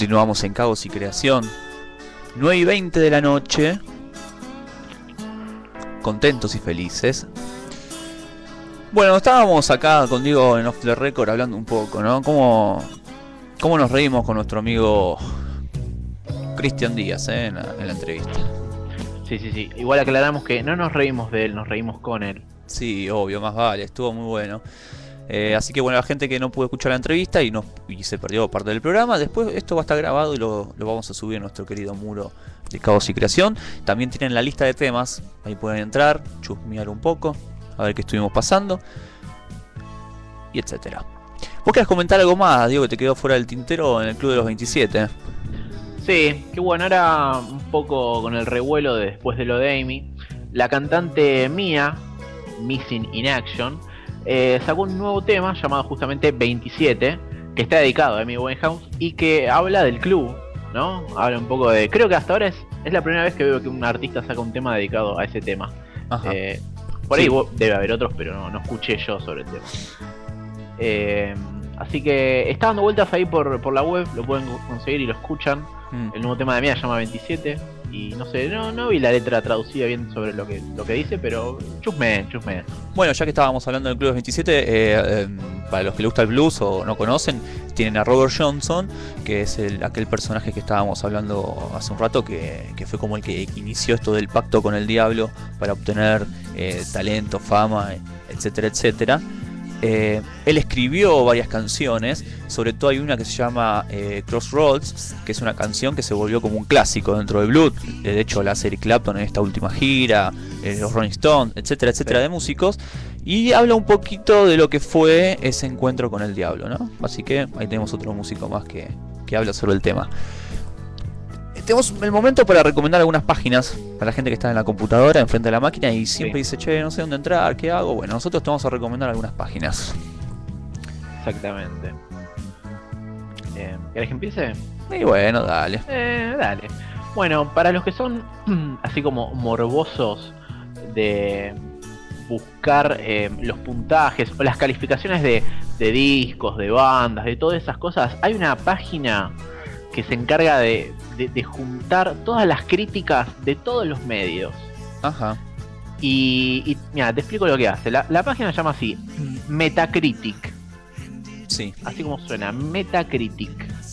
Continuamos en Caos y Creación. 9 y 20 de la noche. Contentos y felices. Bueno, estábamos acá con Diego en Off the Record hablando un poco, ¿no? Cómo, cómo nos reímos con nuestro amigo Cristian Díaz ¿eh? en, la, en la entrevista. Sí, sí, sí. Igual aclaramos que no nos reímos de él, nos reímos con él. Sí, obvio, más vale, estuvo muy bueno. Eh, así que bueno, la gente que no pudo escuchar la entrevista y, no, y se perdió parte del programa, después esto va a estar grabado y lo, lo vamos a subir a nuestro querido muro de Caos y Creación. También tienen la lista de temas, ahí pueden entrar, chusmear un poco, a ver qué estuvimos pasando, y etcétera. ¿Vos querés comentar algo más, Diego, que te quedó fuera del tintero en el Club de los 27? Sí, que bueno, ahora un poco con el revuelo de después de lo de Amy, la cantante Mia, Missing in Action, eh, sacó un nuevo tema llamado justamente 27, que está dedicado a Amy Winehouse y que habla del club, ¿no? Habla un poco de... Creo que hasta ahora es, es la primera vez que veo que un artista saca un tema dedicado a ese tema. Ajá. Eh, por ahí Sí. debe haber otros, pero no, no escuché yo sobre el tema. Eh, así que está dando vueltas ahí por, por la web, lo pueden conseguir y lo escuchan. Mm. El nuevo tema de Mía se llama 27 y no sé, no, no vi la letra traducida bien sobre lo que, lo que dice, pero chusme, chusme. Bueno, ya que estábamos hablando del Club de los 27, eh, eh, para los que les gusta el blues o no conocen, tienen a Robert Johnson, que es el, aquel personaje que estábamos hablando hace un rato, que, que fue como el que inició esto del pacto con el diablo para obtener eh, talento, fama, etcétera, etcétera. Eh, él escribió varias canciones, sobre todo hay una que se llama eh, Crossroads, que es una canción que se volvió como un clásico dentro del blues. De hecho, la Eric Clapton en esta última gira, eh, los Rolling Stones, etcétera, etcétera, de músicos. Y habla un poquito de lo que fue ese encuentro con el diablo, ¿no? Así que ahí tenemos otro músico más que, que habla sobre el tema. Eh, Tenemos el momento para recomendar algunas páginas para la gente que está en la computadora, enfrente de la máquina y siempre Sí. dice, che, no sé dónde entrar, ¿qué hago? Bueno, nosotros te vamos a recomendar algunas páginas. Exactamente. Eh, ¿Querés que empiece? Y bueno, dale. Eh, dale. Bueno, para los que son así como morbosos de buscar eh, los puntajes o las calificaciones de, de discos, de bandas, de todas esas cosas, hay una página que se encarga de, de- de juntar todas las críticas de todos los medios. Ajá. Y, y mira, te explico lo que hace. La, la página se llama así, Metacritic. Sí. Así como suena, Metacritic,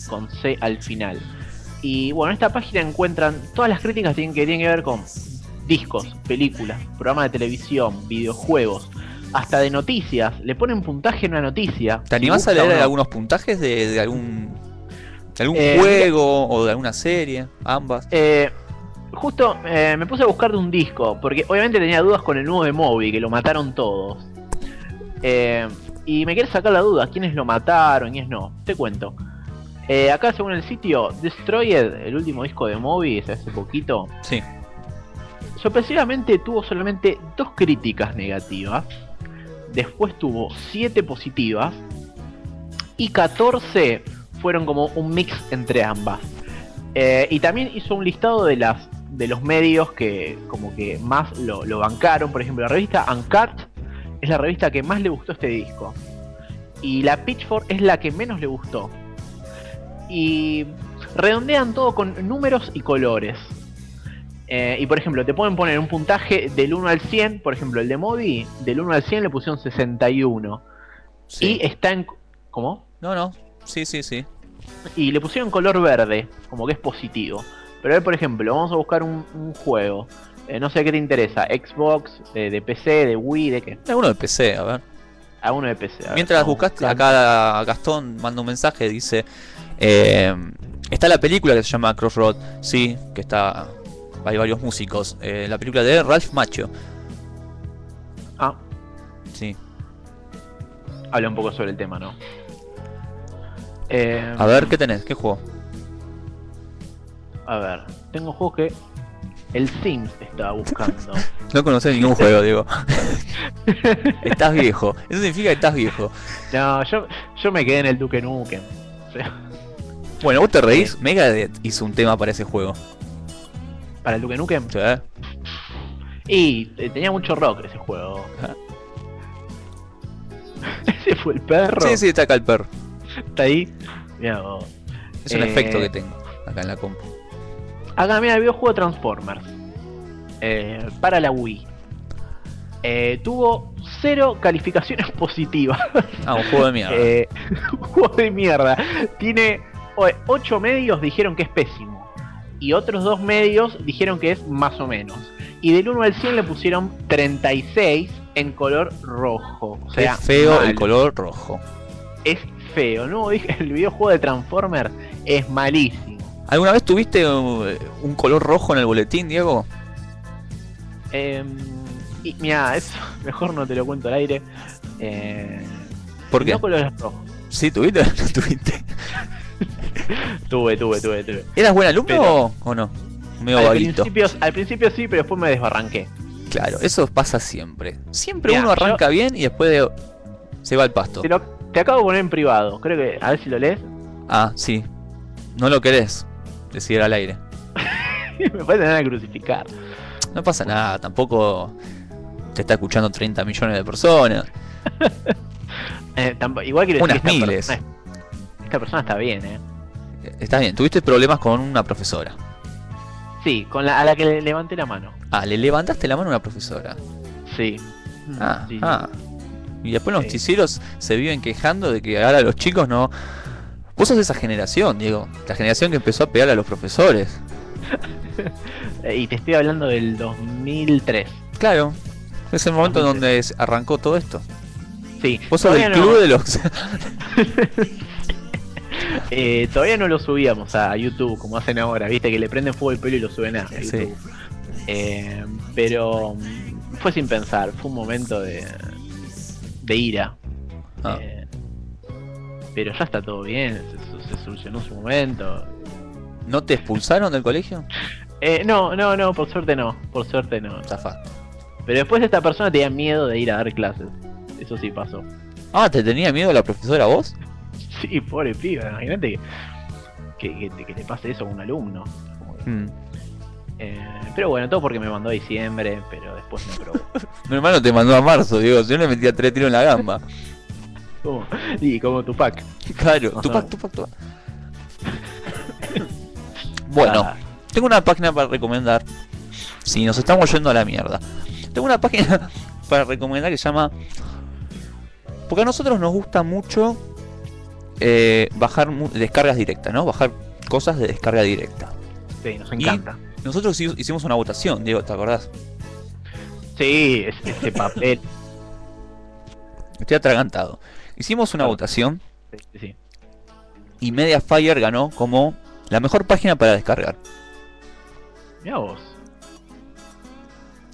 con C al final. Y bueno, en esta página encuentran todas las críticas que tienen que, tienen que ver con discos, películas, programas de televisión, videojuegos, hasta de noticias. Le ponen puntaje en una noticia. ¿Te animás a leer no. algunos puntajes de, de algún, de algún Eh, juego o de alguna serie? Ambas. Eh, justo eh, me puse a buscar de un disco, porque obviamente tenía dudas con el nuevo de Moby, que lo mataron todos. Y me quiere sacar la duda, quiénes lo mataron, quiénes no. Te cuento. Acá según el sitio, Destroyed, el último disco de Moby, es hace poquito, Sí. sorpresivamente tuvo solamente dos críticas negativas. Después tuvo 7 positivas. Y 14 fueron como un mix entre ambas. Eh, y también hizo un listado de las de los medios que como que más lo, lo bancaron. Por ejemplo, la revista Uncut es la revista que más le gustó este disco. Y la Pitchfork es la que menos le gustó. Y redondean todo con números y colores. Eh, y por ejemplo, te pueden poner un puntaje del 1 al 100. Por ejemplo, el de Moby, del 1 al 100 le pusieron 61. sí. Y está en. ¿Cómo? No, no. Sí, sí, sí. Y le pusieron color verde, como que es positivo. Pero a ver, por ejemplo, vamos a buscar un, un juego. Eh, no sé qué te interesa. Xbox, de, de PC, de Wii, de qué. Alguno de PC, a ver. A uno de PC. a ver, Mientras buscaste, acá Gastón manda un mensaje, dice... eh, está la película que se llama Crossroad, sí, que está... Hay varios músicos. Eh, la película de Ralph Macho, Ah, sí. habla un poco sobre el tema, ¿no? Eh, A ver, ¿qué tenés? ¿Qué juego? a ver, tengo juegos que. El Sims estaba buscando. No conoces ningún juego, Diego. estás viejo. Eso significa que estás viejo. no, yo, yo me quedé en el Duke Nukem. Bueno, vos te reís. Megadeth hizo un tema para ese juego. para el Duke Nukem. ¿Sí? Y eh, tenía mucho rock ese juego. ese fue el perro. Sí, sí, está acá el perro. Está ahí. Es un Eh, efecto que tengo acá en la compu. Acá, mira, el videojuego Transformers. Eh, para la Wii. Eh, tuvo cero calificaciones positivas. Ah, un juego de mierda. Eh, un juego de mierda. Tiene 8 medios dijeron que es pésimo. Y otros dos medios dijeron que es más o menos. Y del 1 al 100 le pusieron 36 en color rojo. O sea, es feo mal. el color rojo. Es feo, ¿no? El videojuego de Transformers es malísimo. ¿Alguna vez tuviste uh, un color rojo en el boletín, Diego? Em, y mira, eso mejor no te lo cuento al aire. Eh, ¿Por qué? No colores rojos. ¿Sí tuviste no tuviste? Tuve, tuve, tuve, tuve. ¿Eras buen alumno Pero- o no? Medio Al vaguito. principio, al principio sí, pero después me desbarranqué. Claro, eso pasa siempre. Siempre Mirá, uno arranca bien y después de- se va al pasto. Te, lo, te acabo de poner en privado. Creo que, a ver si lo lees. Ah, sí. No lo querés. Decir al aire. me tener a crucificar. No pasa nada, tampoco te está escuchando 30 millones de personas. Eh, igual quiero decir Unas que esta miles. persona, esta persona está bien, ¿eh? Está bien, tuviste problemas con una profesora. Sí, con la, a la que le levanté la mano. Ah, le levantaste la mano a una profesora. Sí. Ah, sí. ah. Y después los Sí. noticieros se viven quejando de que ahora los chicos no. Vos sos de esa generación, Diego. La generación que empezó a pegar a los profesores. Y te estoy hablando del 2003. Claro. Es el momento 2003. donde arrancó todo esto. Sí. Vos sos todavía del no- club de los. eh, todavía no lo subíamos a YouTube como hacen ahora, viste que le prenden fuego el pelo y lo suben a Sí. YouTube. Eh, pero fue sin pensar, fue un momento de, de ira. Ah. Eh, pero ya está todo bien, se, se solucionó su momento. ¿No te expulsaron del colegio? Eh, no, no, no, por suerte no, por suerte no. Zafaste. Pero después esta persona tenía miedo de ir a dar clases. Eso sí pasó. Ah, ¿te tenía miedo la profesora vos? Sí, pobre piba, imagínate que, que, te pase eso a un alumno. Como que- Hmm. Eh, pero bueno, todo porque me mandó a diciembre, pero después me probó. Mi hermano te mandó a marzo, Diego. Yo le metía tres tiros en la gamba. Como- y como Tupac. Claro, Ajá. Tupac, Tupac, Tupac. Bueno, Ah, tengo una página para recomendar. Si nos estamos yendo a la mierda. Tengo una página para recomendar que se llama. Porque a nosotros nos gusta mucho eh, bajar mu- descargas directas, ¿no? Bajar cosas de descarga directa. sí, nos Y- encanta. Nosotros hi- hicimos una votación, Diego, ¿te acordás? Sí, ese, ese papel. Estoy atragantado. Hicimos una Claro. votación Sí, sí. y Mediafire ganó como la mejor página para descargar. Mirá vos.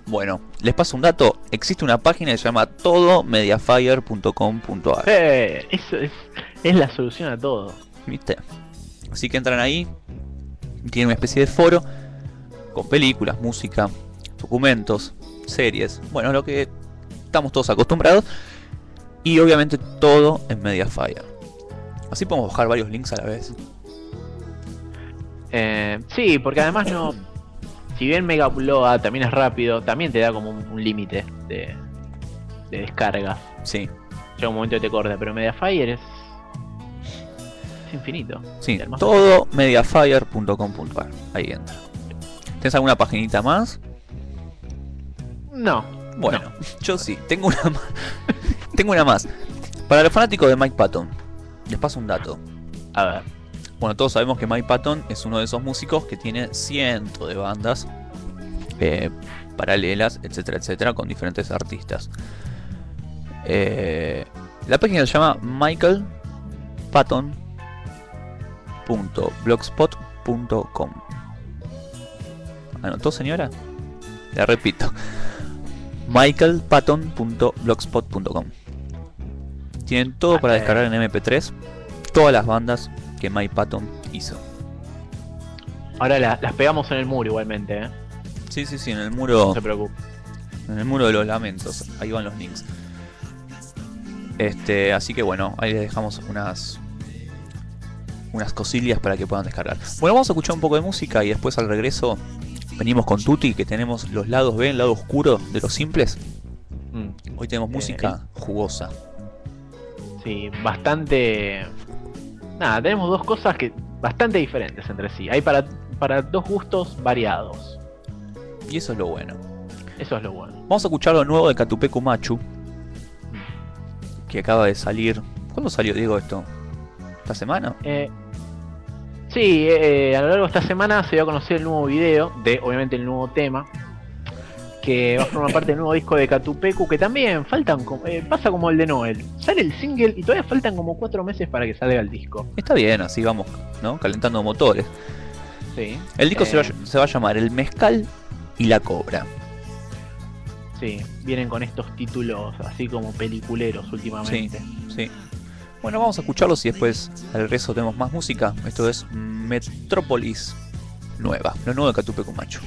Bueno, les paso un dato. Existe una página que se llama todomediafire.com.ar. Eh, eso es, es la solución a todo. ¿Viste? Así que entran ahí. Tienen una especie de foro con películas, música, documentos, series. Bueno, lo que estamos todos acostumbrados. Y obviamente todo en Mediafire. Así podemos bajar varios links a la vez. Eh, sí, porque además no. Si bien Mega Upload también es rápido, también te da como un, un límite de, de descarga. Sí, Llega un momento que te corta, pero Mediafire es. es infinito. sí. Todo mediafire.com.ar. Ahí entra. ¿Tienes alguna paginita más? No. Bueno, yo sí, tengo una más. tengo una más. Para los fanáticos de Mike Patton, les paso un dato. A ver. Bueno, todos sabemos que Mike Patton es uno de esos músicos que tiene cientos de bandas eh, paralelas, etcétera, etcétera, con diferentes artistas. Eh, la página se llama michaelpatton.blogspot.com. ¿Anotó, señora? La repito. michaelpatton.blogspot.com. Tienen todo para Ah, descargar en MP3. Todas las bandas que Mike Patton hizo. Ahora la- las pegamos en el muro igualmente, ¿eh? Sí, sí, sí, en el No muro. se preocupe. En el muro de los lamentos. Ahí van los links. Este, así que bueno, ahí les dejamos unas unas cosillas para que puedan descargar. Bueno, vamos a escuchar un poco de música y después al regreso venimos con Tuti, que tenemos los lados B, el lado oscuro de los simples. Mm, Hoy tenemos Eh, música jugosa. Sí, bastante. Nada, tenemos dos cosas que bastante diferentes entre sí. Hay para, para dos gustos variados. Y eso es lo bueno. Eso es lo bueno. Vamos a escuchar lo nuevo de Catupecu Machu. Que acaba de salir. ¿Cuándo salió, Diego, esto? ¿Esta semana? Eh, sí, eh, a lo largo de esta semana se dio a conocer el nuevo video de, obviamente, el nuevo tema. Que va a formar parte del nuevo disco de Catupecu. Que también faltan. eh, pasa como el de Noel. Sale el single y todavía faltan como cuatro meses para que salga el disco. Está bien, así vamos, ¿no? Calentando motores. Sí. El disco se, va, Eh, se va a llamar El Mezcal y la Cobra. Sí, vienen con estos títulos así como peliculeros últimamente. Sí. Bueno, vamos a escucharlos y después al resto tenemos más música. Esto es Metrópolis Nueva, lo nuevo de Catupecu Machu.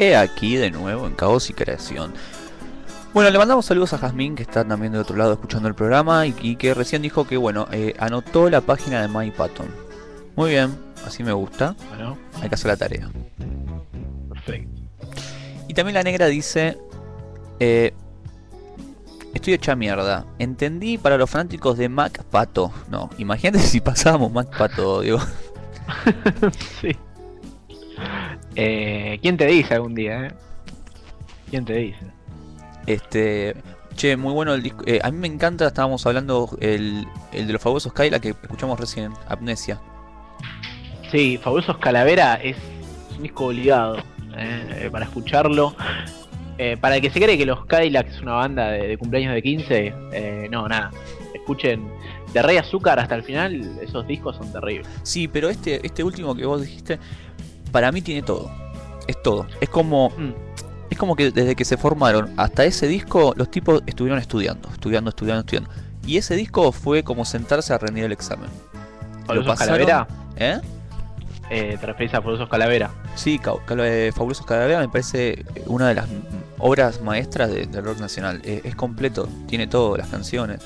He aquí de nuevo en Caos y Creación. Bueno, le mandamos saludos a Jazmín que está también de otro lado escuchando el programa y, y que recién dijo que bueno, eh, anotó la página de MyPatton. Muy bien, así me gusta. Bueno, Hay que hacer la tarea. perfecto. Y también la negra dice, eh, estoy hecha mierda. Entendí para los fanáticos de Mac Pato. No, imagínate si pasábamos Mac Pato, digo. sí. Eh, ¿Quién te dice algún día, eh? ¿Quién te dice? Este, che, muy bueno el disco. eh, a mí me encanta, estábamos hablando el, el de los fabulosos Kyla que escuchamos recién, Amnesia. Sí, Fabulosos Calavera es un disco obligado eh, para escucharlo. Eh, para el que se cree que los Cadillacs es una banda de, de cumpleaños de 15, eh, no, nada. Escuchen de Rey Azúcar hasta el final, esos discos son terribles. Sí, pero este, este último que vos dijiste, para mí tiene todo. Es todo. Es como. Mm, Es como que desde que se formaron hasta ese disco, los tipos estuvieron estudiando, estudiando, estudiando, estudiando. Y ese disco fue como sentarse a rendir el examen. Fabulosos pasaron- Calavera, ¿Eh? eh, te referís a Fabulosos Calavera. Sí, Ca- Cal- eh, Fabulosos Calavera me parece una de las obras maestras de- del rock nacional. Eh, es completo, tiene todo, las canciones.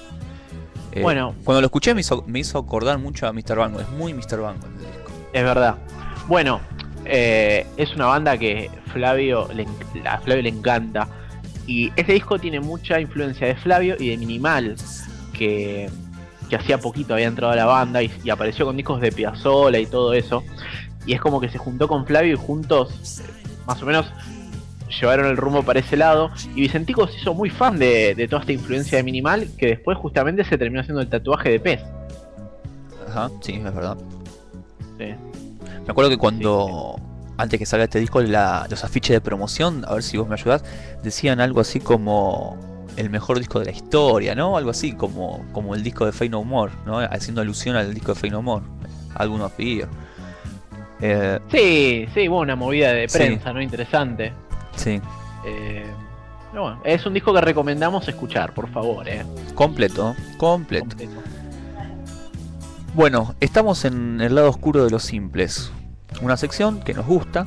Eh, Bueno. Cuando lo escuché me hizo, me hizo acordar mucho a Mr. Bango. Es muy Mr. Bango el disco. Es verdad. Bueno, eh, es una banda que Flavio le, a Flavio le encanta. Y ese disco tiene mucha influencia de Flavio y de Minimal, que, que hacía poquito había entrado a la banda y, y apareció con discos de Piazzolla y todo eso. Y es como que se juntó con Flavio y juntos, eh, más o menos, llevaron el rumbo para ese lado. Y Vicentico se hizo muy fan de, de toda esta influencia de Minimal, que después justamente se terminó haciendo el tatuaje de pez. Ajá, sí, es verdad. Sí. Me acuerdo que cuando, antes que salga este disco, la- los afiches de promoción, a ver si vos me ayudás, decían algo así como el mejor disco de la historia, ¿no? Algo así, como, como el disco de Fey No More, ¿no? Haciendo alusión al disco de Fey No More. Algunos Fear. Eh, Sí, sí, hubo una movida de Sí. prensa, ¿no? Interesante. sí, Eh, bueno, es un disco que recomendamos escuchar, por favor, eh. completo, completo. Completo. Bueno, estamos en el lado oscuro de los simples. Una sección que nos gusta.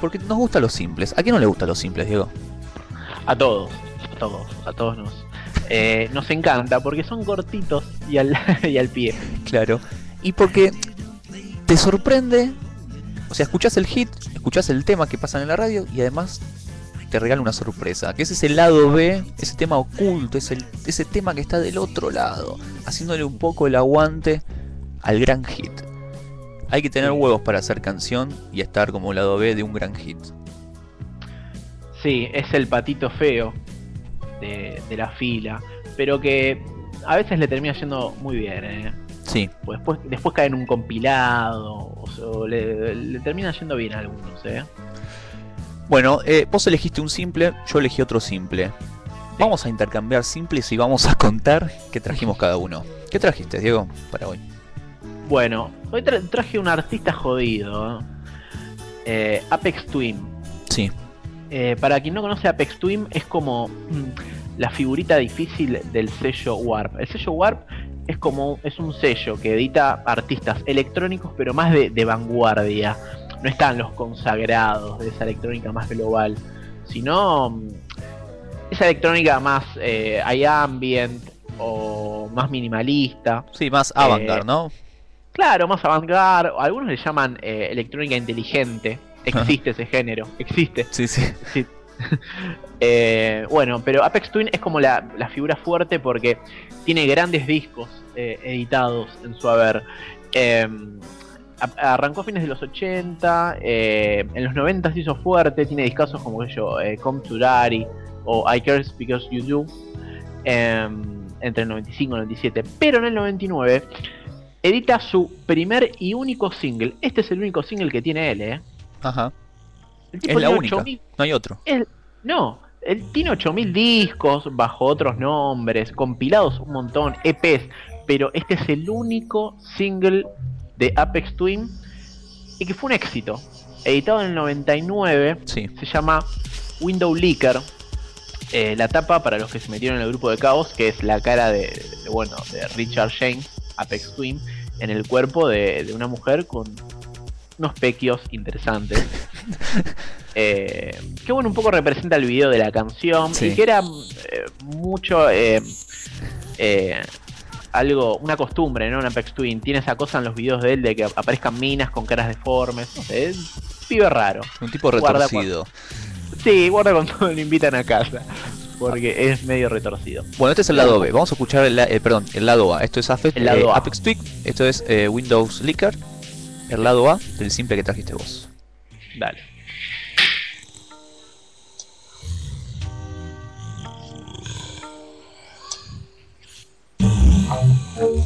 Porque nos gusta los simples. ¿A quién no le gustan los simples, Diego? A todos, a todos, a todos nos, eh, nos encanta porque son cortitos y al, y al pie. Claro. Y porque te sorprende. O sea, escuchás el hit, escuchás el tema que pasan en la radio y además te regala una sorpresa. Que ese es el lado B, ese tema oculto, es el, ese tema que está del otro lado, haciéndole un poco el aguante al gran hit. Hay que tener huevos para hacer canción y estar como lado B de un gran hit. Sí, es el patito feo de, de la fila, pero que a veces le termina yendo muy bien, eh. Sí, Pues después, después cae en un compilado, o, sea, o le, le termina yendo bien a algunos, eh. Bueno, eh, vos elegiste un simple, yo elegí otro simple. Vamos a intercambiar simples y vamos a contar qué trajimos cada uno. ¿Qué trajiste, Diego, para hoy? Bueno, hoy tra- traje un artista jodido. ¿eh? Apex Twin. Sí, Eh, para quien no conoce Apex Twin, es como mm, la figurita difícil del sello Warp. El sello Warp es como es un sello que edita artistas electrónicos, pero más de, de vanguardia. No están los consagrados de esa electrónica más global, sino mm, esa electrónica más eh, ambient o más minimalista. sí, más avant-garde, ¿no? Claro, más avant-garde. Algunos le llaman eh, electrónica inteligente. Existe ese género, existe. Sí, sí. Sí. Eh, bueno, pero Apex Twin es como la, la figura fuerte porque tiene grandes discos eh, editados en su haber. Arrancó a fines de los 80, eh, en los 90 se hizo fuerte, tiene discazos como yo, eh, Come to Daddy o I Care Because You Do, eh, entre el 95 y el 97, pero en el 99 edita su primer y único single. Este es el único single que tiene él, ¿eh? Ajá. El Es la única. 8000 No hay otro. él- no, él tiene 8000 discos bajo otros nombres, compilados un montón, EPs, pero este es el único single de Apex Twin y que fue un éxito. Editado en el 99, Sí. se llama Window Leaker. Eh, la tapa, para los que se metieron en el grupo de Caos, que es la cara de, de, bueno, de Richard James, Apex Twin, en el cuerpo de, de una mujer con unos pequios interesantes. Eh, que bueno, un poco representa el video de la canción Sí. y que era eh, mucho eh, algo, una costumbre, ¿no? En Apex Twin. Tiene esa cosa en los videos de él de que aparezcan minas con caras deformes. No sé, es un pibe raro. Un tipo Guarda retorcido. Sí, guarda cuando lo invitan a casa. Porque es medio retorcido. Bueno, este es el lado B. Vamos a escuchar el, eh, perdón, el lado A. Esto es Apex, El lado eh, A. Apex Twig. Esto es eh, Windows Licker. El lado A del simple que trajiste vos. Dale. Bueno,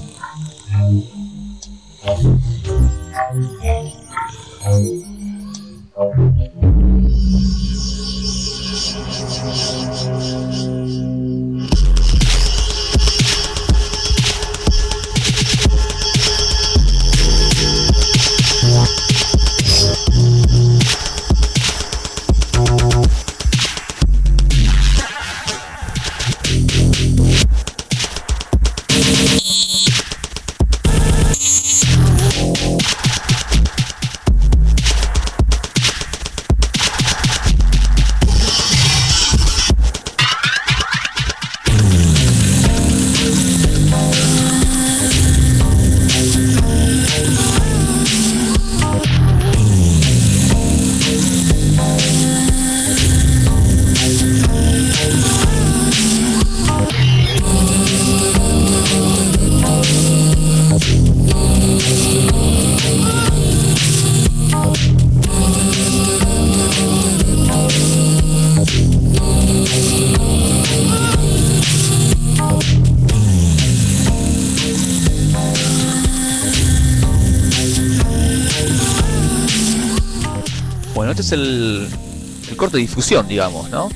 corte de difusión, digamos, ¿no?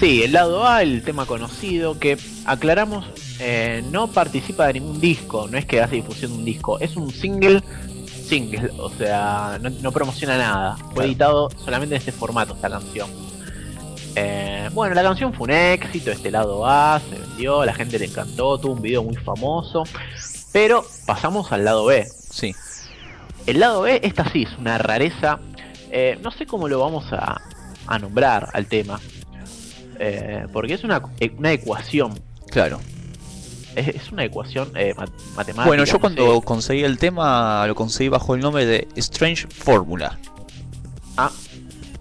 Sí, el lado A, el tema conocido, que aclaramos, eh, no participa de ningún disco, no es que hace difusión de un disco, es un single, single, o sea, no, no promociona nada. Fue Claro. editado solamente en este formato esta canción. Eh, bueno, la canción fue un éxito, este lado A se vendió, la gente le encantó, tuvo un video muy famoso, pero pasamos al lado B. Sí. El lado B, esta sí es una rareza. Eh, no sé cómo lo vamos a, a nombrar al tema. eh, porque es una, e- una ecuación. Claro. Es, es una ecuación eh, ma- matemática. Bueno, yo no cuando sé. conseguí el tema lo conseguí bajo el nombre de Strange Formula. Ah,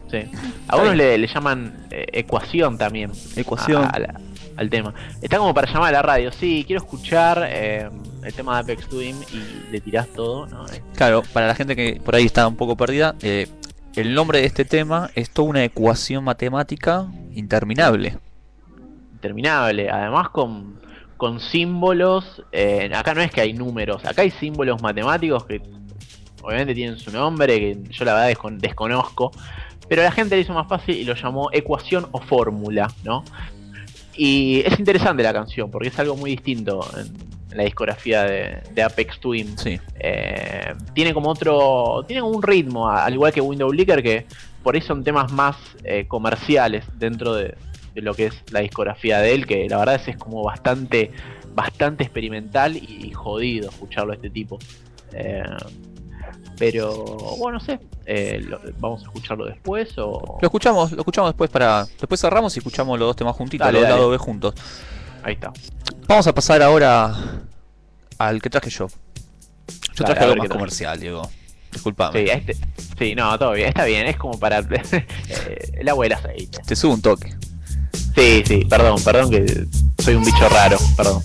sí. A unos le, le llaman eh, ecuación también. Ecuación. a- a la- al tema. Está como para llamar a la radio. Sí, quiero escuchar eh, el tema de Apex Twin y le tirás todo. ¿no? Claro, para la gente que por ahí está un poco perdida, eh, el nombre de este tema es toda una ecuación matemática interminable. interminable. Además con, con símbolos. eh, acá no es que hay números, acá hay símbolos matemáticos que obviamente tienen su nombre, que yo la verdad descon- desconozco. Pero la gente le hizo más fácil y lo llamó ecuación o fórmula, ¿no? Y es interesante la canción porque es algo muy distinto en la discografía de, de Apex Twin. Sí. Eh, tiene como otro. Tiene un ritmo, al igual que Window Blicker, que por ahí son temas más eh, comerciales dentro de, de lo que es la discografía de él, que la verdad es, es como bastante. Bastante experimental y, y jodido escucharlo a este tipo. Eh, pero bueno, no sé. lo- ¿Vamos a escucharlo después o.? Lo escuchamos, lo escuchamos después para. Después cerramos y escuchamos los dos temas juntitos, Dale, los dale. lados B juntos. Ahí está. Vamos a pasar ahora al que traje yo. Yo traje algo más comercial, Diego. Disculpame. Sí, este, sí, no, todo bien, está bien, es como para eh, el agua aceite. Te subo un toque. Sí, sí, perdón, perdón que soy un bicho raro, perdón.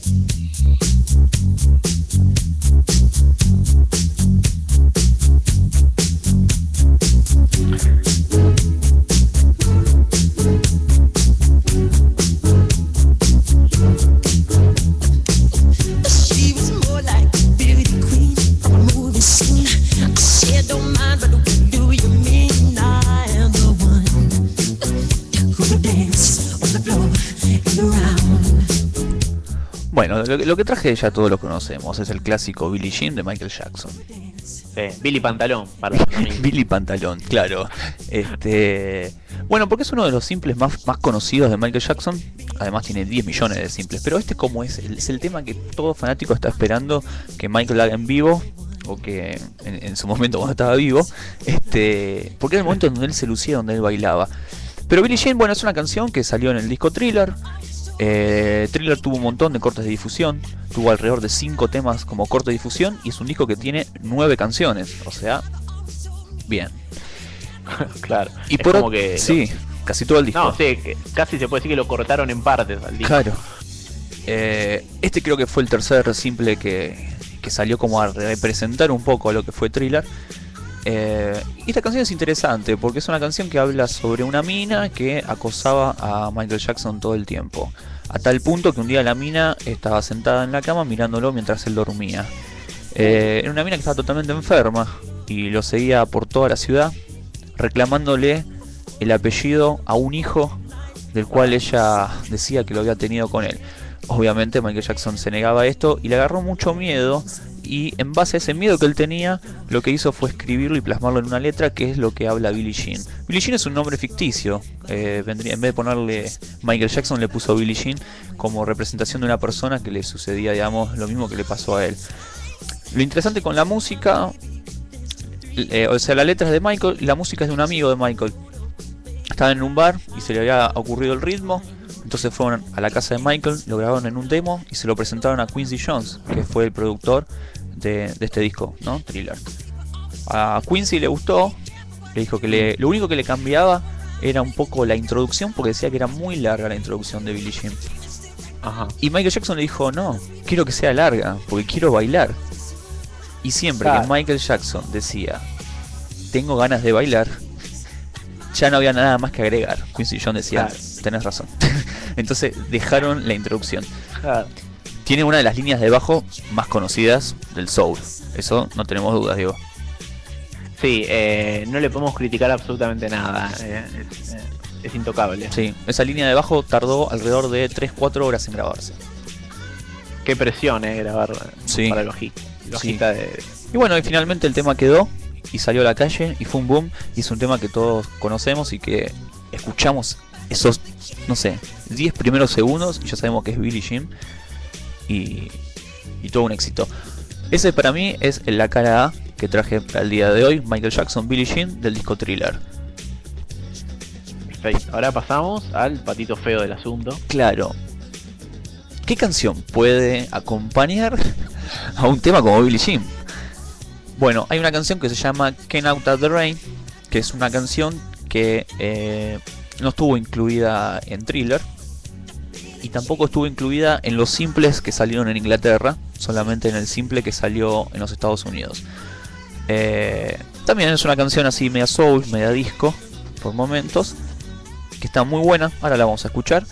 Bueno, lo, lo que traje ya todos lo conocemos. Es el clásico Billie Jean de Michael Jackson. Sí, Billy Pantalón, amigos. Billy Pantalón, claro. Este, bueno, porque es uno de los simples más, más conocidos de Michael Jackson. Además tiene 10 millones de simples. Pero este como es, es el tema que todo fanático está esperando que Michael haga en vivo. O que en, en su momento cuando estaba vivo. Este, porque era el momento donde él se lucía, donde él bailaba. Pero Billie Jean, bueno, es una canción que salió en el disco Thriller. Eh, Thriller tuvo un montón de cortes de difusión, tuvo alrededor de 5 temas como corte de difusión y es un disco que tiene 9 canciones, o sea, bien. claro. Y es por como ot- que. sí, casi todo el disco. No, sí, casi se puede decir que lo cortaron en partes al disco. Claro. Eh, este creo que fue el tercer simple que, que salió como a representar un poco lo que fue Thriller. Eh, esta canción es interesante porque es una canción que habla sobre una mina que acosaba a Michael Jackson todo el tiempo. A tal punto que un día la mina estaba sentada en la cama mirándolo mientras él dormía. Eh, era una mina que estaba totalmente enferma y lo seguía por toda la ciudad reclamándole el apellido a un hijo del cual ella decía que lo había tenido con él. Obviamente Michael Jackson se negaba a esto y le agarró mucho miedo y en base a ese miedo que él tenía, lo que hizo fue escribirlo y plasmarlo en una letra que es lo que habla Billie Jean. Billie Jean es un nombre ficticio, eh, vendría, en vez de ponerle Michael Jackson le puso Billie Jean como representación de una persona que le sucedía, digamos, lo mismo que le pasó a él. Lo interesante con la música, eh, o sea, la letra es de Michael la música es de un amigo de Michael. Estaban en un bar y se le había ocurrido el ritmo. Entonces fueron a la casa de Michael, lo grabaron en un demo y se lo presentaron a Quincy Jones, que fue el productor de, de este disco, ¿no? Thriller. A Quincy le gustó, le dijo que le, lo único que le cambiaba era un poco la introducción, porque decía que era muy larga la introducción de Billie Jean. Ajá. Y Michael Jackson le dijo, no, quiero que sea larga, porque quiero bailar. Y siempre Claro. que Michael Jackson decía, tengo ganas de bailar, ya no había nada más que agregar. Quincy Jones decía, Claro. tenés razón. Entonces dejaron la introducción. Claro. Tiene una de las líneas de bajo más conocidas del soul. Eso no tenemos dudas, Diego. Sí, eh, no le podemos criticar absolutamente nada. eh, es, eh, es intocable. Sí, esa línea de bajo tardó alrededor de 3-4 horas en grabarse. Qué presión, eh, grabar Sí. para de. Y bueno, y finalmente el tema quedó y salió a la calle y fue un boom. Y es un tema que todos conocemos y que escuchamos esos, no sé, 10 primeros segundos y ya sabemos que es Billie Jean. Y, y todo un éxito. Ese para mí es la cara A que traje para el día de hoy. Michael Jackson, Billie Jean del disco Thriller. Perfecto. Ahora pasamos al patito feo del asunto. Claro. ¿Qué canción puede acompañar a un tema como Billie Jean? Bueno, hay una canción que se llama Can Out of the Rain, que es una canción que eh, no estuvo incluida en Thriller y tampoco estuvo incluida en los simples que salieron en Inglaterra, solamente en el simple que salió en los Estados Unidos. Eh, también es una canción así media soul, media disco, por momentos, que está muy buena, ahora la vamos a escuchar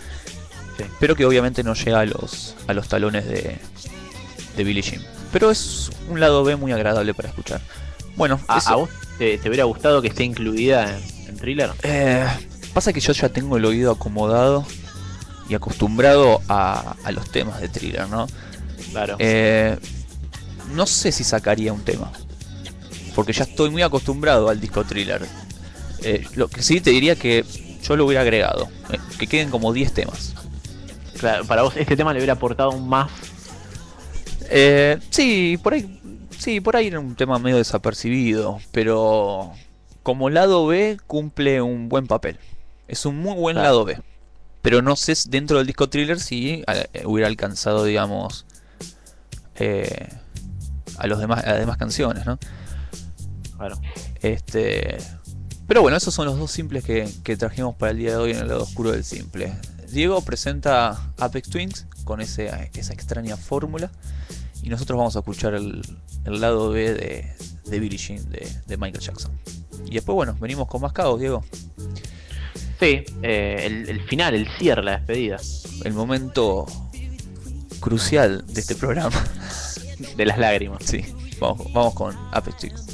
pero que obviamente no llega a los, a los talones de, de Billie Jean. Pero es un lado B muy agradable para escuchar. Bueno, ¿A, eso- a vos te, te hubiera gustado que esté incluida en, en thriller? eh, pasa que yo ya tengo el oído acomodado y acostumbrado a, a los temas de thriller, ¿no? Claro. Eh, no sé si sacaría un tema. Porque ya estoy muy acostumbrado al disco thriller. Eh, lo que sí te diría que yo lo hubiera agregado. eh, que queden como 10 temas. Claro, para vos este tema le hubiera aportado un más. Eh, sí, por ahí. Sí, por ahí era un tema medio desapercibido. Pero como lado B cumple un buen papel. Es un muy buen Claro. lado B. Pero no sé dentro del disco thriller si eh, hubiera alcanzado, digamos, eh, a los demás, a las demás canciones, ¿no? Claro. Este, pero bueno, esos son los dos simples que, que trajimos para el día de hoy en el lado oscuro del simple. Diego presenta Apex Twins con ese, esa extraña fórmula y nosotros vamos a escuchar el, el lado B de, de Billie Jean de, de Michael Jackson. Y después, bueno, venimos con más caos, Diego. Sí, eh, el, el final, el cierre, la despedida El momento crucial de este programa. de las lágrimas. Sí, vamos, vamos con Apex Twins.